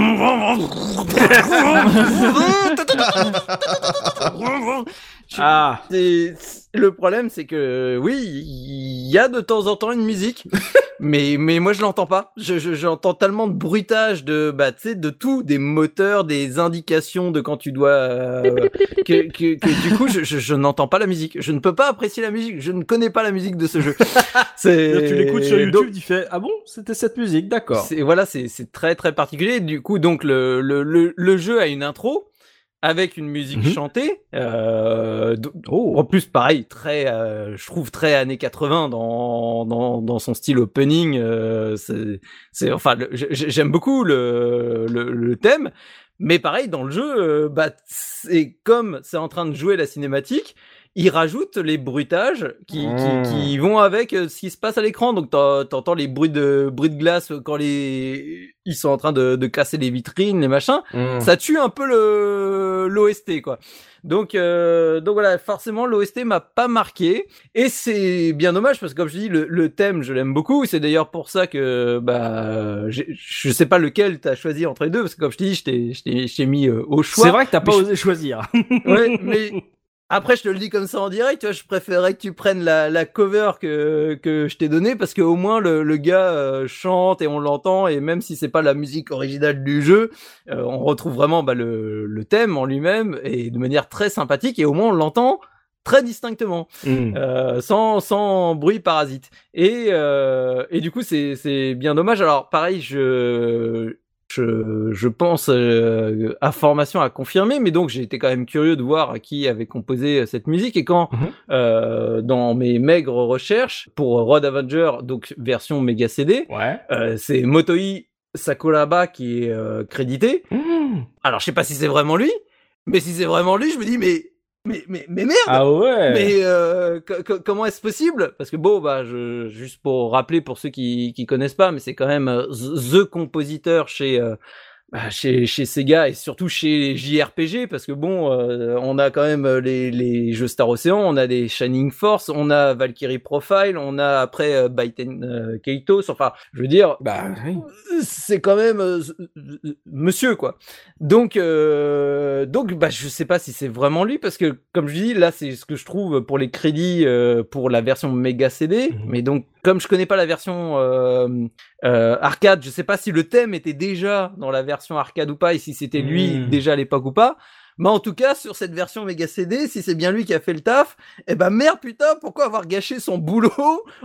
Ah, le problème c'est que oui il y a de temps en temps une musique mais mais moi je l'entends pas. Je je- j'entends tellement de bruitage de bah tu sais de tout des moteurs des indications de quand tu dois euh, que, que, que du coup je, je, je n'entends pas la musique. Je ne peux pas apprécier la musique. Je ne connais pas la musique de ce jeu. C'est tu l'écoutes sur YouTube, donc, tu fais ah bon, c'était cette musique, d'accord. c'est voilà c'est c'est très très particulier. Du coup donc le le le, le jeu a une intro avec une musique Mhm. chantée euh, Oh, en plus, pareil, très, euh, je trouve très années 80 dans dans, dans son style opening. euh, c'est, enfin, j'aime beaucoup le, le le thème, mais pareil dans le jeu, euh, bah c'est comme c'est en train de jouer la cinématique. Il rajoute les bruitages qui, Mmh. qui, qui vont avec euh, ce qui se passe à l'écran. Donc t'en- t'entends les bruits de bruits de glace quand les ils sont en train de, de casser les vitrines, les machins Mm. ça tue un peu le l'OST quoi. Donc donc donc voilà, forcément l'OST m'a pas marqué et c'est bien dommage parce que comme je dis le, le thème je l'aime beaucoup. C'est d'ailleurs pour ça que bah je sais pas lequel t'as choisi entre les deux parce que comme je te dis je t'ai je mis euh, au choix. C'est vrai que t'as pas mais je- osé choisir. Ouais, mais après, je te le dis comme ça en direct, tu vois, je préférerais que tu prennes la, la cover que, que je t'ai donnée parce qu'au moins le, le gars euh, chante et on l'entend et même si c'est pas la musique originale du jeu, euh, on retrouve vraiment bah, le, le thème en lui-même et de manière très sympathique et au moins on l'entend très distinctement. Mm. Euh, sans sans bruit parasite et euh, et du coup c'est c'est bien dommage alors pareil je je, je pense euh, information à confirmer mais donc j'ai été quand même curieux de voir qui avait composé cette musique et quand Mhm. euh, dans mes maigres recherches pour Road Avenger donc version Mega CD Ouais. euh, c'est Motoi Sakuraba qui est euh, crédité. Mmh. Alors je sais pas si c'est vraiment lui, mais si c'est vraiment lui, je me dis mais mais mais, mais merde. Ah ouais. Mais euh, co- co- comment est-ce possible? Parce que bon, bah, je, juste pour rappeler pour ceux qui qui connaissent pas, mais c'est quand même euh, the compositeur chez euh, bah, chez chez Sega et surtout chez JRPG parce que bon, euh, on a quand même les les jeux Star Ocean, on a des Shining Force, on a Valkyrie Profile, on a après euh, Baiten euh, Kaitos. Enfin, je veux dire, Bah oui. c'est quand même euh, euh, monsieur quoi. Donc euh, donc bah je sais pas si c'est vraiment lui parce que comme je dis là c'est ce que je trouve pour les crédits euh, pour la version méga CD Mhm. mais donc comme je connais pas la version euh, euh, arcade, je sais pas si le thème était déjà dans la version arcade ou pas et si c'était lui Mhm. déjà à l'époque ou pas. Mais en tout cas, sur cette version méga CD, si c'est bien lui qui a fait le taf, eh ben merde putain, pourquoi avoir gâché son boulot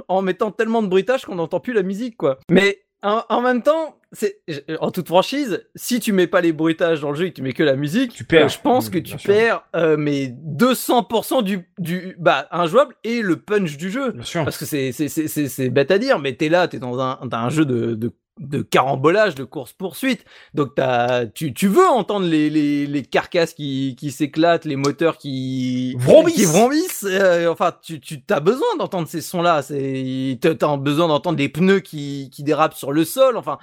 en mettant tellement de bruitage qu'on n'entend plus la musique quoi. Mais en, en même temps, c'est en toute franchise, si tu mets pas les bruitages dans le jeu et que tu mets que la musique, Tu perds. euh, je pense que tu perds euh, mais 200% du du bah injouable et le punch du jeu. Bien sûr. Parce que c'est c'est c'est bête à dire, mais t'es là, t'es dans un t'as un jeu de de de carambolage, de course poursuite. Donc t'as tu tu veux entendre les les les carcasses qui qui s'éclatent, les moteurs qui Vrombissent. qui vrombissent. euh, enfin tu tu t'as besoin d'entendre ces sons là. C'est t'as t'as besoin d'entendre des pneus qui qui dérapent sur le sol. Enfin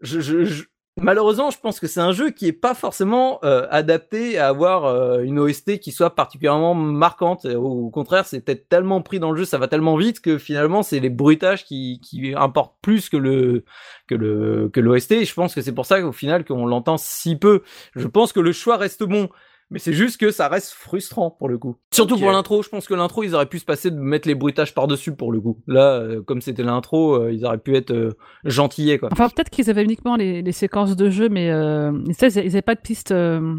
je, je, je- malheureusement, je pense que c'est un jeu qui est pas forcément euh, adapté à avoir euh, une OST qui soit particulièrement marquante. Au, au contraire, c'est peut-être tellement pris dans le jeu, ça va tellement vite que finalement, c'est les bruitages qui, qui importent plus que le que le que l'OST. Je pense que c'est pour ça qu'au final qu'on l'entend si peu. Je pense que le choix reste bon. Mais c'est juste que ça reste frustrant pour le coup. Surtout pour l'intro, je pense que l'intro, ils auraient pu se passer de mettre les bruitages par-dessus pour le coup. Là, euh, comme c'était l'intro, euh, ils auraient pu être euh, gentillés quoi. Enfin, peut-être qu'ils avaient uniquement les, les séquences de jeu, mais euh, ils n'avaient pas de piste euh,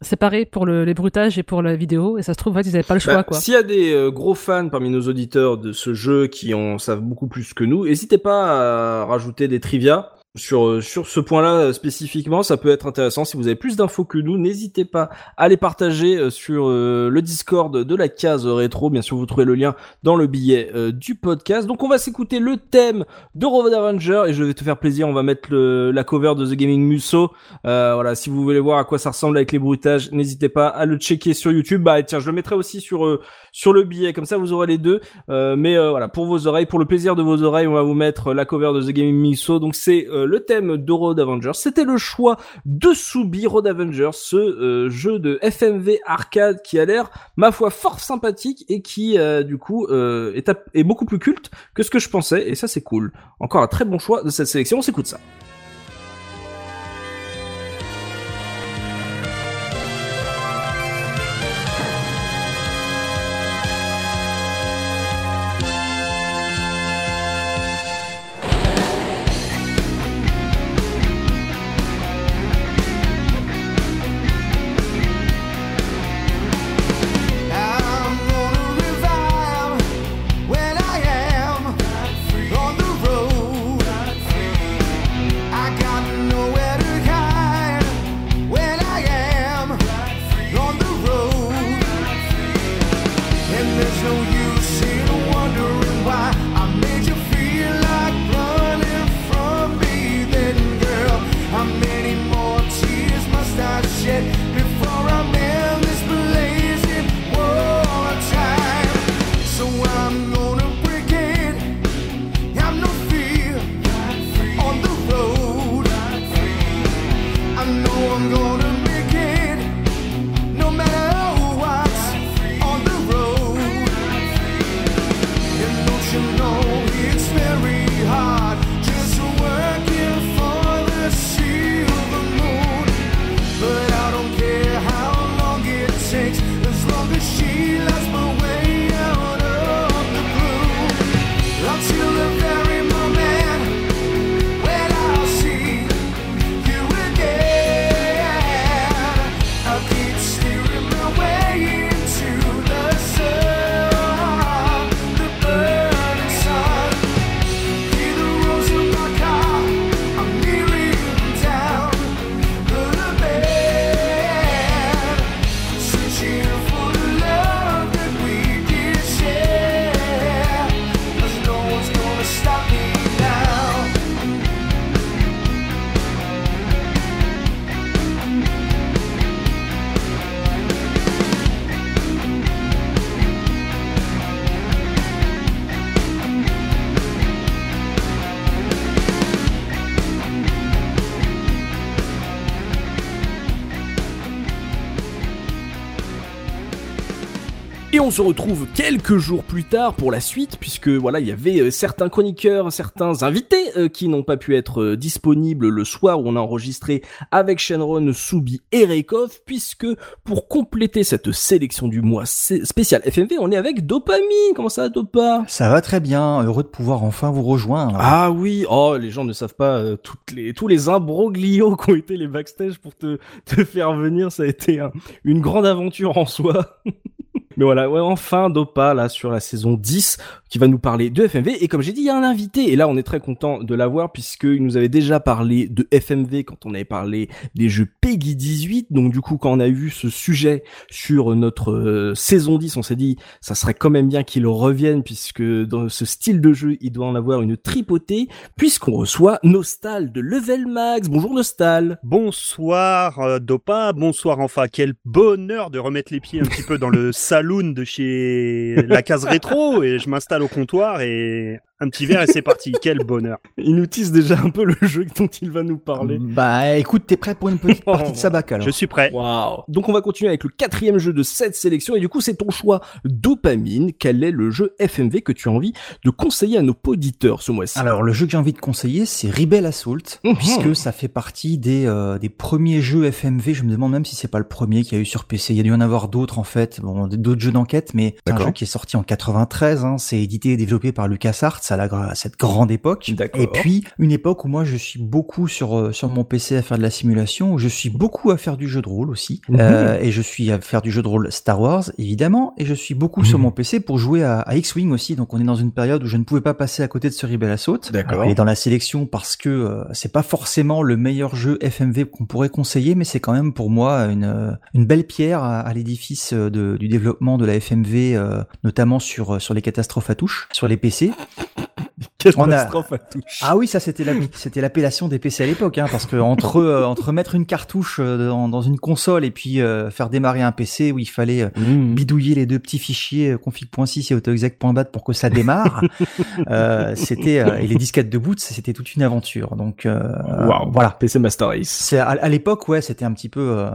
séparée pour le, les bruitages et pour la vidéo. Et ça se trouve, en fait, ils n'avaient pas le choix, Bah, quoi. S'il y a des euh, gros fans parmi nos auditeurs de ce jeu qui en savent beaucoup plus que nous, n'hésitez pas à rajouter des trivia sur euh, sur ce point-là euh, spécifiquement. Ça peut être intéressant. Si vous avez plus d'infos que nous, n'hésitez pas à les partager euh, sur le Discord de la case rétro. Bien sûr, vous trouvez le lien dans le billet du podcast. Donc, on va s'écouter le thème de Road Avenger et je vais te faire plaisir. On va mettre le, la cover de The Gaming Musso. Euh, voilà, si vous voulez voir à quoi ça ressemble avec les bruitages, n'hésitez pas à le checker sur YouTube. Bah tiens, je le mettrai aussi sur sur le billet, comme ça vous aurez les deux. Mais voilà, pour vos oreilles, pour le plaisir de vos oreilles, on va vous mettre la cover de The Gaming Miso. Donc c'est le thème de Road Avengers. C'était le choix de Subi Road Avengers, ce euh, jeu de FMV arcade qui a l'air, ma foi, fort sympathique et qui euh, du coup euh, est, est beaucoup plus culte que ce que je pensais. Et ça c'est cool. Encore un très bon choix de cette sélection. On s'écoute ça. Se retrouve quelques jours plus tard pour la suite, puisque voilà, il y avait euh, certains chroniqueurs, certains invités euh, qui n'ont pas pu être euh, disponibles le soir où on a enregistré avec Shenron, Soubi et Reikov, puisque pour compléter cette sélection du mois spécial FMV, on est avec Dopamine. Comment ça, Dopa? Ça va très bien, heureux de pouvoir enfin vous rejoindre. Ah oui, oh les gens ne savent pas euh, toutes les tous les imbroglios qui ont été les backstage pour te te faire venir, ça a été un- une grande aventure en soi. Mais voilà, ouais, enfin Dopa là sur la saison 10 qui va nous parler de FMV et comme j'ai dit il y a un invité et là on est très content de l'avoir puisqu'il nous avait déjà parlé de FMV quand on avait parlé des jeux Peggy 18 donc du coup quand on a eu ce sujet sur notre euh, saison 10 on s'est dit ça serait quand même bien qu'il revienne puisque dans ce style de jeu il doit en avoir une tripotée puisqu'on reçoit Nostal de Level Max. Bonjour Nostal. Bonsoir euh, Dopa, bonsoir enfin. Quel bonheur de remettre les pieds un petit peu dans le saloon de chez la case rétro et je m'installe au comptoir et un petit verre et c'est parti. Quel bonheur. Il nous tisse déjà un peu le jeu dont il va nous parler. Bah écoute, t'es prêt pour une petite partie de sabac alors Je suis prêt. Waouh. Donc on va continuer avec le quatrième jeu de cette sélection et du coup c'est ton choix Dopamine. Quel est le jeu FMV que tu as envie de conseiller à nos auditeurs ce mois-ci? Alors le jeu que j'ai envie de conseiller, c'est Rebel Assault, Mhm. puisque ça fait partie des, euh, des premiers jeux FMV. Je me demande même si c'est pas le premier qu'il y a eu sur PC. Il y a dû en avoir d'autres en fait, bon, d'autres jeux d'enquête, mais c'est un jeu qui est sorti en 93. Hein. C'est édité et développé par LucasArts à, la, à cette grande époque. Et puis une époque où moi je suis beaucoup sur euh, sur mon PC à faire de la simulation, où je suis beaucoup à faire du jeu de rôle aussi, Mhm. Euh, et je suis à faire du jeu de rôle Star Wars évidemment, et je suis beaucoup sur Mhm. mon PC pour jouer à, à X-wing aussi. Donc on est dans une période où je ne pouvais pas passer à côté de ce Rebel Assault. D'accord. Est dans la sélection parce que euh, c'est pas forcément le meilleur jeu FMV qu'on pourrait conseiller, mais c'est quand même pour moi une euh, une belle pierre à, à l'édifice euh, du développement de la FMV, euh, notamment sur sur les catastrophes à touche, sur les PC. A- Catastrophe à touche. Ah oui, ça c'était la- c'était l'appellation des PC à l'époque, hein, parce que entre euh, entre mettre une cartouche euh, dans, dans une console et puis euh, faire démarrer un PC où il fallait Mmh. bidouiller les deux petits fichiers config.sys et autoexec.bat pour que ça démarre, euh, c'était et les disquettes de boot, c'était toute une aventure. Donc euh, voilà. PC Master Race. C'est à, à l'époque, ouais, c'était un petit peu,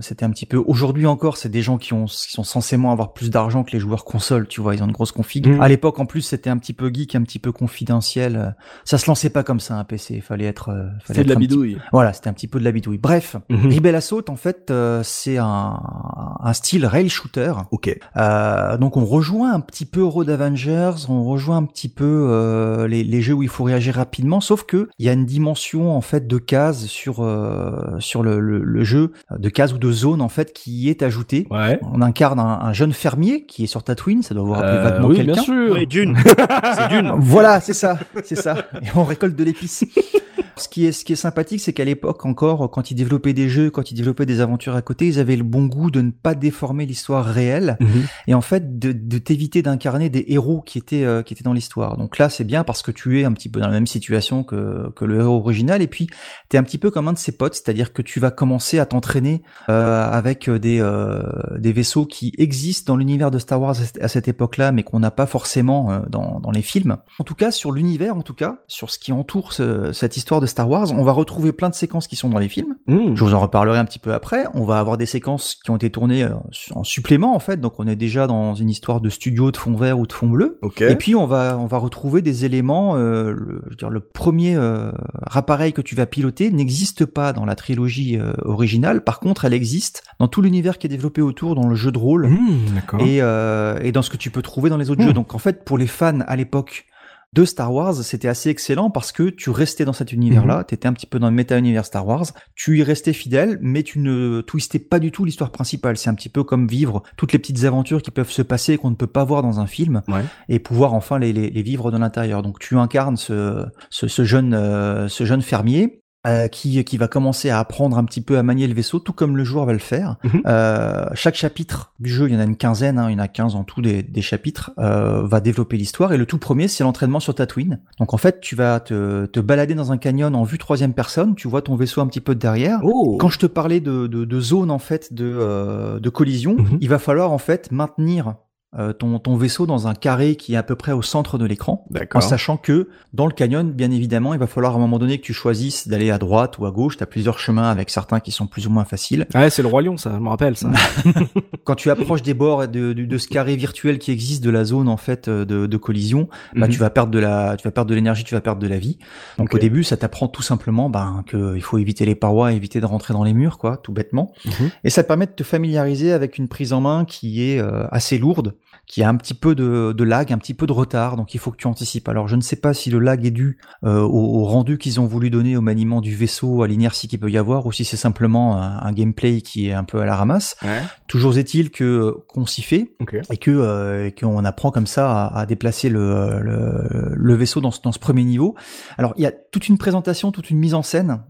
c'était un petit peu. Aujourd'hui encore, c'est des gens qui ont, qui sont censément avoir plus d'argent que les joueurs console, tu vois, ils ont une grosse config. Mhm. À l'époque, en plus, c'était un petit peu geek, un petit peu confidentiel. euh, Ça se lançait pas comme ça un PC. Il fallait être, euh, fallait C'est de être la petit- bidouille. Voilà, c'était un petit peu de la bidouille. Bref, Mhm. Rebel Assault, en fait, euh, c'est un, un style rail shooter. Ok. Euh, donc on rejoint un petit peu Road Avengers, on rejoint un petit peu euh, les, les jeux où il faut réagir rapidement, sauf que il y a une dimension en fait de cases sur euh, sur le, le- le jeu, de cases ou de zones en fait qui y est ajoutée. Ouais. On incarne un, un jeune fermier qui est sur Tatooine, ça doit vous rappeler Euh, vaguement oui, quelqu'un. bien sûr. Oui, Dune. c'est Dune. Voilà, c'est ça, c'est ça. Et on récolte de l'épice. Ce qui est, ce qui est sympathique, c'est qu'à l'époque encore, quand ils développaient des jeux, quand ils développaient des aventures à côté, ils avaient le bon goût de ne pas déformer l'histoire réelle Mhm. et en fait de, de t'éviter d'incarner des héros qui étaient euh, qui étaient dans l'histoire. Donc là, c'est bien parce que tu es un petit peu dans la même situation que que le héros original et puis tu es un petit peu comme un de ses potes, c'est-à-dire que tu vas commencer à t'entraîner euh, avec des euh, des vaisseaux qui existent dans l'univers de Star Wars à cette- époque-là, mais qu'on n'a pas forcément dans dans les films. En tout cas, sur l'univers, en tout cas, sur ce qui entoure ce- cette histoire de Star Wars, on va retrouver plein de séquences qui sont dans les films. Mmh. Je vous en reparlerai un petit peu après. On va avoir des séquences qui ont été tournées euh, en supplément en fait, donc on est déjà dans une histoire de studio de fond vert ou de fond bleu. Et puis on va on va retrouver des éléments. euh, le, je veux dire, le premier euh, appareil que tu vas piloter n'existe pas dans la trilogie euh, originale. Par contre, elle existe dans tout l'univers qui est développé autour, dans le jeu de rôle Mmh, D'accord. et, et dans ce que tu peux trouver dans les autres Hmm. jeux. Donc en fait, pour les fans à l'époque de Star Wars, c'était assez excellent parce que tu restais dans cet univers-là, Hmm. tu étais un petit peu dans le méta-univers Star Wars, tu y restais fidèle, mais tu ne twistais pas du tout l'histoire principale. C'est un petit peu comme vivre toutes les petites aventures qui peuvent se passer et qu'on ne peut pas voir dans un film Ouais. et pouvoir enfin les, les, les vivre de l'intérieur. Donc tu incarnes ce, ce, ce jeune, euh, ce jeune fermier. Euh, qui, qui va commencer à apprendre un petit peu à manier le vaisseau, tout comme le joueur va le faire. Mhm. Euh, chaque chapitre du jeu, il y en a une quinzaine, hein, il y en a 15 en tout des, des chapitres, euh, va développer l'histoire. Et le tout premier, c'est l'entraînement sur Tatooine. Donc en fait, tu vas te, te balader dans un canyon en vue troisième personne, tu vois ton vaisseau un petit peu de derrière. Oh. Quand je te parlais de, de, de zone en fait de, euh, de collision, Mhm. il va falloir en fait maintenir euh, ton, ton vaisseau dans un carré qui est à peu près au centre de l'écran. En sachant que dans le canyon, bien évidemment, il va falloir à un moment donné que tu choisisses d'aller à droite ou à gauche. Tu as plusieurs chemins avec certains qui sont plus ou moins faciles. Ouais, c'est le roi lion, ça, je me rappelle ça. Quand tu approches des bords de, de, de ce carré virtuel qui existe de la zone en fait euh, de, de collision, bah, Mhm. tu vas perdre de la, tu vas perdre de l'énergie, tu vas perdre de la vie. Donc au début, ça t'apprend tout simplement ben, que il faut éviter les parois, éviter de rentrer dans les murs, quoi, tout bêtement. Mhm. Et ça te permet de te familiariser avec une prise en main qui est euh, assez lourde, qui a un petit peu de, de lag, un petit peu de retard, donc il faut que tu anticipes. Alors je ne sais pas si le lag est dû euh, au, au rendu qu'ils ont voulu donner au maniement du vaisseau, à l'inertie qu'il peut y avoir, ou si c'est simplement un, un gameplay qui est un peu à la ramasse. Ouais. Toujours est-il que qu'on s'y fait et que euh, qu'on apprend comme ça à, à déplacer le, le, le vaisseau dans ce, dans ce premier niveau. Alors il y a toute une présentation, toute une mise en scène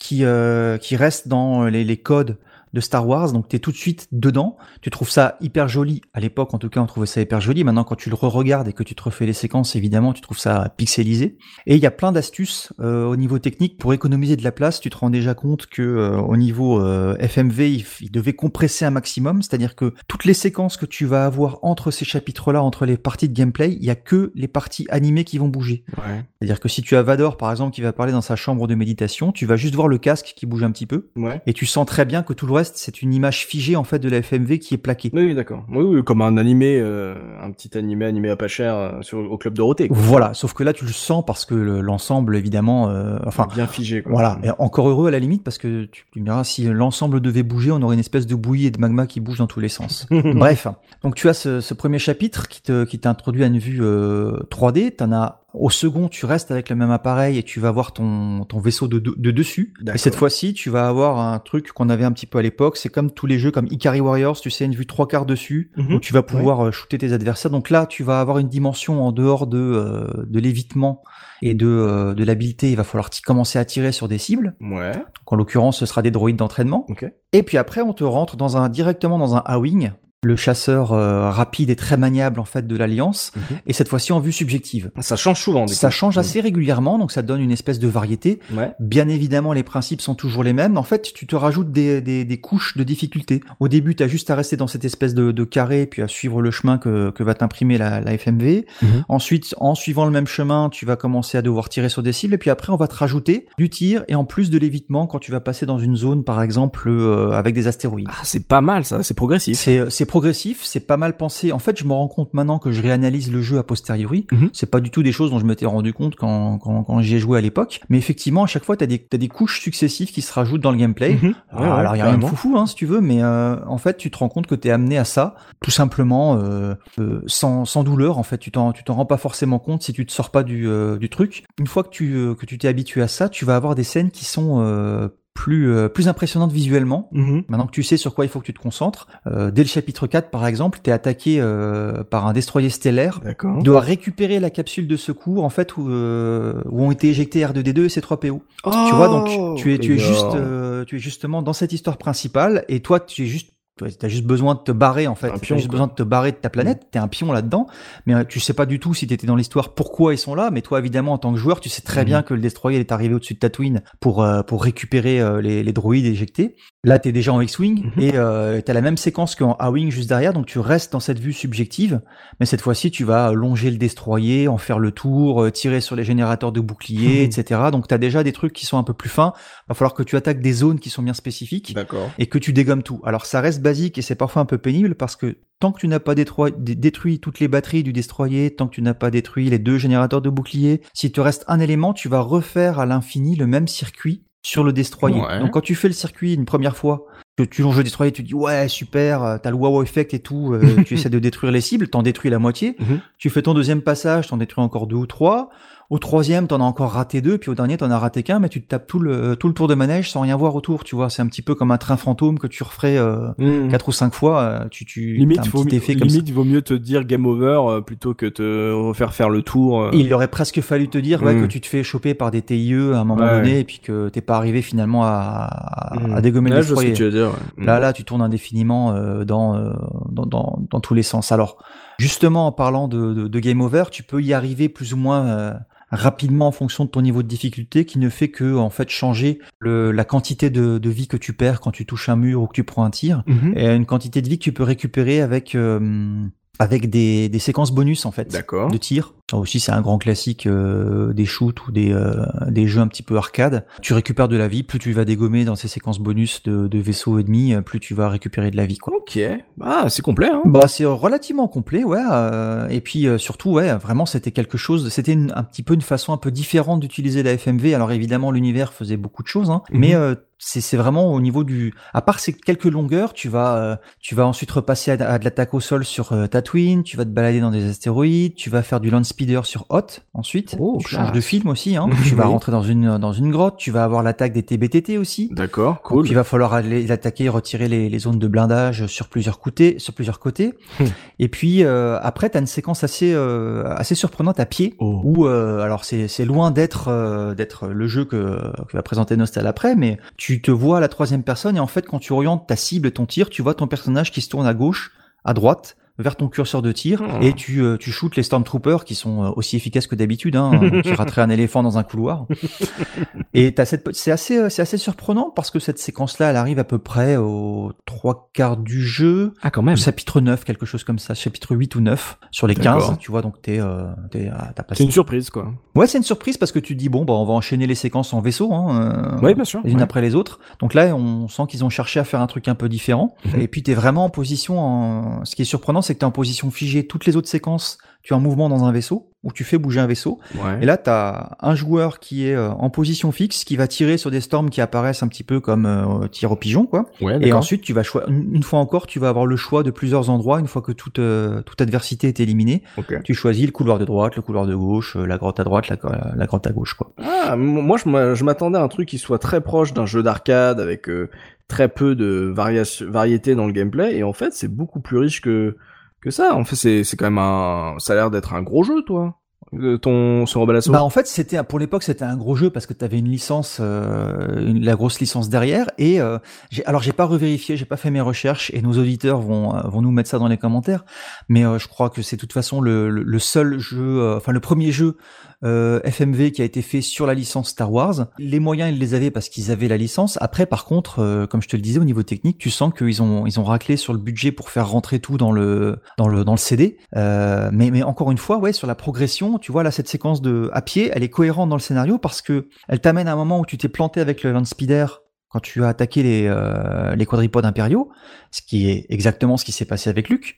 qui euh, qui reste dans les, les codes de Star Wars, donc tu es tout de suite dedans. Tu trouves ça hyper joli. À l'époque, en tout cas, on trouvait ça hyper joli. Maintenant, quand tu le re-regardes et que tu te refais les séquences, évidemment, tu trouves ça pixelisé. Et il y a plein d'astuces euh, au niveau technique pour économiser de la place. Tu te rends déjà compte que euh, au niveau euh, FMV, il, il devait compresser un maximum, c'est-à-dire que toutes les séquences que tu vas avoir entre ces chapitres-là, entre les parties de gameplay, il y a que les parties animées qui vont bouger. Ouais. C'est-à-dire que si tu as Vador, par exemple, qui va parler dans sa chambre de méditation, tu vas juste voir le casque qui bouge un petit peu. Ouais. Et tu sens très bien que tout le reste, c'est une image figée en fait de la FMV qui est plaquée. Oui, d'accord. Oui, oui, comme un animé, euh, un petit animé animé à pas cher euh, sur, au club Dorothée. quoi. Voilà, sauf que là tu le sens parce que le- l'ensemble, évidemment, euh, enfin, bien figé. Quoi. voilà, et encore heureux à la limite parce que tu, tu me diras si l'ensemble devait bouger, on aurait une espèce de bouillie et de magma qui bouge dans tous les sens. Bref, donc tu as ce, ce premier chapitre qui te qui t'introduit à une vue euh, 3D. T'en as au second, tu restes avec le même appareil et tu vas voir ton ton vaisseau de, de, de dessus. Et cette fois-ci, tu vas avoir un truc qu'on avait un petit peu à l'époque. C'est comme tous les jeux comme Ikari Warriors, tu sais, une vue trois quarts dessus Mhm. où tu vas pouvoir euh, shooter tes adversaires. Donc là, tu vas avoir une dimension en dehors de euh, de l'évitement et de de, de l'habileté, il va falloir commencer à tirer sur des cibles. Ouais. Donc, en l'occurrence, ce sera des droïdes d'entraînement. Ok. Et puis après, on te rentre dans un directement dans un A-wing, le chasseur euh, rapide et très maniable en fait de l'Alliance. Mhm. Et cette fois-ci en vue subjective. Ça change souvent. Ça coup. change assez régulièrement, donc ça donne une espèce de variété. Ouais. Bien évidemment, les principes sont toujours les mêmes. En fait, tu te rajoutes des, des, des couches de difficulté. Au début, tu as juste à rester dans cette espèce de, de carré, puis à suivre le chemin que, que va t'imprimer la, la FMV. Mhm. Ensuite, en suivant le même chemin, tu vas commencer à devoir tirer sur des cibles. Et puis après, on va te rajouter du tir et en plus de l'évitement quand tu vas passer dans une zone, par exemple, euh, avec des astéroïdes. Ah, c'est pas mal ça, c'est progressif. C'est progressif, c'est pas mal pensé. En fait, je me rends compte maintenant que je réanalyse le jeu a posteriori. Mhm. C'est pas du tout des choses dont je m'étais rendu compte quand, quand, quand j'y ai joué à l'époque. Mais effectivement, à chaque fois, t'as des, t'as des couches successives qui se rajoutent dans le gameplay. Mhm. Alors, Ouais, alors, il y a rien de foufou, hein, si tu veux, mais euh, en fait, tu te rends compte que t'es amené à ça, tout simplement, euh, euh, sans, sans douleur. En fait, tu t'en, tu t'en rends pas forcément compte si tu te sors pas du, du truc. Une fois que tu, que tu t'es habitué à ça, tu vas avoir des scènes qui sont plus, euh, plus impressionnantes visuellement. Mhm. Maintenant que tu sais sur quoi il faut que tu te concentres, euh, dès le chapitre 4 par exemple, t'es attaqué euh, par un destroyer stellaire. D'accord. Tu dois récupérer la capsule de secours en fait où, où ont été éjectés R2D2 et C3PO. tu vois donc tu es tu es Oh, juste tu es justement dans cette histoire principale et toi tu es juste tu as juste besoin de te barrer en fait. Tu as juste quoi. besoin de te barrer de ta planète. T'es un pion là-dedans, mais euh, tu sais pas du tout si t'étais dans l'histoire pourquoi ils sont là. Mais toi évidemment en tant que joueur, tu sais très Mhm. bien que le destroyer est arrivé au-dessus de Tatooine pour euh, pour récupérer euh, les, les droïdes éjectés. Là t'es déjà en X-wing Mhm. et euh, t'as la même séquence qu'en A-wing juste derrière, donc tu restes dans cette vue subjective. Mais cette fois-ci tu vas longer le destroyer, en faire le tour, euh, tirer sur les générateurs de boucliers, Mhm. etc. Donc t'as déjà des trucs qui sont un peu plus fins. Va falloir que tu attaques des zones qui sont bien spécifiques et que tu dégommes tout. Alors ça reste basique et c'est parfois un peu pénible parce que tant que tu n'as pas détruit toutes les batteries du destroyer, tant que tu n'as pas détruit les deux générateurs de bouclier, s'il te reste un élément, tu vas refaire à l'infini le même circuit sur le destroyer. Ouais. Donc quand tu fais le circuit une première fois, que tu longes le destroyer, tu dis ouais super, euh, t'as le wow effect et tout, euh, tu essaies de détruire les cibles, t'en détruis la moitié. Mhm. Tu fais ton deuxième passage, t'en détruis encore deux ou trois. Au troisième, t'en as encore raté deux, puis au dernier, t'en as raté qu'un, mais tu te tapes tout le, tout le tour de manège sans rien voir autour, tu vois. C'est un petit peu comme un train fantôme que tu referais euh, Mhm. quatre ou cinq fois. euh, tu, tu Limite, un vaut, petit effet comme limite, il vaut mieux te dire game over euh, plutôt que te refaire faire le tour. euh. Il aurait presque fallu te dire ouais, que tu te fais choper par des TIE à un moment Ouais. donné, et puis que t'es pas arrivé finalement à, à, Mhm. à dégommer Ouais, le je que tu veux dire. ouais. Là, là, tu tournes indéfiniment euh, dans, euh, dans, dans, dans tous les sens. Alors, justement, en parlant de, de, de game over, tu peux y arriver plus ou moins euh, rapidement en fonction de ton niveau de difficulté, qui ne fait que en fait changer le, la quantité de, de vie que tu perds quand tu touches un mur ou que tu prends un tir, Mhm. et une quantité de vie que tu peux récupérer avec euh, avec des, des séquences bonus en fait de tir. Aussi c'est un grand classique euh, des shoots ou des, euh, des jeux un petit peu arcade. Tu récupères de la vie, plus tu vas dégommer dans ces séquences bonus de, de vaisseaux ennemis, euh, plus tu vas récupérer de la vie quoi. Ok. Ah, c'est complet, hein. Bah c'est relativement complet ouais euh, et puis euh, surtout ouais vraiment c'était quelque chose c'était un petit peu une façon un peu différente d'utiliser la FMV alors évidemment l'univers faisait beaucoup de choses hein, Mhm. mais euh, c'est c'est vraiment au niveau du à part ces quelques longueurs tu vas euh, tu vas ensuite repasser à, à de l'attaque au sol sur euh, Tatooine tu vas te balader dans des astéroïdes tu vas faire du land speeder sur Hoth ensuite Oh, tu changes de film aussi hein tu vas rentrer dans une dans une grotte tu vas avoir l'attaque des TBTT aussi D'accord, donc cool. il va falloir aller attaquer, retirer les, les zones de blindage sur plusieurs côtés, sur plusieurs côtés. Hmm. Et puis euh, après, tu as une séquence assez euh, assez surprenante à pied Oh. où euh, alors c'est c'est loin d'être euh, d'être le jeu que, que va présenter Nostal après, mais tu te vois à la troisième personne et en fait quand tu orientes ta cible, ton tir, tu vois ton personnage qui se tourne à gauche, à droite vers ton curseur de tir Hmm. et tu euh, tu shootes les stormtroopers qui sont euh, aussi efficaces que d'habitude hein, qui rateraient un éléphant dans un couloir et t'as cette, c'est assez, euh, c'est assez surprenant parce que cette séquence-là, elle arrive à peu près aux trois quarts du jeu, Ah, quand même. chapitre 9, quelque chose comme ça, chapitre 8 ou 9 sur les D'accord. 15, tu vois, donc t'es, euh, t'es, ah, t'as C'est une surprise, quoi. Ouais, c'est une surprise parce que tu te dis, bon, bah, on va enchaîner les séquences en vaisseau, hein, euh, Oui, bien sûr. les unes ouais. après les autres. Donc là, on sent qu'ils ont cherché à faire un truc un peu différent. Mhm. Et puis t'es vraiment en position, en... ce qui est surprenant, c'est que t'es en position figée. Toutes les autres séquences, tu es en mouvement dans un vaisseau, où tu fais bouger un vaisseau. Ouais. Et là, tu as un joueur qui est euh, en position fixe, qui va tirer sur des storms qui apparaissent un petit peu comme euh, tir au pigeon, quoi. Ouais, Et ensuite, tu vas une fois encore, tu vas avoir le choix de plusieurs endroits. Une fois que toute euh, toute adversité est éliminée, tu choisis le couloir de droite, le couloir de gauche, euh, la grotte à droite, la, la grotte à gauche, quoi. Ah, moi, je m'a- je m'attendais à un truc qui soit très proche d'un jeu d'arcade avec euh, très peu de variété dans le gameplay. Et en fait, c'est beaucoup plus riche que que ça. En fait, c'est c'est quand même un. Ça a l'air d'être un gros jeu, toi. euh, Ton Rebel Assault. Bah en fait c'était pour l'époque c'était un gros jeu parce que tu avais une licence euh, une- la grosse licence derrière et euh, alors j'ai pas revérifié j'ai pas fait mes recherches et nos auditeurs vont euh, vont nous mettre ça dans les commentaires mais euh, je crois que c'est de toute façon le, le, le seul jeu euh, enfin le premier jeu euh, FMV qui a été fait sur la licence Star Wars. Les moyens ils les avaient parce qu'ils avaient la licence. Après par contre euh, comme je te le disais au niveau technique tu sens qu'ils ont ils ont raclé sur le budget pour faire rentrer tout dans le dans le dans le CD euh, mais mais encore une fois ouais sur la progression tu vois là cette séquence de à pied elle est cohérente dans le scénario parce que elle t'amène à un moment où tu t'es planté avec le land speeder quand tu as attaqué les euh, les quadripodes impériaux ce qui est exactement ce qui s'est passé avec Luke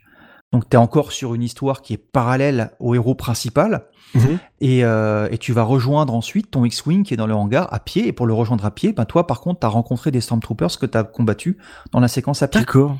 donc tu es encore sur une histoire qui est parallèle au héros principal Mhm. et, euh, et tu vas rejoindre ensuite ton X-Wing qui est dans le hangar à pied et pour le rejoindre à pied ben toi par contre tu as rencontré des Stormtroopers que tu as combattu dans la séquence à pied D'accord.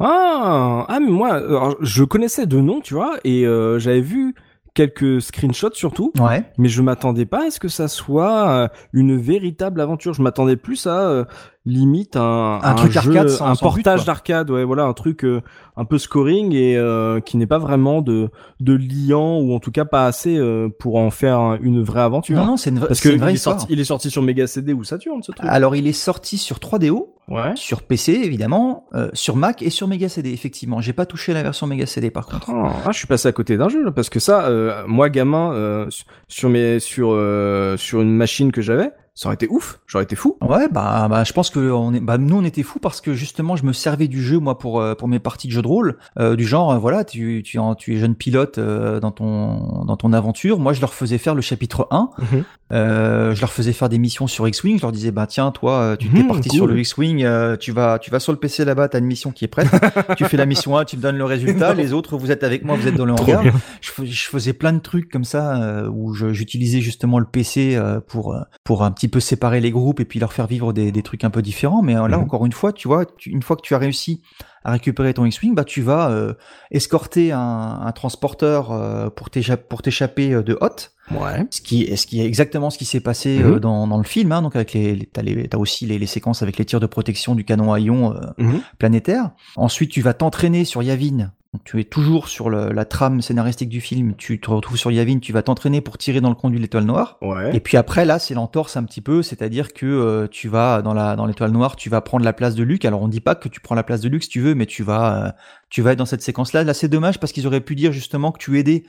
Ah, ah, mais moi, alors, je connaissais de nom, tu vois, et euh, j'avais vu quelques screenshots surtout, ouais mais je m'attendais pas à ce que ça soit euh, une véritable aventure. Je m'attendais plus à euh, limite un, Un truc jeu, arcade sans- un sans portage d'arcade, ouais, voilà, un truc euh, un peu scoring et euh, qui n'est pas vraiment de de liant ou en tout cas pas assez euh, pour en faire un- une vraie aventure. non non c'est une, vraie- Parce que une vraie il est, histoire sorti, il est sorti sur Mega CD ou Saturn, ce truc. alors il est sorti sur 3DO ouais. sur PC évidemment, euh, sur Mac et sur Mega CD effectivement. J'ai pas touché la version Mega CD par contre. Ah, ah, je suis passé à côté d'un jeu là, parce que ça, euh, moi gamin, euh, su- sur mes sur euh, sur une machine que j'avais, ça aurait été ouf, j'aurais été fou. Ouais, bah, bah je pense que on est, bah, nous on était fous parce que justement je me servais du jeu moi pour euh, pour mes parties de jeu de rôle, euh, du genre euh, voilà tu tu es en- tu es jeune pilote euh, dans ton dans ton aventure. Moi je leur faisais faire le chapitre 1, Mhm. euh, je leur faisais faire des missions sur X-wing. Je leur disais bah tiens toi tu t'es Mhm, parti cool. sur le X-wing, tu vas tu vas sur le PC là-bas, t'as une mission qui est prête. tu fais la mission 1, tu me donnes le résultat. Les autres vous êtes avec moi, vous êtes dans le hangar. je, fais- je faisais plein de trucs comme ça où j'utilisais justement le PC pour pour un petit peu séparer les groupes et puis leur faire vivre des, des trucs un peu différents. Mais euh, là Mhm. encore une fois, tu vois, tu- une fois que tu as réussi à récupérer ton X-wing, bah tu vas euh, escorter un, un transporteur euh, pour t'écha- pour t'échapper de Hoth. Ouais. Ce qui, ce qui est exactement ce qui s'est passé Mhm. euh, dans, dans le film. Hein, donc avec les, les- t'as, les- t'as aussi les, les séquences avec les tirs de protection du canon à ion Mhm. planétaire. Ensuite, tu vas t'entraîner sur Yavin. Donc, tu es toujours sur le- la trame scénaristique du film. Tu te retrouves sur Yavin. Tu vas t'entraîner pour tirer dans le conduit de l'étoile noire. Ouais. Et puis après, là, c'est l'entorse un petit peu, c'est-à-dire que euh, tu vas dans la dans l'étoile noire, tu vas prendre la place de Luke. Alors on dit pas que tu prends la place de Luke si tu veux, mais tu vas euh, tu vas être dans cette séquence-là. Là, c'est dommage parce qu'ils auraient pu dire justement que tu aidais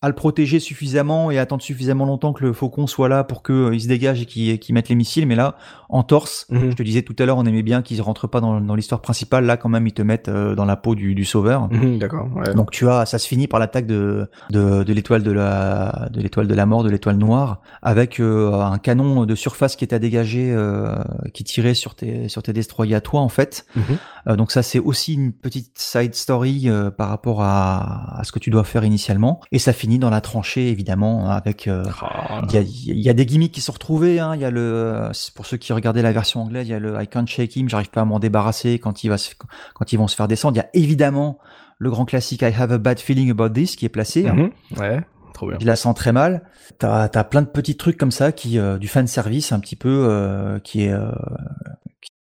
à le protéger suffisamment et attendre suffisamment longtemps que le faucon soit là pour qu'il se dégage et qu'il qu'il mette les missiles. Mais là, en torse, Mhm. je te disais tout à l'heure, on aimait bien qu'ils rentrent pas dans, dans l'histoire principale. Là, quand même, ils te mettent euh, dans la peau du, du sauveur. Mhm, D'accord. ouais. Donc tu as, ça se finit par l'attaque de de, de l'étoile de la de l'étoile de la mort, de l'étoile noire, avec euh, un canon de surface qui est à dégager, euh, qui tirait sur tes sur tes destroyers à toi en fait. Mhm. Donc ça c'est aussi une petite side story par rapport à, à ce que tu dois faire initialement. Et ça finit dans la tranchée évidemment avec euh, Ah, il y a, il y a des gimmicks qui sont retrouvés. Hein. Il y a le, pour ceux qui regardaient la version anglaise, il y a le I can't shake him, j'arrive pas à m'en débarrasser quand il va se, quand ils vont se faire descendre. Il y a évidemment le grand classique I have a bad feeling about this qui est placé. hein. mhm, Ouais. Trop bien. Je la sens très mal. T'as as plein de petits trucs comme ça qui euh, du fan service un petit peu euh, qui est euh,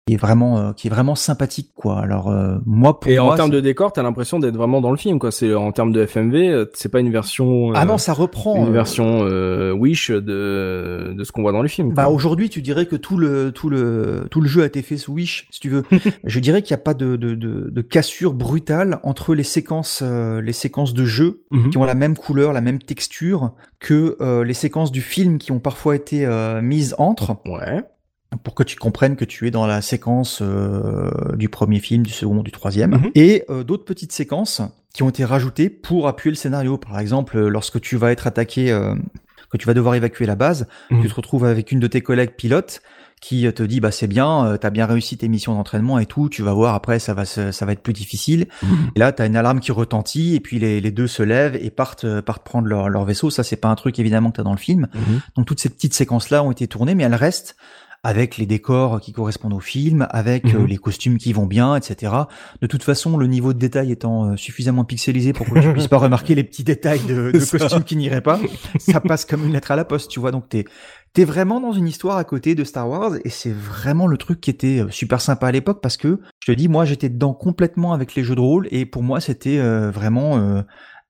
qui est vraiment euh, qui est vraiment sympathique quoi. Alors euh, moi pour Et en termes de décor, t'as l'impression d'être vraiment dans le film, quoi. C'est en termes de FMV, euh, c'est pas une version. ah euh, non ça reprend Une euh, version euh, Wish de de ce qu'on voit dans les films. Bah aujourd'hui, tu dirais que tout le tout le tout le jeu a été fait sous Wish, si tu veux. je dirais qu'il n'y a pas de, de de de cassure brutale entre les séquences euh, les séquences de jeu Mhm. qui ont la même couleur, la même texture que euh, les séquences du film qui ont parfois été euh, mises entre Ouais. Pour que tu comprennes que tu es dans la séquence euh, du premier film, du second, du troisième, Mhm. et euh, d'autres petites séquences qui ont été rajoutées pour appuyer le scénario. Par exemple, euh, lorsque tu vas être attaqué, euh, que tu vas devoir évacuer la base, Mhm. tu te retrouves avec une de tes collègues pilotes qui te dit bah c'est bien, t'as bien réussi tes missions d'entraînement et tout, tu vas voir après ça va se- ça va être plus difficile. Mhm. Et là t'as une alarme qui retentit et puis les, les deux se lèvent et partent partent prendre leur, leur vaisseau. Ça c'est pas un truc évidemment que t'as dans le film. Donc toutes ces petites séquences là ont été tournées, mais elles restent avec les décors qui correspondent au film, avec euh, Mhm. les costumes qui vont bien, etc. De toute façon, le niveau de détail étant euh, suffisamment pixelisé pour que tu puisses pas remarquer les petits détails de, costumes qui n'iraient pas, ça passe comme une lettre à la poste, tu vois. Donc t'es t'es vraiment dans une histoire à côté de Star Wars et c'est vraiment le truc qui était euh, super sympa à l'époque parce que je te dis, moi j'étais dedans complètement avec les jeux de rôle et pour moi c'était euh, vraiment euh,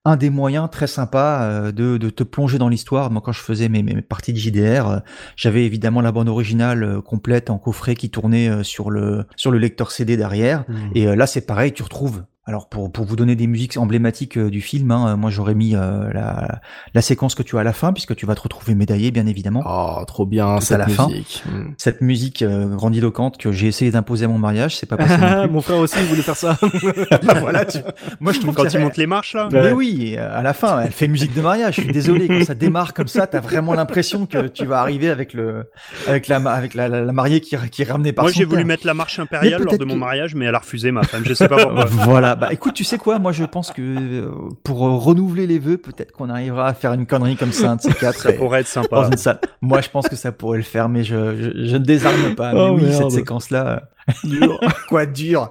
un des moyens très sympas euh, de, de te plonger dans l'histoire. Moi, quand je faisais mes, parties de JDR, euh, j'avais évidemment la bande originale euh, complète en coffret qui tournait sur le sur le lecteur CD derrière. Mhm. Et là, c'est pareil, tu retrouves. Alors pour, pour vous donner des musiques emblématiques euh, du film, hein, euh, moi j'aurais mis euh, la, la séquence que tu as à la fin, puisque tu vas te retrouver médaillé, bien évidemment. Oh, trop bien Tout à cette la fin. musique. Mhm. Cette musique euh, grandiloquente que j'ai essayé d'imposer à mon mariage, c'est pas non plus. Mon frère aussi il voulait faire ça. Bah voilà, tu- Moi je trouve Quand que ça- il monte les marches, là Mais oui, à la fin, elle fait musique de mariage. Je suis désolé quand ça démarre comme ça, t'as vraiment l'impression que tu vas arriver avec le, avec la, avec la, la, la mariée qui, qui est ramenée par Moi, j'ai voulu mettre la marche impériale lors de mon mariage, mais elle a refusé, ma femme. Je sais pas pourquoi. Voilà. Bah écoute, tu sais quoi? Moi, je pense que euh, pour euh, renouveler les vœux, peut-être qu'on arrivera à faire une connerie comme ça, un de ces quatre. Ça et- pourrait être dans sympa. une salle. Moi, je pense que ça pourrait le faire, mais je, je, je ne désarme pas. Mais Oh, oui, merde. cette séquence-là, Dur. quoi dur?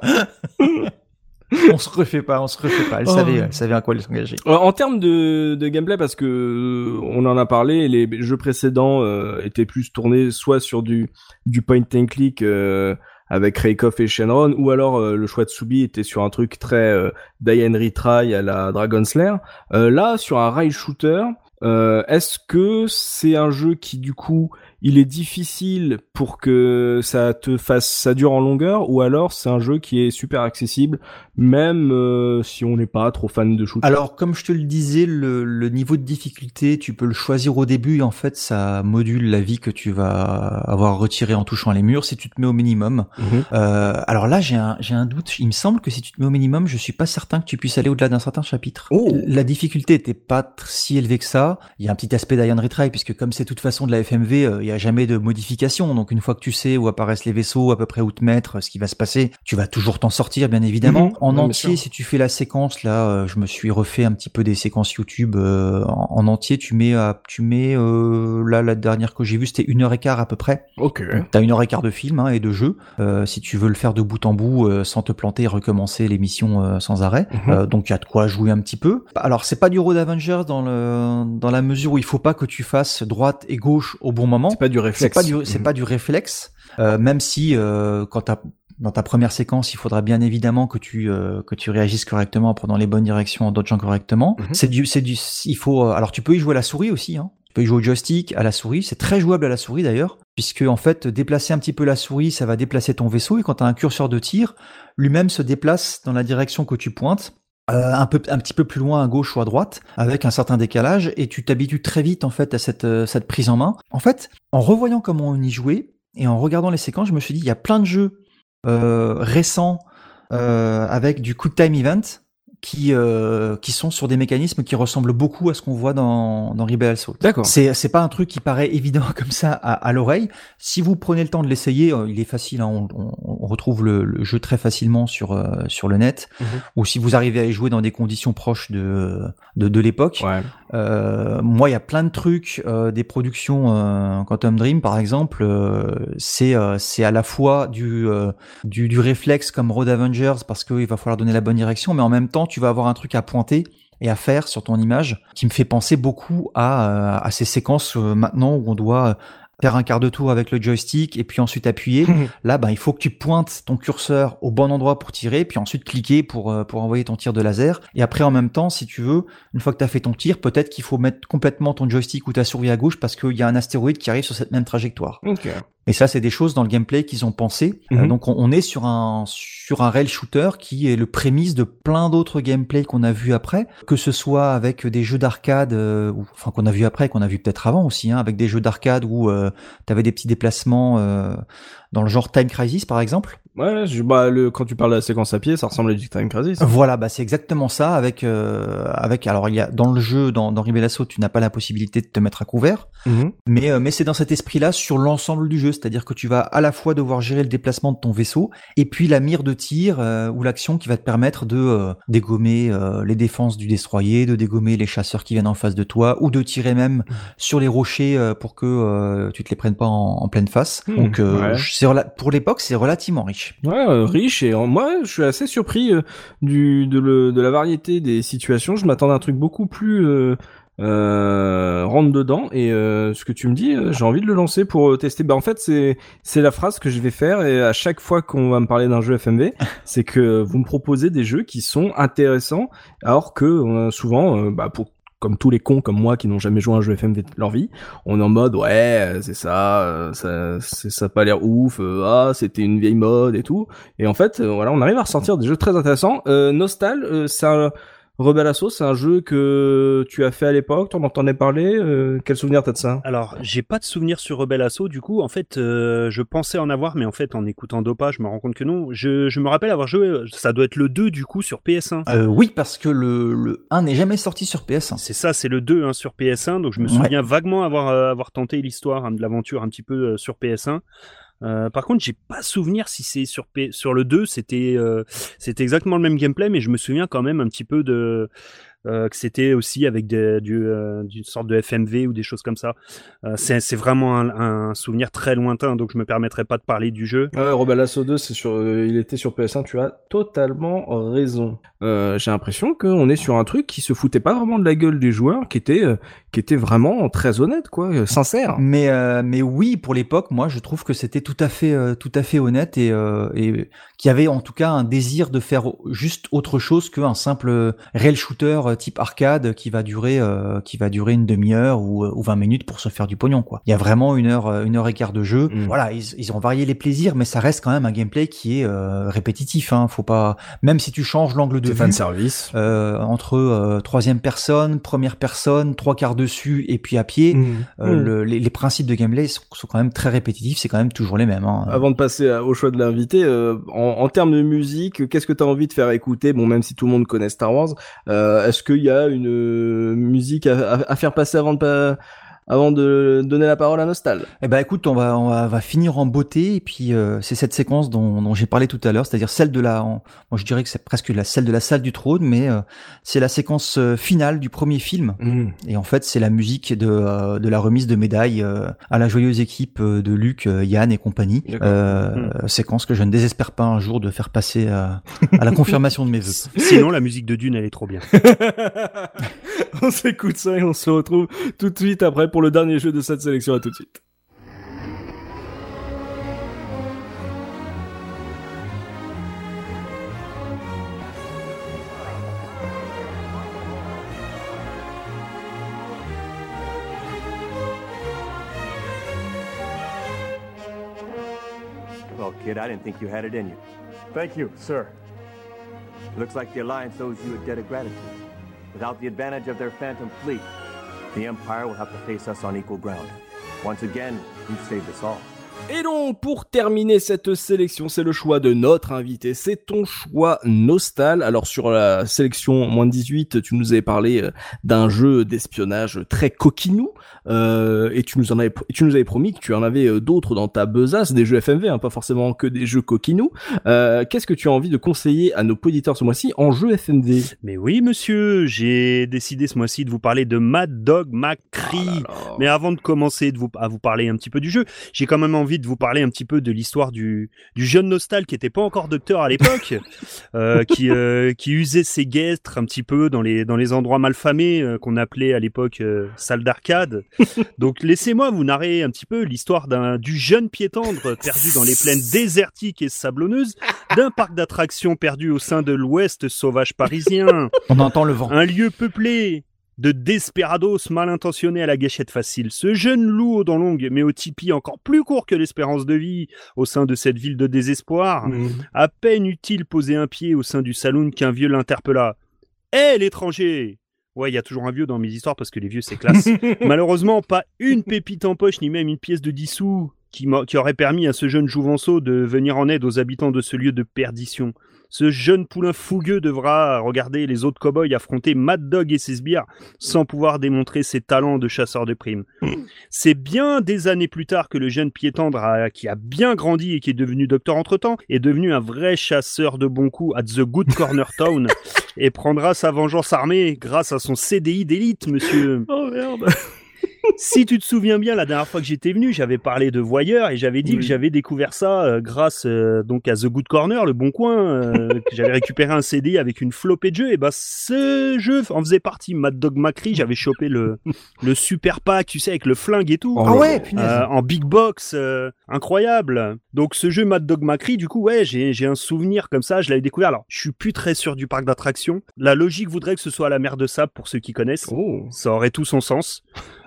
On se refait pas, on se refait pas. Elle Oh. savait, elle savait à quoi elle s'engager. Euh, En termes de, de gameplay, parce que euh, on en a parlé, les jeux précédents euh, étaient plus tournés soit sur du du point and click euh, avec Raikoff et Shenron, ou alors euh, le choix de Subi était sur un truc très euh, die and retry à la Dragon Slayer. Euh, là, sur un rail shooter, euh, est-ce que c'est un jeu qui du coup il est difficile pour que ça te fasse ça dure en longueur, ou alors c'est un jeu qui est super accessible, même euh, si on n'est pas trop fan de shoot. Alors, comme je te le disais, le, le niveau de difficulté, tu peux le choisir au début et en fait, ça module la vie que tu vas avoir retirée en touchant les murs si tu te mets au minimum. Mhm. Euh, alors là, j'ai un, j'ai un doute. Il me semble que si tu te mets au minimum, je suis pas certain que tu puisses aller au-delà d'un certain chapitre. Oh. La difficulté était pas si élevée que ça. Il y a un petit aspect d'Iron Retry puisque comme c'est de toute façon de la FMV, euh, il y a jamais de modification. Donc une fois que tu sais où apparaissent les vaisseaux, à peu près où te mettre, ce qui va se passer, tu vas toujours t'en sortir, bien évidemment. Mhm. En entier, si tu fais la séquence, là, euh, je me suis refait un petit peu des séquences YouTube euh, en, en entier. Tu mets, à- tu mets euh, là la dernière que j'ai vue, c'était une heure et quart à peu près. Ok. T'as une heure et quart de film hein, et de jeu. Euh, si tu veux le faire de bout en bout euh, sans te planter et recommencer l'émission euh, sans arrêt. Euh, donc il y a de quoi jouer un petit peu. Alors c'est pas du Road Avengers dans le dans la mesure où il faut pas que tu fasses droite et gauche au bon moment. C'est pas du C'est réflexe. pas du c'est pas du réflexe. Euh, même si euh, quand t'as dans ta première séquence, il faudra bien évidemment que tu euh, que tu réagisses correctement en prenant les bonnes directions, en dodgeant correctement. Mhm. C'est du c'est du il faut euh, alors tu peux y jouer à la souris aussi hein. Tu peux y jouer au joystick, à la souris, c'est très jouable à la souris d'ailleurs, puisque en fait déplacer un petit peu la souris, ça va déplacer ton vaisseau et quand tu as un curseur de tir, lui-même se déplace dans la direction que tu pointes. Euh, un peu un petit peu plus loin à gauche ou à droite avec un certain décalage et tu t'habitues très vite en fait à cette euh, cette prise en main. En fait, en revoyant comment on y jouait et en regardant les séquences, je me suis dit il y a plein de jeux euh, récents euh, avec du quick time event qui euh, qui sont sur des mécanismes qui ressemblent beaucoup à ce qu'on voit dans dans Rebel Assault. D'accord. C'est c'est pas un truc qui paraît évident comme ça à, à l'oreille. Si vous prenez le temps de l'essayer, euh, il est facile. hein, on, retrouve le, le jeu très facilement sur euh, sur le net. Mhm. Ou si vous arrivez à y jouer dans des conditions proches de de, de l'époque. Ouais. Moi, il y a plein de trucs, des productions Quantum Dream par exemple. c'est c'est à la fois du, du du réflexe comme Road Avengers parce qu'il va falloir donner la bonne direction, mais en même temps, tu vas avoir un truc à pointer et à faire sur ton image qui me fait penser beaucoup à euh, à ces séquences euh, maintenant où on doit faire un quart de tour avec le joystick et puis ensuite appuyer. Là, ben, il faut que tu pointes ton curseur au bon endroit pour tirer, puis ensuite cliquer pour, euh, pour envoyer ton tir de laser. Et après, en même temps, si tu veux, une fois que tu as fait ton tir, peut-être qu'il faut mettre complètement ton joystick ou ta souris à gauche parce qu'il y a un astéroïde qui arrive sur cette même trajectoire. Et ça, c'est des choses dans le gameplay qu'ils ont pensé. Euh, Mhm. donc, on, on est sur un sur un rail shooter qui est le prémisse de plein d'autres gameplays qu'on a vu après, que ce soit avec des jeux d'arcade, euh, enfin qu'on a vu après, qu'on a vu peut-être avant aussi, hein, avec des jeux d'arcade où euh, tu avais des petits déplacements euh, dans le genre Time Crisis, par exemple. Ouais, je, bah, le, quand tu parles de la séquence à pied, ça ressemble à du Time Crisis. Voilà, bah c'est exactement ça. Avec euh, avec alors il y a dans le jeu, dans dans Rebel Assault, tu n'as pas la possibilité de te mettre à couvert. Mhm. Mais, euh, mais c'est dans cet esprit-là sur l'ensemble du jeu, c'est-à-dire que tu vas à la fois devoir gérer le déplacement de ton vaisseau et puis la mire de tir euh, ou l'action qui va te permettre de euh, dégommer euh, les défenses du destroyer, de dégommer les chasseurs qui viennent en face de toi ou de tirer même sur les rochers pour que tu te les prennes pas en, en pleine face. Hmm, Donc euh, ouais. pour l'époque, c'est relativement riche. Ouais, euh, riche et euh, moi je suis assez surpris euh, du de, le, de la variété des situations. Je m'attendais à un truc beaucoup plus euh, euh, rentre dedans et euh, ce que tu me dis, j'ai envie de le lancer pour tester. Bah en fait c'est c'est la phrase que je vais faire et à chaque fois qu'on va me parler d'un jeu FMV, c'est que vous me proposez des jeux qui sont intéressants alors que euh, souvent bah pour comme tous les cons comme moi qui n'ont jamais joué à un jeu FMV de leur vie, on est en mode ouais euh, c'est ça, euh, ça ça pas l'air ouf, euh, ah c'était une vieille mode et tout. Et en fait euh, voilà on arrive à ressentir des jeux très intéressants. Euh, Nostal, c'est un Rebel Assault, c'est un jeu que tu as fait à l'époque, t'en entendais parler, euh, quel souvenir t'as de ça? Alors, j'ai pas de souvenir sur Rebel Assault, du coup, en fait, euh, je pensais en avoir, mais en fait, en écoutant Dopa, je me rends compte que non. Je, je me rappelle avoir joué, ça doit être le 2, du coup, sur PS1. Euh, oui, parce que le, le 1 n'est jamais sorti sur PS1. C'est ça, c'est le 2 hein, sur PS1, donc je me Ouais. souviens vaguement avoir, euh, avoir tenté l'histoire hein, de l'aventure un petit peu euh, sur PS1. Euh, par contre, j'ai pas souvenir si c'est sur le 2, c'était euh, exactement le même gameplay, mais je me souviens quand même un petit peu de que c'était aussi avec des, du, euh, d'une sorte de FMV ou des choses comme ça. Euh, c'est c'est vraiment un, un souvenir très lointain, donc je me permettrai pas de parler du jeu. Ouais, Rebel Assault 2, c'est sur, euh, il était sur PS1, tu as totalement raison. Euh, j'ai l'impression qu'on est sur un truc qui se foutait pas vraiment de la gueule des joueurs, qui était, euh, qui était vraiment très honnête, quoi, euh, sincère. Mais euh, mais oui, pour l'époque, moi, je trouve que c'était tout à fait euh, tout à fait honnête et euh, et qu'il y avait en tout cas un désir de faire juste autre chose qu'un simple rail shooter euh, type arcade qui va durer euh, qui va durer une demi-heure ou, ou 20 minutes pour se faire du pognon quoi. Il y a vraiment une heure euh, une heure et quart de jeu. Mm. Voilà, ils, ils ont varié les plaisirs, mais ça reste quand même un gameplay qui est euh, répétitif. Hein. Faut pas même si tu changes l'angle de vue. fan service. euh, entre euh, troisième personne, première personne, trois quarts dessus et puis à pied, euh, Mm. le- les, les principes de gameplay sont, sont quand même très répétitifs, c'est quand même toujours les mêmes. Hein. Avant de passer au choix de l'invité, euh, en, en termes de musique, qu'est-ce que tu as envie de faire écouter? Bon, même si tout le monde connaît Star Wars, euh, est-ce qu'il y a une euh, musique à, faire passer avant de pas avant de donner la parole à Nostal Eh ben écoute, on va on va, va finir en beauté et puis euh, c'est cette séquence dont, dont j'ai parlé tout à l'heure, c'est-à-dire celle de la, en- moi je dirais que c'est presque la celle de la salle du trône, mais euh, c'est la séquence euh, finale du premier film. Et en fait, c'est la musique de, euh, de la remise de médailles euh, à la joyeuse équipe de Luc, euh, Yann et compagnie. Euh, Séquence que je ne désespère pas un jour de faire passer à, à la confirmation de mes vœux. Sinon, la musique de Dune, elle est trop bien. on s'écoute ça et on se retrouve tout de suite après pour le dernier jeu de cette sélection. À tout de suite. Well, kid, I didn't think you had it in you. Thank you, sir. Looks like the Alliance owes you a debt of gratitude. Without the advantage of their Phantom fleet, the Empire will have to face us on equal ground. Once again, you've saved us all. Et donc, pour terminer cette sélection, c'est le choix de notre invité. C'est ton choix Nostal. Alors, sur la sélection moins de 18, tu nous avais parlé euh, d'un jeu d'espionnage très coquinou. Euh, et tu nous en avais, tu nous avais promis que tu en avais euh, d'autres dans ta besace, des jeux FMV, hein, pas forcément que des jeux coquinous. Euh, Qu'est-ce que tu as envie de conseiller à nos auditeurs ce mois-ci en jeu FMV Mais oui, monsieur, j'ai décidé ce mois-ci de vous parler de Mad Dog McCree. Mais avant de commencer de vous, à vous parler un petit peu du jeu, j'ai quand même envie de vous parler un petit peu de l'histoire du, du jeune Nostal qui était pas encore docteur à l'époque, euh, qui, qui usait ses guêtres un petit peu dans les, dans les endroits malfamés qu'on appelait à l'époque salle d'arcade. Donc laissez-moi vous narrer un petit peu l'histoire d'un du jeune piétendre perdu dans les plaines désertiques et sablonneuses, d'un parc d'attractions perdu au sein de l'ouest sauvage parisien. On entend le vent. Un lieu peuplé de desperados mal intentionnés à la gâchette facile. Ce jeune loup aux dents longues, mais au tipi encore plus court que l'espérance de vie au sein de cette ville de désespoir. À peine eut-il posé un pied au sein du saloon qu'un vieux l'interpella. Hé, l'étranger Ouais, il y a toujours un vieux dans mes histoires parce que les vieux, c'est classe. Malheureusement, pas une pépite en poche, ni même une pièce de 10 sous qui, qui aurait permis à ce jeune jouvenceau de venir en aide aux habitants de ce lieu de perdition. Ce jeune poulain fougueux devra regarder les autres cow-boys affronter Mad Dog et ses sbires sans pouvoir démontrer ses talents de chasseur de primes. C'est bien des années plus tard que le jeune piétendre qui a bien grandi et qui est devenu docteur entre-temps est devenu un vrai chasseur de bons coups à The Good Corner Town et prendra sa vengeance armée grâce à son CDI d'élite, monsieur. Oh merde si tu te souviens bien, la dernière fois que j'étais venu, j'avais parlé de Voyeur et j'avais dit Oui. que j'avais découvert ça euh, grâce euh, donc à The Good Corner, le Bon Coin, euh, que j'avais récupéré un CD avec une flopée de jeux. Et bah ce jeu en faisait partie. Mad Dog Macri, j'avais chopé le le super pack, tu sais, avec le flingue et tout. Ah ouais, punaise. En big box, incroyable. Donc ce jeu Mad Dog Macri, du coup, ouais, j'ai j'ai un souvenir comme ça, je l'avais découvert. Alors, je suis plus très sûr du parc d'attractions. La logique voudrait que ce soit à la mer de sable pour ceux qui connaissent. Oh. Ça aurait tout son sens.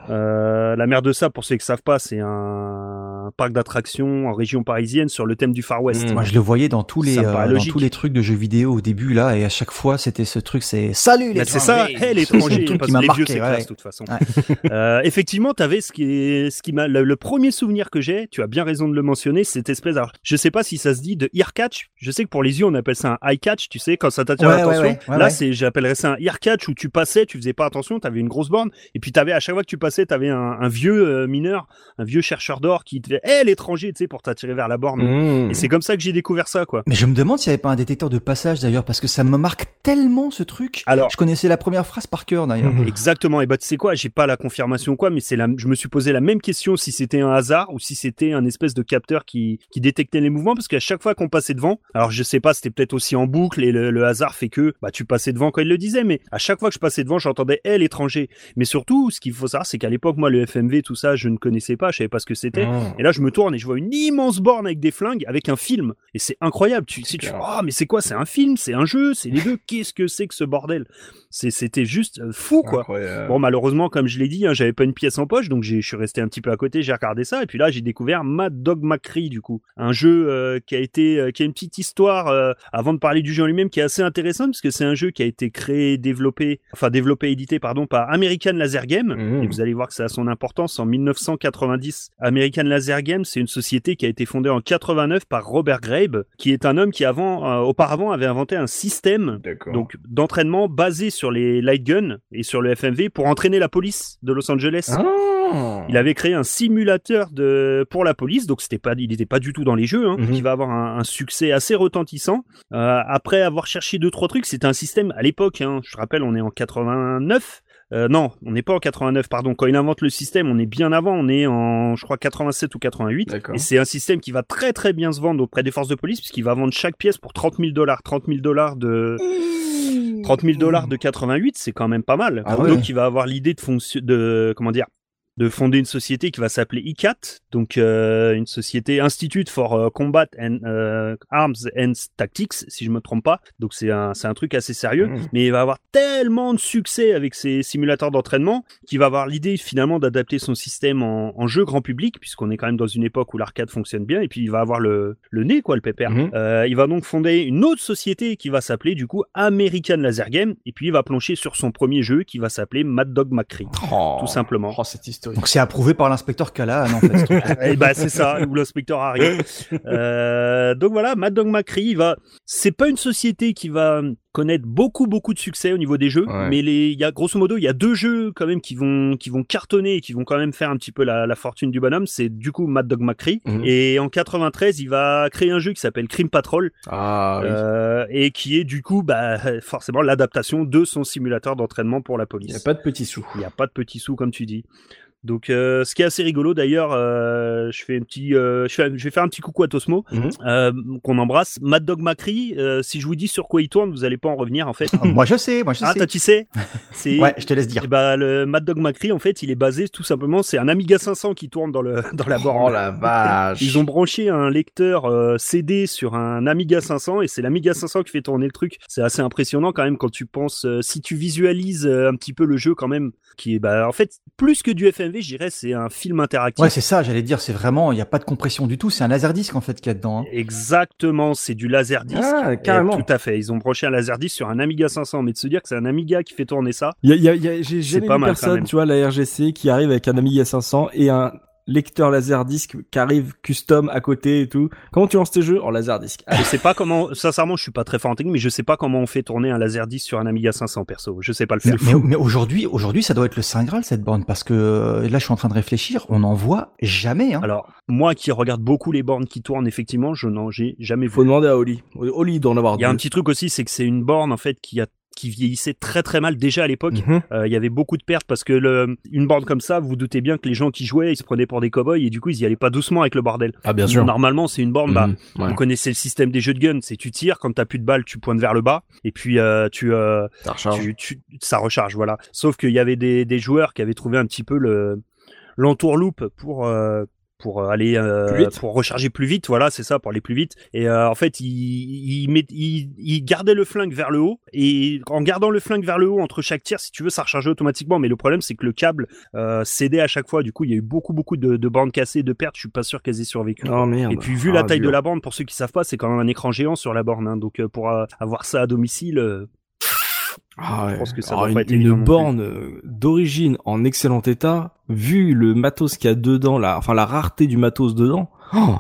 Euh, la mer de sable, pour ceux qui savent pas, c'est un parc d'attractions en région parisienne sur le thème du Far West. Mm. Moi, je le voyais dans tous les euh, dans tous les trucs de jeux vidéo au début là, et à chaque fois c'était ce truc, c'est salut les. Bah, c'est ça, hey, l'étranger, parce qui que m'a les marqué. vieux c'est ouais. classe de toute façon. Ouais. Euh, effectivement, t'avais ce qui est, ce qui m'a, le, le premier souvenir que j'ai, tu as bien raison de le mentionner, c'est cette espèce, alors, je sais pas si ça se dit de ear catch, je sais que pour les yeux on appelle ça un eye catch, tu sais, quand ça t'attire Ouais, l'attention. Là, c'est, j'appellerais ça un ear catch où tu passais, tu faisais pas attention, t'avais une grosse borne, et puis t'avais, à chaque fois que tu passais, t'avais un, un vieux euh, mineur, un vieux chercheur d'or qui te fait, hé, l'étranger, tu sais, pour t'attirer vers la borne. Mmh. Et c'est comme ça que j'ai découvert ça, quoi. Mais je me demande s'il n'y avait pas un détecteur de passage d'ailleurs, parce que ça me marque tellement ce truc. Alors, Je connaissais la première phrase par cœur d'ailleurs. Mhm. Exactement. Et bah, tu sais quoi, j'ai pas la confirmation quoi, mais c'est la, je me suis posé la même question si c'était un hasard ou si c'était un espèce de capteur qui, qui détectait les mouvements, parce qu'à chaque fois qu'on passait devant, alors je sais pas, c'était peut-être aussi en boucle et le, le hasard fait que, bah, tu passais devant quand il le disait, mais à chaque fois que je passais devant, j'entendais, hé, l'étranger. Mais surtout, ce qu'il faut savoir, c'est qu'à l'époque, moi, le FMV, tout ça, je ne connaissais pas, je savais pas ce que c'était. Mmh. Et là, je me tourne et je vois une immense borne avec des flingues, avec un film. Et c'est incroyable. Tu sais, tu oh, mais c'est quoi? C'est un film? C'est un jeu? C'est les deux? Qu'est-ce que c'est que ce bordel? C'était juste euh, fou, quoi. Incroyable. Bon, malheureusement, comme je l'ai dit, hein, j'avais pas une pièce en poche, donc je suis resté un petit peu à côté, j'ai regardé ça, et puis là, j'ai découvert Mad Dog McCree, du coup. Un jeu euh, qui a été, euh, qui a une petite histoire, euh, avant de parler du jeu en lui-même, qui est assez intéressante, parce que c'est un jeu qui a été créé, développé, enfin développé, édité, pardon, par American Laser Game, Mhm. et vous allez voir que ça a son importance en 1990. American Laser Game, c'est une société qui a été fondée en 89 par Robert Grabe, qui est un homme qui avant, euh, auparavant avait inventé un système donc d'entraînement basé sur les light guns et sur le FMV pour entraîner la police de Los Angeles. Ah. Il avait créé un simulateur de pour la police, donc c'était pas, il n'était pas du tout dans les jeux, hein, Mhm. qui va avoir un, un succès assez retentissant. Euh, après avoir cherché deux trois trucs, c'était un système à l'époque. Hein, je te rappelle, on est en 89. Euh, non, on n'est pas en 89, pardon. Quand il invente le système, on est bien avant, on est en, je crois, 87 ou 88. D'accord. Et c'est un système qui va très très bien se vendre auprès des forces de police, puisqu'il va vendre chaque pièce pour 30 000 dollars. 30 000 dollars de, 30 000 dollars de 88, c'est quand même pas mal. Ah Donc ouais. il va avoir l'idée de fonction, de, comment dire, de fonder une société qui va s'appeler ICAT, donc euh, une société Institute for euh, Combat and euh, Arms and Tactics, si je me trompe pas. Donc c'est un c'est un truc assez sérieux, Mmh. mais il va avoir tellement de succès avec ses simulateurs d'entraînement qu'il va avoir l'idée finalement d'adapter son système en, en jeu grand public, puisqu'on est quand même dans une époque où l'arcade fonctionne bien, et puis il va avoir le le nez quoi, le pépère. Euh, il va donc fonder une autre société qui va s'appeler du coup American Laser Game, et puis il va plancher sur son premier jeu qui va s'appeler Mad Dog McCree. Oh. Tout simplement. Oh, cette histoire. Donc c'est approuvé par l'inspecteur Callahan en fait. Et bah c'est ça, ou l'inspecteur Harry. Euh, donc voilà, Mad Dog McCree, il va. C'est pas une société qui va connaître beaucoup beaucoup de succès au niveau des jeux, Ouais. mais les, il y a grosso modo, il y a deux jeux quand même qui vont qui vont cartonner et qui vont quand même faire un petit peu la, la fortune du bonhomme. C'est du coup Mad Dog McCree Mhm. et en 93, il va créer un jeu qui s'appelle Crime Patrol Ah oui. euh, et qui est du coup bah forcément l'adaptation de son simulateur d'entraînement pour la Il police. n'y a pas de petits sous. Il n'y a pas de petits sous comme tu dis. Donc, euh, ce qui est assez rigolo d'ailleurs, euh, je fais un petit, euh, je, fais- je vais faire un petit coucou à Tosmo, Mhm. euh, qu'on embrasse. Mad Dog Macri, euh, si je vous dis sur quoi il tourne, vous allez pas en revenir en fait. Ah, moi je sais, moi je ah, sais. toi, tu sais C'est Ouais, je te laisse dire. ben, le Mad Dog Macri, en fait, il est basé tout simplement, c'est un Amiga 500 qui tourne dans le dans la borne. Oh la vache. Ils ont branché un lecteur euh, CD sur un Amiga 500 et c'est l'Amiga 500 qui fait tourner le truc. C'est assez impressionnant quand même quand tu penses, euh, si tu visualises euh, un petit peu le jeu quand même, qui est bah en fait plus que du FMV, je dirais, c'est un film interactif. Ouais, c'est ça, j'allais dire, c'est vraiment, il n'y a pas de compression du tout, c'est un laserdisc en fait qu'il y a dedans. hein. Exactement, c'est du laserdisc. Ah, Et carrément. Tout à fait. Ils ont branché un laserdisc sur un Amiga 500, mais de se dire que c'est un Amiga qui fait tourner ça. Il y a, il y a- il y a- j'ai jamais pas vu mal, quand personne, même. tu vois, la RGC qui arrive avec un Amiga 500 et un lecteur laserdisc qui arrive custom à côté et tout. Comment tu lances tes jeux? En laserdisc Je sais pas comment, sincèrement, je suis pas très fort en technique, mais je sais pas comment on fait tourner un laserdisc sur un Amiga 500 perso. Je sais pas le faire. mais- mais aujourd'hui, aujourd'hui, ça doit être le Saint Graal cette borne parce que euh, là, je suis en train de réfléchir, on n'en voit jamais. Hein. Alors, moi qui regarde beaucoup les bornes qui tournent, effectivement, je n'en j'ai jamais Faut vu. demander à Oli. Oli doit en avoir Il y a un petit truc aussi, c'est que c'est une borne, en fait, qui a qui vieillissait très très mal déjà à l'époque. Mhm. Euh, Il y avait beaucoup de pertes parce que le, une borne comme ça, vous vous doutez bien que les gens qui jouaient, ils se prenaient pour des cow-boys et du coup, ils y allaient pas doucement avec le bordel. Ah bien Normalement, c'est une borne, bah, Mhm. Ouais. vous connaissez le système des jeux de gun, c'est tu tires, quand t'as plus de balles, tu pointes vers le bas et puis euh, tu, euh, Ça recharge. tu, tu- ça recharge, voilà. Sauf qu'il y avait des, des joueurs qui avaient trouvé un petit peu le l'entourloupe pour euh, pour aller euh, Plus vite. pour recharger plus vite, voilà, c'est ça, pour aller plus vite. Et euh, en fait, il, il, met, il, il gardait le flingue vers le haut et en gardant le flingue vers le haut entre chaque tir, si tu veux, ça rechargeait automatiquement. Mais le problème, c'est que le câble euh, cédait à chaque fois. Du coup, il y a eu beaucoup beaucoup de, de bandes cassées, de pertes. Je suis pas sûr qu'elles aient survécu. Oh merde. Et puis vu Ah, la taille dur. de la borne, pour ceux qui savent pas, c'est quand même un écran géant sur la borne. hein. donc euh, pour euh, avoir ça à domicile, euh, Ah ouais. je pense que ça Alors, doit pas une, être borne euh, d'origine en excellent état, vu le matos qu'il y a dedans, la, enfin la rareté du matos dedans. oh,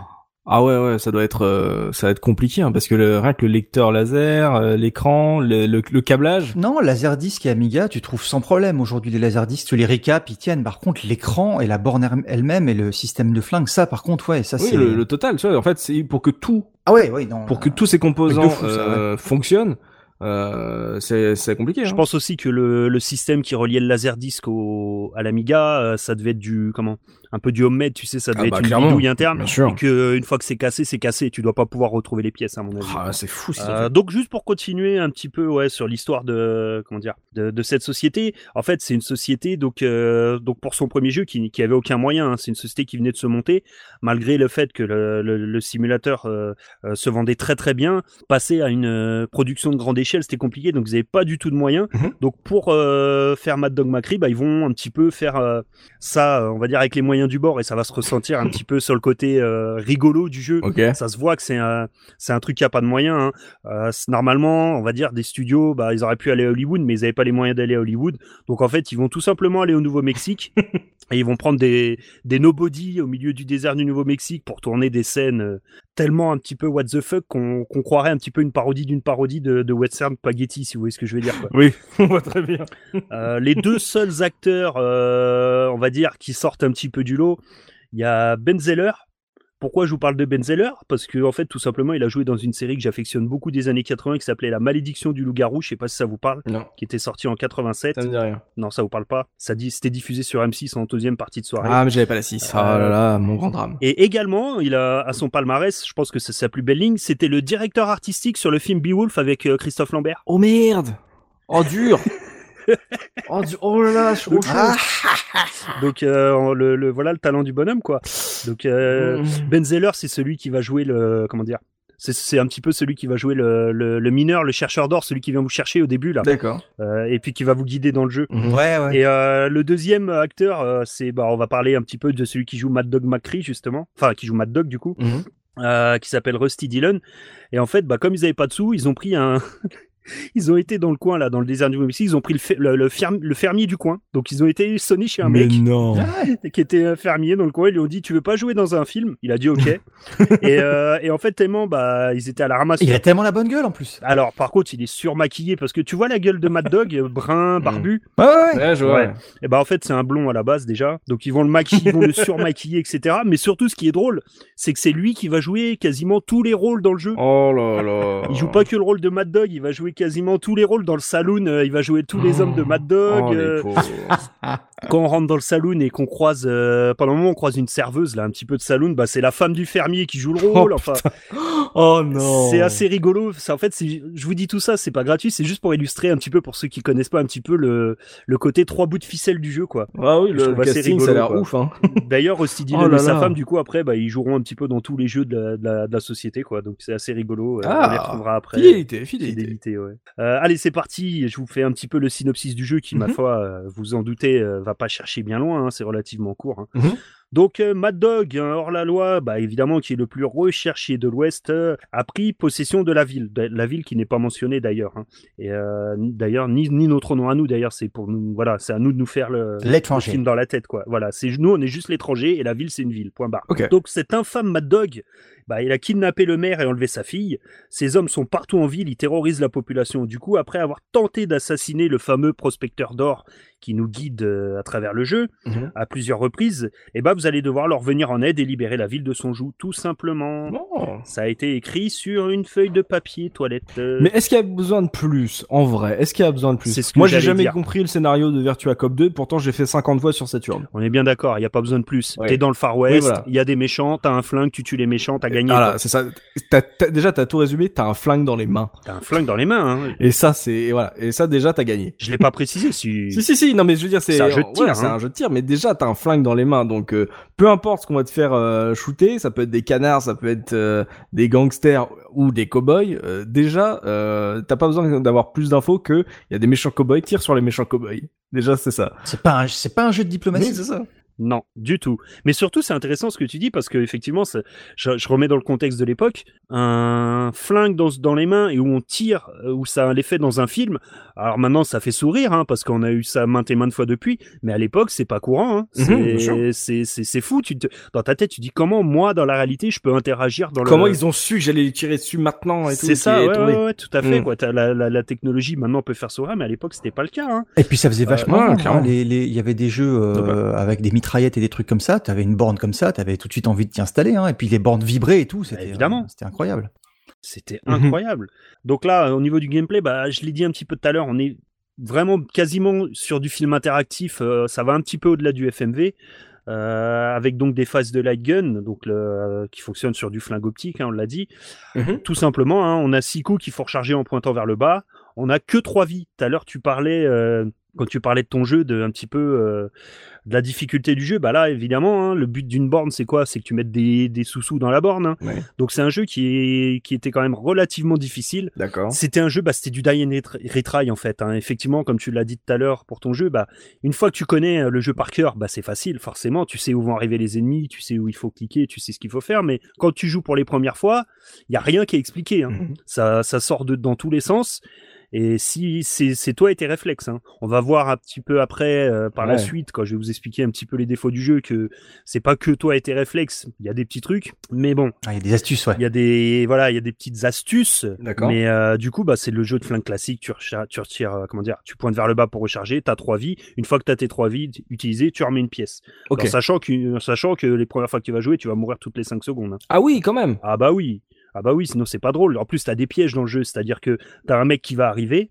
ah ouais ouais, ça doit être euh, ça va être compliqué hein, parce que le, rien que le lecteur laser, euh, l'écran, le, le, le câblage. Non, Laserdisc et Amiga, tu trouves sans problème aujourd'hui les Laserdiscs, tu les récaps, ils tiennent. Par contre, l'écran et la borne elle- elle-même et le système de flingue, ça, par contre, ouais, ça Oui, c'est. le, le total, tu vois, en fait, c'est pour que tout, Ah ouais, ouais, non. pour que tous ces composants fou, ça, euh, fonctionnent, euh, c'est compliqué. Je hein. pense aussi que le, le système qui reliait le laserdisc au, à l'Amiga, euh, ça devait être du comment? Un peu du homemade, tu sais, ça devait Ah être bah, une bidouille interne. bien sûr. Et que une fois que c'est cassé, c'est cassé. Tu dois pas pouvoir retrouver les pièces à mon avis. Ah, c'est fou. ça Euh, donc juste pour continuer un petit peu ouais sur l'histoire de comment dire de, de cette société en fait c'est une société donc euh, donc pour son premier jeu qui, qui avait aucun moyen hein, c'est une société qui venait de se monter malgré le fait que le, le, le simulateur euh, euh, se vendait très très bien passer à une euh, production de grande échelle c'était compliqué donc ils n'avaient pas du tout de moyens Mhm. donc pour euh, faire Mad Dog Macri bah ils vont un petit peu faire euh, ça euh, on va dire avec les moyens du bord et ça va se ressentir un petit peu sur le côté euh, rigolo du jeu ça se voit que c'est un c'est un truc qui a pas de moyens hein. Euh, normalement, on va dire des studios, bah ils auraient pu aller à Hollywood, mais ils n'avaient pas les moyens d'aller à Hollywood. Donc en fait, ils vont tout simplement aller au Nouveau-Mexique et ils vont prendre des des nobody au milieu du désert du Nouveau-Mexique pour tourner des scènes euh, tellement un petit peu what the fuck qu'on croirait un petit peu une parodie d'une parodie de, de Western Spaghetti, si vous voyez ce que je veux dire. Quoi. Oui, on voit très bien. Euh, les deux seuls acteurs, euh, on va dire, qui sortent un petit peu du lot, il y a Ben Zeller. Pourquoi je vous parle de Ben Zeller? Parce que en fait, tout simplement, il a joué dans une série que j'affectionne beaucoup des années 80 qui s'appelait La Malédiction du loup-garou. Je sais pas si ça vous parle, Non, qui était sorti en 87. ça me dit rien. Non, ça vous parle pas. Ça dit, c'était diffusé sur M6 en deuxième partie de soirée. Ah, mais j'avais pas la 6. Ah là là, mon grand drame. Et également, il a à son palmarès, je pense que c'est sa plus belle ligne, c'était le directeur artistique sur le film Beowulf avec euh, Christophe Lambert. Oh merde Oh dur Oh, du- oh là là, chaud, chaud. Ah, Donc euh, le, le- voilà le talent du bonhomme quoi. Donc euh, Mm. Ben Zeller c'est celui qui va jouer le comment dire. C'est- un petit peu celui qui va jouer le, le, le mineur, le chercheur d'or, celui qui vient vous chercher au début là, D'accord. euh, et puis qui va vous guider dans le jeu. Mhm. ouais, ouais. Et euh, le deuxième acteur, euh, c'est bah on va parler un petit peu de celui qui joue Mad Dog McCree justement, enfin qui joue Mad Dog du coup, Mhm. euh, qui s'appelle Rusty Dillon. Et en fait, bah comme ils avaient pas de sous, ils ont pris un, ils ont été dans le coin là, dans le désert du Mexique, ils ont pris le, fer- le, le fermi- le fermier du coin. Donc ils ont été sonnés chez un Mais mec non. qui était un fermier dans le coin. Ils lui ont dit, tu veux pas jouer dans un film? Il a dit ok. et, euh, et en fait tellement, bah ils étaient à la ramasse. Il a tellement la bonne gueule en plus. Alors par contre, il est surmaquillé parce que tu vois la gueule de Mad Dog, euh, brun, barbu? Ouais, ouais, ouais. Ouais, je vois. Ouais. Et bah en fait c'est un blond à la base déjà, donc ils vont le maquiller, ils vont le surmaquiller, etc. Mais surtout ce qui est drôle, c'est que c'est lui qui va jouer quasiment tous les rôles dans le jeu. Oh là là. Il joue pas que le rôle de Mad Dog, il va jouer quasiment tous les rôles dans le saloon. euh, il va jouer tous les hommes de Mad Dog. Oh. quand on rentre dans le saloon et qu'on croise, euh, pendant un moment on croise une serveuse là, un petit peu de saloon, bah c'est la femme du fermier qui joue le rôle. Oh, enfin, Oh non. c'est assez rigolo. Ça, en fait, je vous dis tout ça, c'est pas gratuit, c'est juste pour illustrer un petit peu pour ceux qui connaissent pas un petit peu le le côté trois bouts de ficelle du jeu quoi. Ah oui, Je le assez casting, ça a rigolo, l'air ouf, hein. D'ailleurs, Rusty Dillon Oh et sa femme, du coup, après, bah, ils joueront un petit peu dans tous les jeux de la, de la, de la société, quoi. Donc, c'est assez rigolo. euh, Ah, on les retrouvera après. Fidélité, fidélité. Fidélité, ouais. Euh, allez, c'est parti. Je vous fais un petit peu le synopsis du jeu qui, ma Mhm. foi, vous en doutez, euh, va pas chercher bien loin. hein, c'est relativement court. hein. Mhm. Donc, euh, Mad Dog, un hors-la-loi, bah, évidemment, qui est le plus recherché de l'Ouest, euh, a pris possession de la ville. De- La ville qui n'est pas mentionnée d'ailleurs. hein. Et euh, d'ailleurs, ni, ni notre nom à nous, d'ailleurs, c'est pour nous. Voilà, c'est à nous de nous faire le, le film dans la tête, quoi. Voilà, c'est nous, on est juste l'étranger et la ville, c'est une ville. Point barre. Ok. Donc cet infâme Mad Dog, bah, il a kidnappé le maire et enlevé sa fille. Ces hommes sont partout en ville, ils terrorisent la population. Du coup, après avoir tenté d'assassiner le fameux prospecteur d'or qui nous guide à travers le jeu Mhm. à plusieurs reprises, eh ben vous allez devoir leur venir en aide et libérer la ville de son joug, tout simplement. Non. Ça a été écrit sur une feuille de papier toilette. euh, Mais est-ce qu'il y a besoin de plus, en vrai? Est-ce qu'il y a besoin de plus? C'est ce que Moi, j'ai jamais dire. compris le scénario de Virtua Cop 2, pourtant j'ai fait 50 fois sur Saturn. On est bien d'accord, il n'y a pas besoin de plus. Ouais. T'es dans le Far West, il voilà. y a des méchants, t'as un flingue, tu tues les méchants, t'as gagné. Voilà, c'est ça. T'as- déjà, t'as tout résumé, t'as un flingue dans les mains. T'as un flingue dans les mains. Hein. Et ça, c'est, voilà. Et ça, déjà, t'as gagné. Je l'ai pas précisé. Si... Si, si, si, non, mais je veux dire, c'est, un jeu de tir, voilà, c'est hein. un jeu de tir, mais déjà, t'as un flingue dans les mains, donc, euh, peu importe ce qu'on va te faire euh, shooter, ça peut être des canards, ça peut être euh, des gangsters ou des cowboys, euh, déjà, t'as pas besoin d'avoir plus d'infos que il y a des méchants cowboys, tire sur les méchants cowboys. Déjà, c'est ça. C'est pas un, c'est pas un jeu de diplomatie. C'est ça. Non, du tout. Mais surtout, c'est intéressant ce que tu dis parce que effectivement, je, je remets dans le contexte de l'époque, un flingue dans, dans les mains et où on tire, euh, où ça a l'effet dans un film. Alors maintenant, ça fait sourire hein, parce qu'on a eu ça maintes et maintes fois depuis. Mais à l'époque, c'est pas courant. Hein. Mhm. C'est c'est- c'est- c'est fou. Tu te- dans ta tête, tu dis comment moi, dans la réalité, je peux interagir dans Comment le. ils ont su que j'allais les tirer dessus maintenant et tout C'est ça, ouais, ouais, ouais, tout à fait. Mm. Quoi. T'as La, la, la technologie maintenant peut faire sourire, mais à l'époque, c'était pas le cas. Hein. Et puis ça faisait vachement hein. clairement. Les- les- Il y avait des jeux euh, avec des mitraillettes et des trucs comme ça. T'avais une borne comme ça, t'avais tout de suite envie de t'y installer. Hein. Et puis les bornes vibraient et tout. C'était évidemment. euh, C'était incroyable. C'était Mhm. incroyable. Donc là, au niveau du gameplay, bah, je l'ai dit un petit peu tout à l'heure, on est vraiment quasiment sur du film interactif. euh, ça va un petit peu au-delà du FMV. euh, avec donc des phases de light gun, donc le, euh, qui fonctionnent sur du flingue optique, hein, on l'a dit. Mhm. Tout simplement, hein, on a six coups qu'il faut recharger en pointant vers le bas. On a que trois vies. Tout à l'heure, tu parlais euh, quand tu parlais de ton jeu, de un petit peu euh, de la difficulté du jeu. Bah là, évidemment, hein, le but d'une borne, c'est quoi? C'est que tu mettes des, des sous-sous dans la borne. hein. Ouais. Donc c'est un jeu qui, est, qui était quand même relativement difficile. D'accord. C'était un jeu, bah, c'était du die and ret- retry en fait. hein. Effectivement, comme tu l'as dit tout à l'heure pour ton jeu, bah, une fois que tu connais euh, le jeu par cœur, bah, c'est facile, forcément. Tu sais où vont arriver les ennemis, tu sais où il faut cliquer, tu sais ce qu'il faut faire. Mais quand tu joues pour les premières fois, il y a rien qui est expliqué. Mhm. Ça, ça sort de, dans tous les sens. Et si c'est toi et tes réflexes, on va voir un petit peu après, euh, par la suite, quand je vais vous expliquer un petit peu les défauts du jeu, que c'est pas que toi et tes réflexes. Il y a des petits trucs, mais bon, Ah, Il y a des astuces, ouais. il y a des voilà, il y a des petites astuces. D'accord. Mais euh, du coup, bah c'est le jeu de flingue classique. Tu recha- tu retires, euh, comment dire, tu pointes vers le bas pour recharger. T'as trois vies. Une fois que t'as tes trois vies utilisées, tu remets une pièce. Sachant que, sachant que les premières fois que tu vas jouer, tu vas mourir toutes les 5 secondes. hein. Ah oui, quand même. Ah bah oui. Ah bah oui, sinon c'est pas drôle. En plus, t'as des pièges dans le jeu, c'est-à-dire que t'as un mec qui va arriver.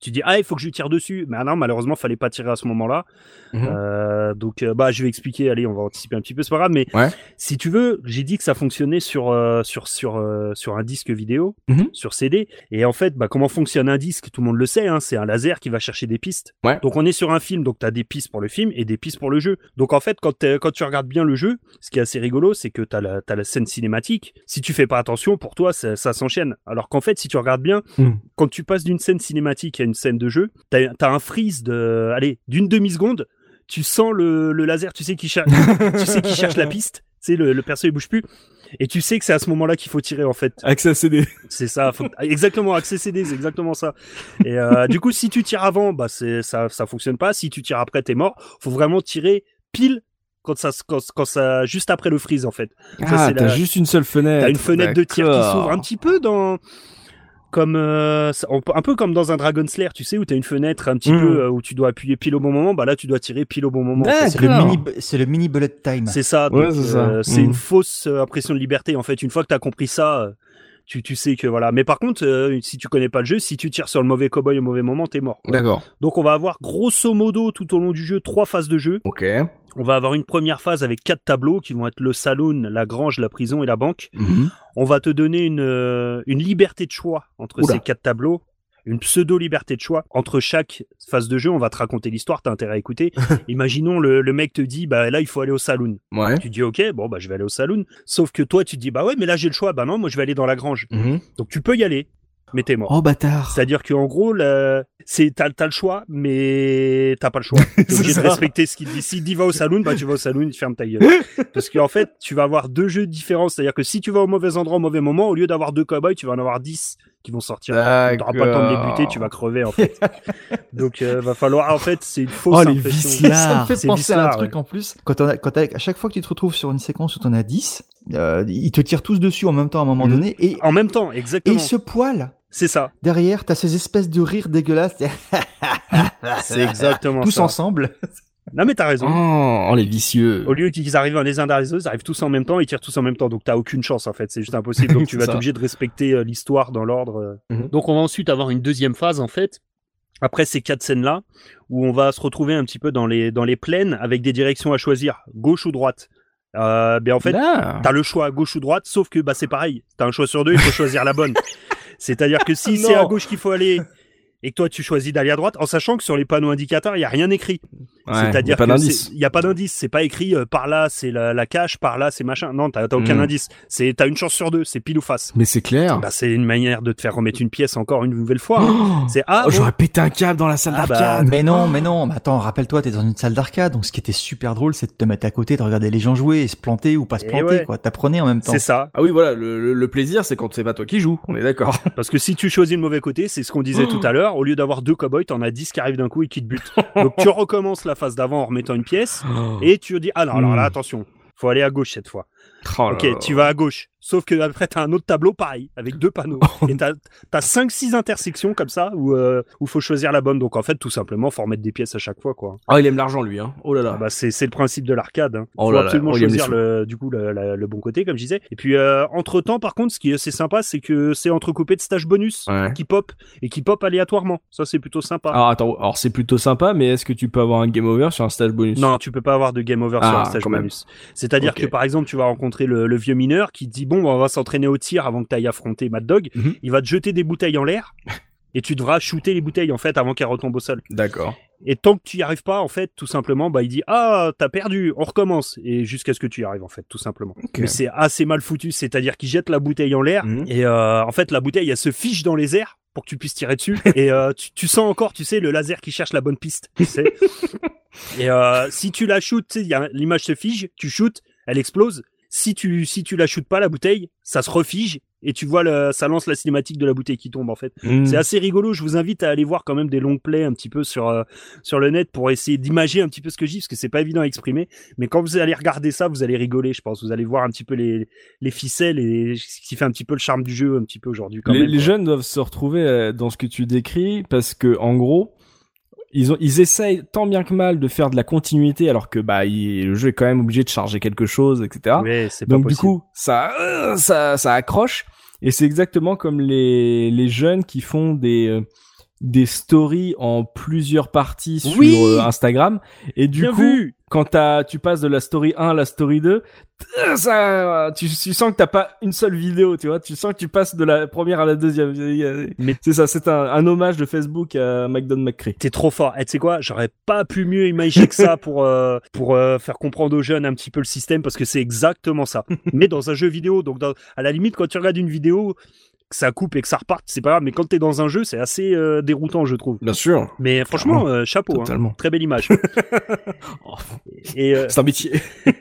Tu dis ah il faut que je tire dessus, mais ah non malheureusement fallait pas tirer à ce moment-là. Mhm. Euh, donc euh, bah je vais expliquer, allez on va anticiper un petit peu, c'est pas grave, mais Ouais. si tu veux, j'ai dit que ça fonctionnait sur euh, sur sur euh, sur un disque vidéo, Mhm. sur CD, et en fait bah comment fonctionne un disque, tout le monde le sait, hein, c'est un laser qui va chercher des pistes. Ouais. Donc on est sur un film, donc tu as des pistes pour le film et des pistes pour le jeu. Donc en fait quand quand tu regardes bien le jeu, ce qui est assez rigolo, c'est que la t'as la scène cinématique. Si tu fais pas attention, pour toi ça, ça s'enchaîne. Alors qu'en fait si tu regardes bien, Mhm. quand tu passes d'une scène cinématique à une scène de jeu, t'as as un freeze de allez d'une demi seconde. Tu sens le, le laser, tu sais qui cherche, tu sais qui cherche la piste. Tu sais le, le perso il bouge plus. Et tu sais que c'est à ce moment-là qu'il faut tirer en fait. Accès à CD. C'est ça, faut- exactement, accès CD, c'est exactement ça. Et euh, du coup, si tu tires avant, bah c'est ça, ça fonctionne pas. Si tu tires après, t'es mort. Faut vraiment tirer pile quand ça, quand, quand ça, juste après le freeze en fait. Ah, c'est t'as la- juste une seule fenêtre. T'as une fenêtre de tir qui s'ouvre un petit peu dans, comme euh, un peu comme dans un Dragon Slayer, tu sais, où t'as une fenêtre un petit peu euh, où tu dois appuyer pile au bon moment. Bah là, tu dois tirer pile au bon moment. C'est le mini, c'est le mini bullet time. C'est ça. Ouais, c'est euh, c'est une fausse euh, impression de liberté en fait. Une fois que t'as compris ça, tu, tu sais que voilà. Mais par contre, euh, si tu connais pas le jeu, si tu tires sur le mauvais cowboy au mauvais moment, t'es mort. D'accord. Donc on va avoir grosso modo tout au long du jeu trois phases de jeu. Ok. On va avoir une première phase avec quatre tableaux qui vont être le saloon, la grange, la prison et la banque. Mhm. On va te donner une, euh, une liberté de choix entre Oula. ces quatre tableaux. Une pseudo-liberté de choix. Entre chaque phase de jeu, on va te raconter l'histoire, t'as intérêt à écouter. Imaginons le, le mec te dit, bah là, il faut aller au saloon. Ouais. Tu dis, ok, bon, bah je vais aller au saloon. Sauf que toi, tu te dis, bah ouais, mais là, j'ai le choix. Bah non, moi, je vais aller dans la grange. Mhm. Donc tu peux y aller, mais t'es mort. Oh bâtard. C'est-à-dire qu'en gros, le- c'est t'as, t'as le choix, mais t'as pas le choix. T'es obligé de respecter ce qu'il dit. S'il dit va au saloon, bah tu vas au saloon, il te ferme ta gueule. Parce qu'en fait, tu vas avoir deux jeux différents. C'est-à-dire que si tu vas au mauvais endroit au mauvais moment, au lieu d'avoir deux cowboys, tu vas en avoir dix qui vont sortir. Tu n'auras pas le temps de les buter, tu vas crever en fait. Donc euh, va falloir en fait, c'est une fausse Oh, les impression. Ça me fait C'est penser à un truc ouais. en plus. Quand, on a- quand t'as- à chaque fois que tu te retrouves sur une séquence où t'en as 10, euh, ils te tirent tous dessus en même temps à un moment Mhm. donné et, En même temps, et exactement. ils se poilent. C'est ça. Derrière, t'as ces espèces de rires dégueulasses, C'est exactement tous ça. ensemble. Non mais t'as raison. Oh, oh, les vicieux. Au lieu qu'ils arrivent les uns derrière les autres, ils arrivent tous en même temps, ils tirent tous en même temps. Donc t'as aucune chance en fait, c'est juste impossible. Donc tu vas être obligé de respecter euh, l'histoire dans l'ordre. euh. Mhm. Donc on va ensuite avoir une deuxième phase en fait. Après ces quatre scènes là, où on va se retrouver un petit peu dans les dans les plaines avec des directions à choisir, gauche ou droite. Euh, ben en fait, Là. t'as le choix à gauche ou droite, sauf que bah c'est pareil. T'as un choix sur deux, il faut choisir la bonne. C'est-à-dire que si c'est à gauche qu'il faut aller et que toi tu choisis d'aller à droite, en sachant que sur les panneaux indicateurs il y a rien écrit. Ouais, C'est-à-dire pas que d'indice. c'est- il y a pas d'indice, c'est pas écrit euh, par là c'est la, la cache, par là c'est machin. Non, t'as aucun Mm. indice. C'est t'as une chance sur deux, c'est pile ou face. Mais c'est clair. Bah c'est une manière de te faire remettre une pièce encore une nouvelle fois. Oh, C'est ah Oh, bon, j'aurais pété un câble dans la salle Ah bah, d'arcade. Mais non, mais non, mais attends, rappelle-toi, t'es dans une salle d'arcade, donc ce qui était super drôle, c'est de te mettre à côté, de regarder les gens jouer et se planter ou pas se Eh planter, ouais. quoi. T'apprenais en même temps. c'est ça. Ah oui, voilà, le, le- le plaisir, c'est quand c'est pas toi qui joues. On est d'accord. Parce que si tu choisis le mauvais côté, c'est ce qu'on disait tout à l'heure. Au lieu d'avoir deux cowboys, t'en as 10 qui arrivent d'un coup et qui te butent. Donc tu recommences la phase d'avant en remettant une pièce et tu dis ah non alors là Mm. attention, faut aller à gauche cette fois. Oh Ok, tu vas à gauche. Sauf que après, t'as un autre tableau pareil, avec deux panneaux. Et t'as, t'as 5-6 intersections comme ça où euh, où faut choisir la bonne. Donc en fait, tout simplement, faut remettre des pièces à chaque fois, quoi. Ah, il aime l'argent, lui, hein. Oh là là. Ah bah, c'est, le principe de l'arcade. Hein. Oh faut là là, absolument oh, il les choisir le, du coup le, le bon côté, comme je disais. Et puis euh, entre temps, par contre, ce qui est assez sympa, c'est que c'est entrecoupé de stages bonus Ouais. qui pop et qui pop aléatoirement. Ça, c'est plutôt sympa. Alors attends, alors c'est plutôt sympa, mais est-ce que tu peux avoir un game over sur un stage bonus? Non, tu peux pas avoir de game over sur Ah, un stage quand même. bonus. C'est-à-dire que par exemple, tu vas rencontrer le, le vieux mineur qui dit bon, on va s'entraîner au tir avant que tu ailles affronter Mad Dog. Mhm. Il va te jeter des bouteilles en l'air et tu devras shooter les bouteilles en fait avant qu'elles retombent au sol. D'accord. Et tant que tu y arrives pas, en fait, tout simplement, bah il dit ah t'as perdu, on recommence et jusqu'à ce que tu y arrives en fait, tout simplement. Mais c'est assez mal foutu, c'est-à-dire qu'il jette la bouteille en l'air Mhm. et euh, en fait la bouteille elle se fiche dans les airs pour que tu puisses tirer dessus et euh, tu, tu sens encore, tu sais, le laser qui cherche la bonne piste, tu sais. et euh, si tu la shootes, l'image se fige, tu shootes, elle explose. Si tu si tu la shootes pas la bouteille, ça se refige et tu vois le, ça lance la cinématique de la bouteille qui tombe en fait. Mm. C'est assez rigolo. Je vous invite à aller voir quand même des long plays un petit peu sur euh, sur le net pour essayer d'imager un petit peu ce que je dis parce que c'est pas évident à exprimer. Mais quand vous allez regarder ça, vous allez rigoler, je pense. Vous allez voir un petit peu les les ficelles et ce qui fait un petit peu le charme du jeu un petit peu aujourd'hui quand les, même. les jeunes doivent se retrouver euh, dans ce que tu décris parce que en gros ils ont ils essayent tant bien que mal de faire de la continuité alors que bah il- le jeu est quand même obligé de charger quelque chose etc Ouais, c'est pas donc du coup ça euh, ça ça accroche. Et c'est exactement comme les les jeunes qui font des euh, des stories en plusieurs parties sur Oui euh, Instagram et du Bien coup vu. quand tu passes de la story 1 à la story 2, euh, ça, tu, tu sens que t'as pas une seule vidéo, tu vois. Tu sens que tu passes de la première à la deuxième. Mais- c'est ça, c'est un, un hommage de Facebook à McDonald McCree. T'es trop fort. Et tu sais quoi, j'aurais pas pu mieux imaginer que ça pour euh, pour euh, faire comprendre aux jeunes un petit peu le système parce que c'est exactement ça. Mais dans un jeu vidéo, donc dans- à la limite quand tu regardes une vidéo que ça coupe et que ça reparte, c'est pas grave. Mais quand t'es dans un jeu, c'est assez euh, déroutant, je trouve. Bien sûr. Mais franchement, euh, chapeau. hein. Totalement. Très belle image. Oh, et euh, c'est un métier.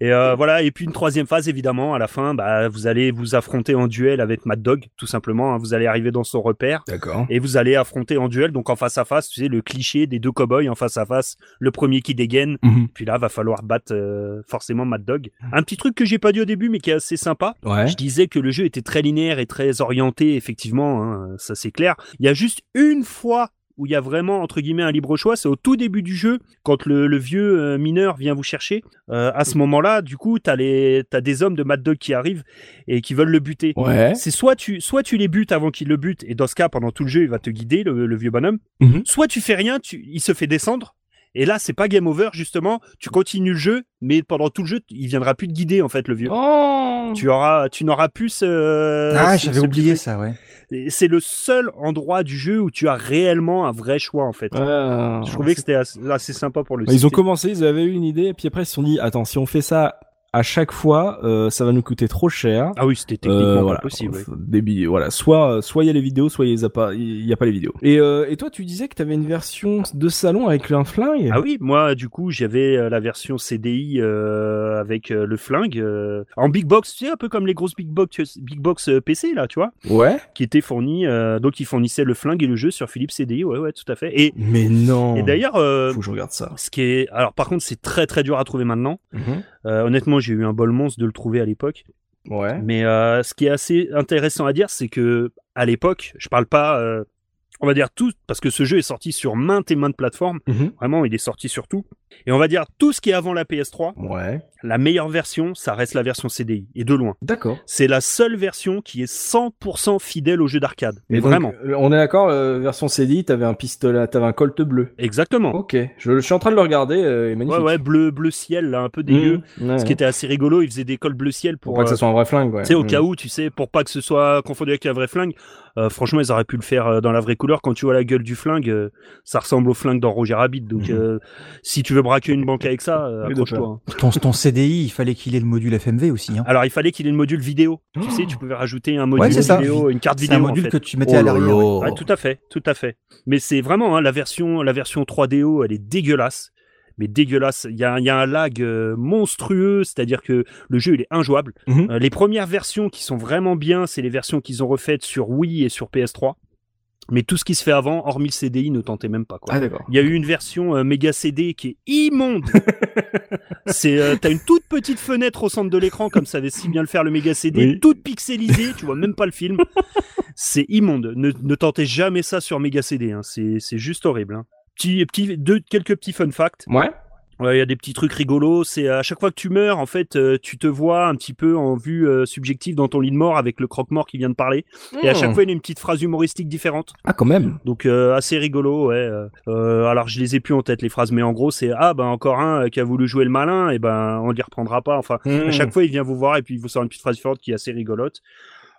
Et euh, voilà, et puis une troisième phase, évidemment, à la fin, bah, vous allez vous affronter en duel avec Mad Dog, tout simplement. hein. Vous allez arriver dans son repère D'accord. et vous allez affronter en duel, donc en face à face, tu sais, le cliché des deux cowboys en face à face, le premier qui dégaine. Mhm. Puis là, va falloir battre euh, forcément Mad Dog. Un petit truc que j'ai pas dit au début, mais qui est assez sympa. Ouais. Je disais que le jeu était très linéaire et très orienté, effectivement, hein, ça c'est clair. Il y a juste une fois où il y a vraiment entre guillemets un libre choix, c'est au tout début du jeu quand le, le vieux euh, mineur vient vous chercher. Euh, à ce moment-là, du coup, t'as les t'as des hommes de Mad Dog qui arrivent et qui veulent le buter. Ouais. C'est soit tu soit tu les butes avant qu'ils le butent et dans ce cas pendant tout le jeu il va te guider le, le vieux bonhomme. Mhm. Soit tu fais rien, tu, il se fait descendre. Et là, c'est pas game over, justement. Tu continues le jeu, mais pendant tout le jeu, il viendra plus te guider, en fait, le vieux. Oh. Tu auras, tu n'auras plus ce. ah, j'avais oublié ça, ouais. Et C'est le seul endroit du jeu où tu as réellement un vrai choix, en fait. Ouais. Je trouvais que c'était assez, assez sympa pour le Bah, Ils ont commencé, ils avaient eu une idée, et puis après ils se sont dit, attends, si on fait ça à chaque fois, euh, ça va nous coûter trop cher. Ah oui, c'était techniquement Euh, voilà, possible. Des voilà, soit soit il y a les vidéos, soit il y a pas, il y a pas les vidéos. Et euh, et toi, tu disais que t'avais une version de salon avec un flingue. Ah oui, moi du coup j'avais la version CDI avec le flingue en big box, tu sais un peu comme les grosses big box, big box PC là, tu vois, Ouais. qui étaient fournis, euh, donc ils fournissaient le flingue et le jeu sur Philips CDI, ouais ouais tout à fait. Et, Mais non. et d'ailleurs, faut que je regarde ça. ce qui est, alors par contre c'est très très dur à trouver maintenant. Mhm. Euh, honnêtement j'ai eu un bol monstre de le trouver à l'époque. Ouais. Mais euh, ce qui est assez intéressant à dire, c'est que à l'époque, je parle pas, euh, on va dire tout, parce que ce jeu est sorti sur maintes et maintes plateformes. Mhm. Vraiment, il est sorti sur tout. Et on va dire tout ce qui est avant la PS3, Ouais. la meilleure version, ça reste la version CDI, et de loin. D'accord. C'est la seule version qui est 100% fidèle au jeu d'arcade. Mais donc, vraiment. euh, on est d'accord, euh, version CD, t'avais un pistolet, t'avais un colt bleu. Exactement. Ok. Je, je suis en train de le regarder, euh, est Ouais, magnifique. ouais, bleu, bleu ciel, là, un peu dégueu. Mmh. Ouais. Ce qui était assez rigolo, il faisait des cols bleu ciel pour pour, pas que ça soit un vrai flingue, ouais. Tu sais, au Mm. cas où, tu sais, pour pas que ce soit confondu avec un vrai flingue, euh, franchement, ils auraient pu le faire euh, dans la vraie couleur. Quand tu vois la gueule du flingue, euh, ça ressemble au flingue dans Roger Rabbit. Donc, Mhm. euh, si tu veux braquer une banque avec ça, euh, accroche-toi. hein. Ton, ton CDI, il fallait qu'il ait le module FMV aussi. Hein. Alors, il fallait qu'il ait le module vidéo. Tu sais, tu pouvais rajouter un module Ouais, c'est ça. vidéo, une carte C'est vidéo. un module en fait. que tu mettais Oh à là l'arrière. ouais. là. Ouais, tout à fait, tout à fait. Mais c'est vraiment hein, la version, la version 3DO, elle est dégueulasse. Mais dégueulasse. Il y a, il y a un lag euh, monstrueux, c'est-à-dire que le jeu il est injouable. Mhm. Euh, les premières versions qui sont vraiment bien, c'est les versions qu'ils ont refaites sur Wii et sur PS3. Mais tout ce qui se fait avant, hormis le CDI, ne tentez même pas. Quoi. Ah. Il y a eu une version euh, méga CD qui est immonde. c'est euh, t'as une toute petite fenêtre au centre de l'écran comme savait si bien le faire le méga CD, Oui. toute pixelisée, tu vois même pas le film. C'est immonde. Ne, ne tentez jamais ça sur méga CD. Hein. C'est c'est juste horrible. Hein. Petit, petit, deux, quelques petits fun facts. Ouais. Ouais, il y a des petits trucs rigolos. C'est à chaque fois que tu meurs, en fait, euh, tu te vois un petit peu en vue euh, subjective dans ton lit de mort avec le croque-mort qui vient de parler. Et à chaque Mm. fois, il y a une petite phrase humoristique différente. Ah quand même. Donc euh, assez rigolo, ouais. alors je les ai plus en tête les phrases, mais en gros c'est ah ben encore un qui a voulu jouer le malin, et ben on les reprendra pas. Enfin Hmm. à chaque fois il vient vous voir et puis il vous sort une petite phrase différente qui est assez rigolote.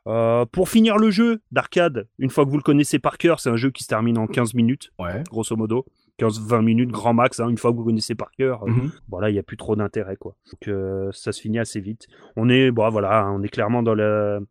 Euh, pour finir le jeu d'arcade, une fois que vous le connaissez par cœur, c'est un jeu qui se termine en 15 minutes, Ouais. grosso modo. 15-20 minutes grand max, hein, une fois que vous connaissez par cœur. euh, Mhm. bon là il y a plus trop d'intérêt quoi donc euh, ça se finit assez vite on est bon voilà hein, on est clairement dans le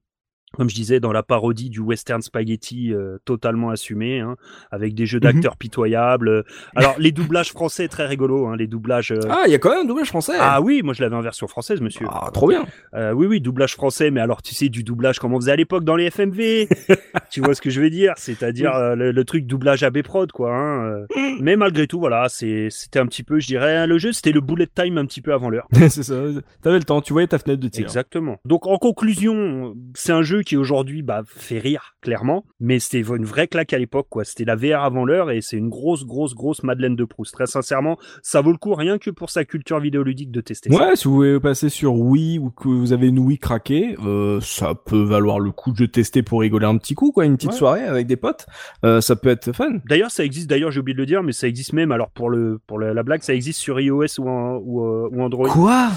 comme je disais, dans la parodie du western spaghetti euh, totalement assumé, hein, avec des jeux d'acteurs pitoyables. Alors, les doublages français, très rigolo, hein, les doublages... euh, Ah, il y a quand même un doublage français. Ah oui, moi je l'avais en version française, monsieur. Ah, trop bien. Euh, oui, oui, doublage français, mais alors tu sais, du doublage comme on faisait à l'époque dans les FMV. tu vois ce que je veux dire? C'est-à-dire le, le truc doublage AB prod, quoi. Hein, euh. Mais malgré tout, voilà, c'était un petit peu, je dirais, le jeu, c'était le bullet time un petit peu avant l'heure. c'est ça. T'avais le temps, tu voyais ta fenêtre de tir. Exactement. Donc en conclusion, c'est un jeu jeu qui aujourd'hui bah, fait rire clairement, mais c'était une vraie claque à l'époque quoi. C'était la VR avant l'heure et c'est une grosse grosse grosse Madeleine de Proust. Très sincèrement, ça vaut le coup rien que pour sa culture vidéoludique de tester ça. Ouais, si vous voulez passer sur Wii ou que vous avez une Wii craquée, euh, ça peut valoir le coup de tester pour rigoler un petit coup, quoi, une petite Ouais. soirée avec des potes. Euh, ça peut être fun. D'ailleurs, ça existe. D'ailleurs, j'ai oublié de le dire, mais ça existe même. Alors pour le pour la blague, ça existe sur iOS ou euh, ou Android. Quoi?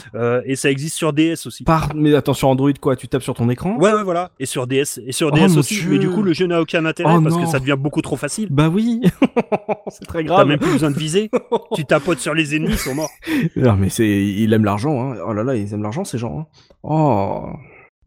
Et ça existe sur DS aussi. Par... Mais attention, Android, quoi, tu tapes sur ton écran Ouais, ouais, voilà. Et sur DS et sur Oh, DS aussi. Mais du coup, le jeu n'a aucun intérêt Oh, parce que ça devient beaucoup trop facile. Bah oui, c'est très T'as grave. même plus besoin de viser. tu tapotes sur les ennemis, ils sont morts. Non, mais c'est, il aime l'argent, hein. Oh là là, ils aiment l'argent, ces gens. Hein. Oh.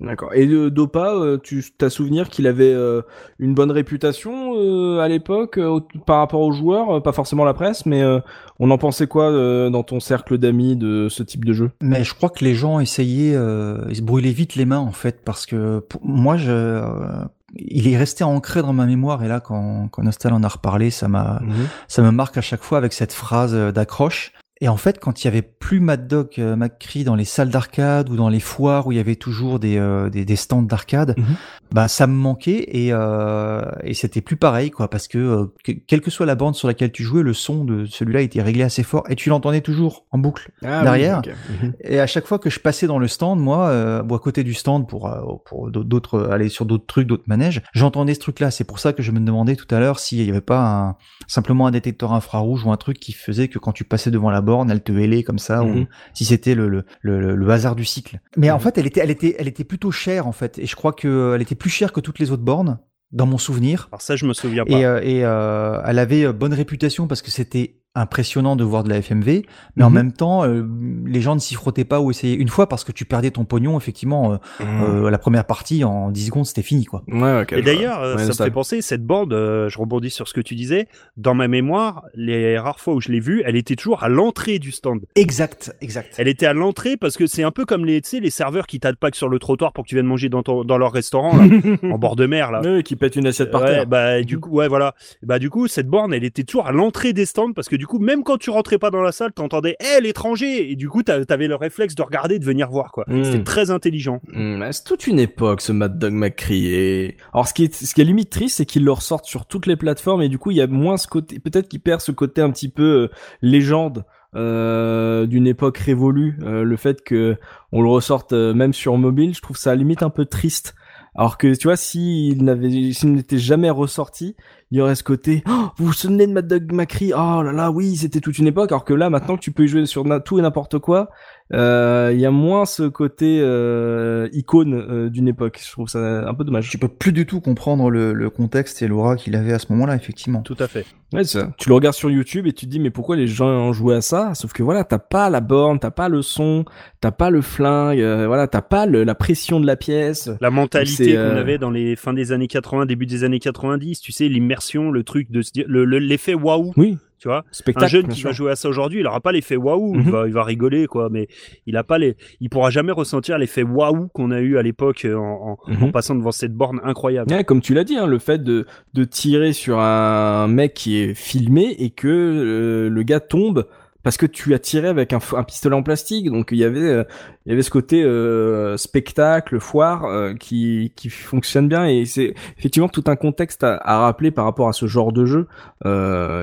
D'accord. Et euh, Dopa, euh, tu t'as souvenir qu'il avait euh, une bonne réputation euh, à l'époque euh, par rapport aux joueurs, euh, pas forcément la presse, mais euh, on en pensait quoi euh, dans ton cercle d'amis de ce type de jeu? Mais je crois que les gens essayaient, euh, ils se brûlaient vite les mains en fait, parce que pour moi, je, euh, il est resté ancré dans ma mémoire et là, quand, quand Nostal en a reparlé, ça m'a, ça me marque à chaque fois avec cette phrase d'accroche. Et en fait, quand il y avait plus Mad Dog euh, McCree dans les salles d'arcade ou dans les foires où il y avait toujours des, euh, des, des stands d'arcade, Mhm. bah ça me manquait et, euh, et c'était plus pareil quoi, parce que, euh, que- quelle que soit la bande sur laquelle tu jouais, le son de celui-là était réglé assez fort et tu l'entendais toujours en boucle. Ah, Derrière. oui. Mhm. Et à chaque fois que je passais dans le stand, moi, euh, bon, à côté du stand pour euh, pour d'autres aller sur d'autres trucs, d'autres manèges, j'entendais ce truc-là. C'est pour ça que je me demandais tout à l'heure s'il y avait pas un, simplement un détecteur infrarouge ou un truc qui faisait que quand tu passais devant la borne, elle te hélait comme ça, Mhm. ou si c'était le, le, le, le hasard du cycle. Mais en Mhm. fait, elle était elle était elle était plutôt chère en fait, et je crois que elle était plus chère que toutes les autres bornes dans mon souvenir. Alors ça, je me souviens pas. Et, euh, et euh, elle avait euh, bonne réputation parce que c'était impressionnant de voir de la FMV, mais en Mhm. même temps, euh, les gens ne s'y frottaient pas ou essayaient une fois parce que tu perdais ton pognon, effectivement, euh, euh, la première partie, en 10 secondes, c'était fini, quoi. Ouais, ok. Et d'ailleurs, euh, Ouais, ça me ça- fait penser, cette bande, euh, je rebondis sur ce que tu disais, dans ma mémoire, les rares fois où je l'ai vue, elle était toujours à l'entrée du stand. Exact, exact. Elle était à l'entrée parce que c'est un peu comme les, tu sais, les serveurs qui t'attaquent sur le trottoir pour que tu viennes manger dans, ton, dans leur restaurant, là, en bord de mer, là. Ouais, qui pète une assiette par Ouais, terre. bah du coup ouais voilà bah du coup cette borne elle était toujours à l'entrée des stands parce que du coup même quand tu rentrais pas dans la salle t'entendais hé l'étranger et du coup t'a- t'avais le réflexe de regarder de venir voir quoi c'était très intelligent Hmm, c'est toute une époque ce Mad Dog McCree. Alors ce qui est ce qui est limite triste, c'est qu'il le ressortent sur toutes les plateformes et du coup il y a moins ce côté, peut-être qu'il perd ce côté un petit peu euh, légende euh, d'une époque révolue. Euh, le fait que on le ressorte même sur mobile, je trouve ça limite un peu triste. Alors que tu vois, s'il n'avait, s'il n'était jamais ressorti, il y aurait ce côté. Oh, vous vous souvenez de Mad Dog McCree Oh là là, oui, c'était toute une époque. Alors que là, maintenant que tu peux y jouer sur tout et n'importe quoi, euh, il y a moins ce côté euh, icône euh, d'une époque. Je trouve ça un peu dommage. Tu peux plus du tout comprendre le, le contexte et l'aura qu'il avait à ce moment-là, effectivement. tout à fait Ouais, c'est ça. Tu le regardes sur YouTube et tu te dis mais pourquoi les gens ont joué à ça? Sauf que voilà, t'as pas la borne, t'as pas le son, t'as pas le flingue, euh, voilà, t'as pas le- la pression de la pièce. la mentalité qu'on euh, avait dans les fins des années 80 début des années 90 tu sais l'immersion le truc de se dire le- le- l'effet waouh Oui, tu vois spectacle. un jeune qui sûr. va jouer à ça aujourd'hui, il aura pas l'effet waouh, il Mhm. va il va rigoler quoi, mais il a pas les il pourra jamais ressentir l'effet waouh qu'on a eu à l'époque euh, en, Mhm. en passant devant cette borne incroyable. Ouais, comme tu l'as dit, hein, le fait de, de tirer sur un mec qui est filmé et que euh, le gars tombe parce que tu as tiré avec un, pistolet en plastique. Donc il y avait euh, ce côté euh, spectacle, foire euh, qui fonctionne bien et c'est effectivement tout un contexte à, rappeler par rapport à ce genre de jeu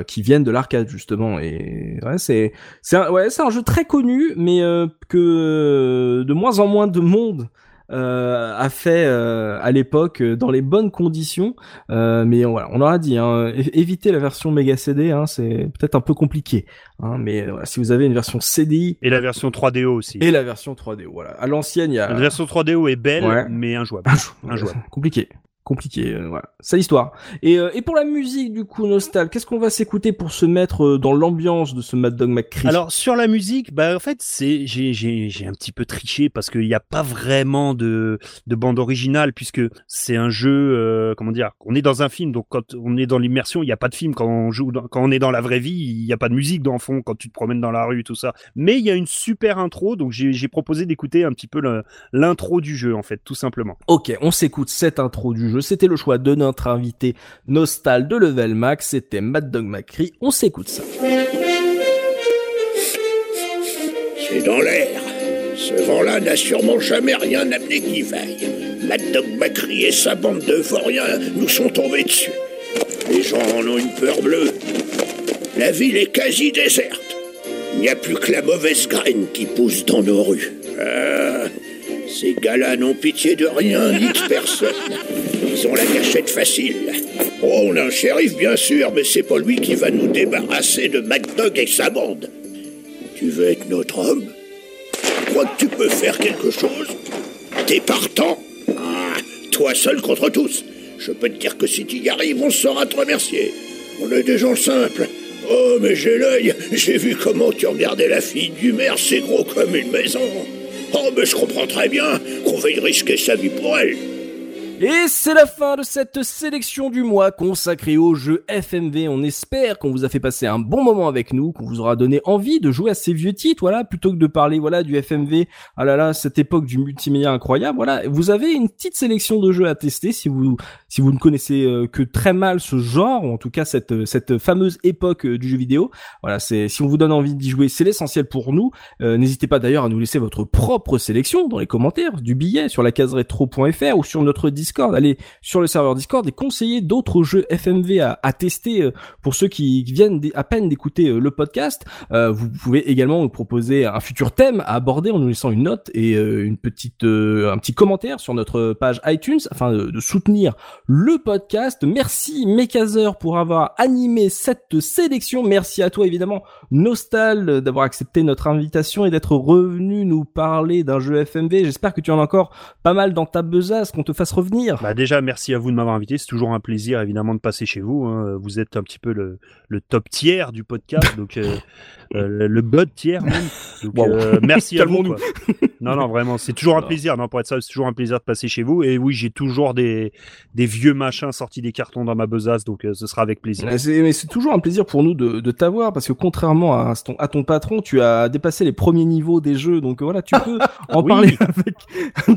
qui viennent de l'arcade justement. Et c'est un, jeu très connu, mais que de moins en moins de monde a fait euh, à l'époque euh, dans les bonnes conditions. Euh, mais voilà, on aura dit, hein, la version Mega CD, hein, c'est peut-être un peu compliqué. Hein, mais euh, voilà, si vous avez une version CDI Et la version 3DO aussi. et la version 3D, voilà. À l'ancienne, il y a La version 3DO est belle, Ouais. mais injouable. Injouable. compliqué. Compliqué, euh, voilà. C'est l'histoire. Et, euh, et pour la musique, du coup, Nostal, qu'est-ce qu'on va s'écouter pour se mettre euh, dans l'ambiance de ce Mad Dog McCree Alors sur la musique, bah en fait c'est j'ai j'ai j'ai un petit peu triché parce qu'il n'y a pas vraiment de de bande originale puisque c'est un jeu comment dire on est dans un film donc quand on est dans l'immersion il n'y a pas de film quand on joue dans- quand on est dans la vraie vie il n'y a pas de musique dans le fond quand tu te promènes dans la rue tout ça mais il y a une super intro donc j'ai j'ai proposé d'écouter un petit peu l'intro du jeu en fait tout simplement. Ok, on s'écoute cette intro du jeu. C'était le choix de notre invité Nostal de Level Max. C'était Mad Dog McCree. On s'écoute ça. C'est dans l'air. Ce vent-là n'a sûrement jamais rien amené qui vaille. Mad Dog Macri et sa bande de vauriens nous sont tombés dessus. Les gens en ont une peur bleue. La ville est quasi déserte. Il n'y a plus que la mauvaise graine qui pousse dans nos rues. Ah, ces gars-là n'ont pitié de rien ni de personne. Ils ont la gâchette facile. Oh, on a un shérif, bien sûr, mais c'est pas lui qui va nous débarrasser de Mad Dog et sa bande. Tu veux être notre homme? Tu crois que tu peux faire quelque chose? T'es partant? Ah, toi seul contre tous. Je peux te dire que si tu y arrives, on saura te remercier. On est des gens simples. Oh, mais j'ai l'œil. J'ai vu comment tu regardais la fille du maire, c'est gros comme une maison. Oh, mais je comprends très bien qu'on veuille risquer sa vie pour elle. Et c'est la fin de cette sélection du mois consacrée au jeu FMV. On espère qu'on vous a fait passer un bon moment avec nous, qu'on vous aura donné envie de jouer à ces vieux titres, voilà, plutôt que de parler, voilà, du FMV. Ah là là, cette époque du multimédia incroyable, voilà. Vous avez une petite sélection de jeux à tester si vous, si vous ne connaissez euh, que très mal ce genre, ou en tout cas cette, cette fameuse époque euh, du jeu vidéo. Voilà, c'est, si on vous donne envie d'y jouer, c'est l'essentiel pour nous. Euh, n'hésitez pas d'ailleurs à nous laisser votre propre sélection dans les commentaires du billet sur la case rétro.fr ou sur notre Discord. Allez sur le serveur Discord et conseillez d'autres jeux FMV à, tester euh, pour ceux qui viennent à peine d'écouter euh, le podcast. Euh, vous pouvez également nous proposer un futur thème à aborder en nous laissant une note et une petite, un petit commentaire sur notre page iTunes afin de, de soutenir le podcast. Merci Mekazer pour avoir animé cette sélection. Merci à toi évidemment Nostal d'avoir accepté notre invitation et d'être revenu nous parler d'un jeu FMV. J'espère que tu en as encore pas mal dans ta besace, qu'on te fasse revenir. Bah déjà, merci à vous de m'avoir invité. C'est toujours un plaisir, évidemment, de passer chez vous. hein. Vous êtes un petit peu le, le top tiers du podcast, donc euh, euh, le- god tiers même. Donc, Wow. euh, merci à vous. Calmons-nous. quoi. Non, non, vraiment, c'est toujours un plaisir. Non, pour être ça, c'est toujours un plaisir de passer chez vous. Et oui, j'ai toujours des, des vieux machins sortis des cartons dans ma besace, donc ce sera avec plaisir. Mais c'est, mais c'est toujours un plaisir pour nous de, de t'avoir parce que contrairement à ton, à ton patron, tu as dépassé les premiers niveaux des jeux. Donc voilà, tu peux en Oui. parler avec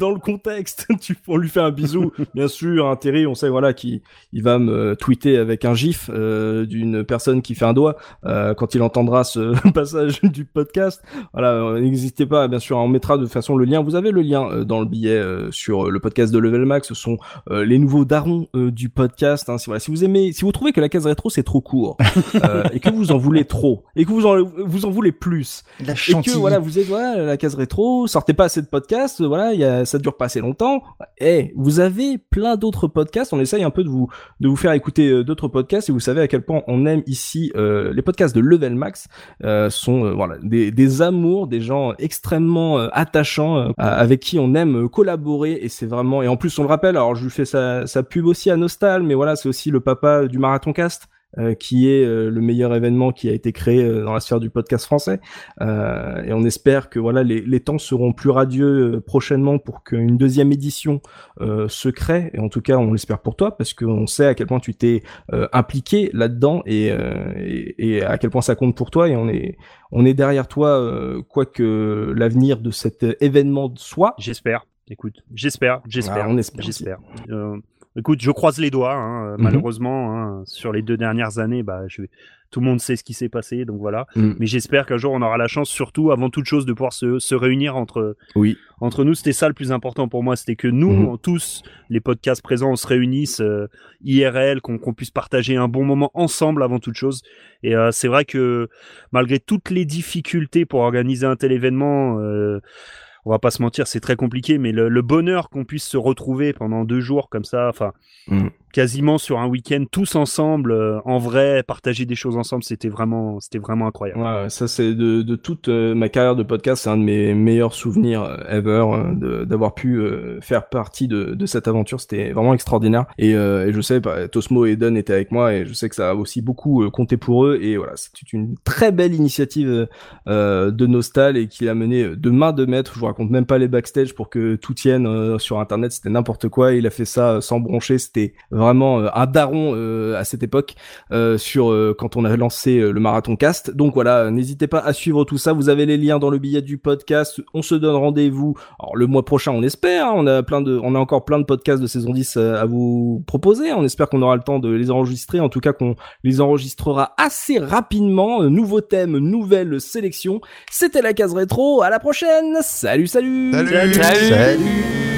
dans le contexte. tu on lui fait un bisou, bien sûr. Un Terry, on sait voilà qui il va me tweeter avec un gif euh, d'une personne qui fait un doigt euh, quand il entendra ce passage du podcast. Voilà, n'hésitez pas, bien sûr, on mettra de toute façon le lien. Vous avez le lien euh, dans le billet sur le podcast de Level Max. Ce sont les nouveaux darons du podcast. Hein. Si, voilà, si vous aimez, si vous trouvez que la case rétro c'est trop court et que vous en voulez trop et que vous en vous en voulez plus La et que voilà vous êtes voilà la case rétro, sortez pas assez de podcasts, voilà, il y a, ça dure pas assez longtemps. Eh, vous avez plein d'autres podcasts. On essaye un peu de vous de vous faire écouter euh, d'autres podcasts et vous savez à quel point on aime ici euh, les podcasts de Level Max euh, sont voilà des, des amours, des gens extrêmement attachants avec qui on aime collaborer et c'est vraiment et en plus on le rappelle. Alors je lui fais sa, sa pub aussi à Nostal, mais voilà c'est aussi le papa du Marathon Cast. Euh, qui est euh, le meilleur événement qui a été créé euh, dans la sphère du podcast français. Euh, et on espère que voilà les, les temps seront plus radieux euh, prochainement pour qu'une deuxième édition euh, se crée. Et en tout cas on l'espère pour toi parce qu'on sait à quel point tu t'es euh, impliqué là-dedans et, euh, et, et à quel point ça compte pour toi. Et on est on est derrière toi euh, quoi que l'avenir de cet événement soit. J'espère. Écoute, j'espère, j'espère, Ah, on espère j'espère. Écoute, je croise les doigts. Hein, Mhm. Malheureusement, hein, sur les deux dernières années, bah, je vais- tout le monde sait ce qui s'est passé, donc voilà. Mm. Mais j'espère qu'un jour on aura la chance, surtout avant toute chose, de pouvoir se, se réunir entre oui entre nous. C'était ça le plus important pour moi, c'était que nous Mhm. tous, les podcasts présents, on se réunisse euh, IRL, qu'on qu'on puisse partager un bon moment ensemble avant toute chose. Et euh, c'est vrai que malgré toutes les difficultés pour organiser un tel événement. euh, on va pas se mentir, c'est très compliqué, mais le, bonheur qu'on puisse se retrouver pendant deux jours comme ça, enfin, Mm. Quasiment sur un week-end, tous ensemble, euh, en vrai, partager des choses ensemble, c'était vraiment, c'était vraiment incroyable. Ouais, ça c'est de, de toute euh, ma carrière de podcast, c'est un de mes meilleurs souvenirs euh, ever euh, d'avoir pu euh, faire partie de, de cette aventure. C'était vraiment extraordinaire. Et, et je sais, bah, Tosmo et Eden étaient avec moi et je sais que ça a aussi beaucoup compté pour eux. Et voilà, c'était une très belle initiative de Nostal et qui a mené de main de maître. Je vous raconte même pas les backstage pour que tout tienne sur Internet. C'était n'importe quoi. Il a fait ça sans broncher. C'était vraiment euh, un daron euh, à cette époque euh, sur euh, quand on a lancé euh, le marathon cast. Donc voilà, n'hésitez pas à suivre tout ça. Vous avez les liens dans le billet du podcast. On se donne rendez-vous. Alors le mois prochain, on espère. hein. on a plein de, on a encore plein de podcasts de saison 10 euh, à vous proposer. On espère qu'on aura le temps de les enregistrer. En tout cas, qu'on les enregistrera assez rapidement. Euh, nouveau thème, nouvelle sélection. C'était la case rétro. À la prochaine. Salut, salut. Salut. Salut. Salut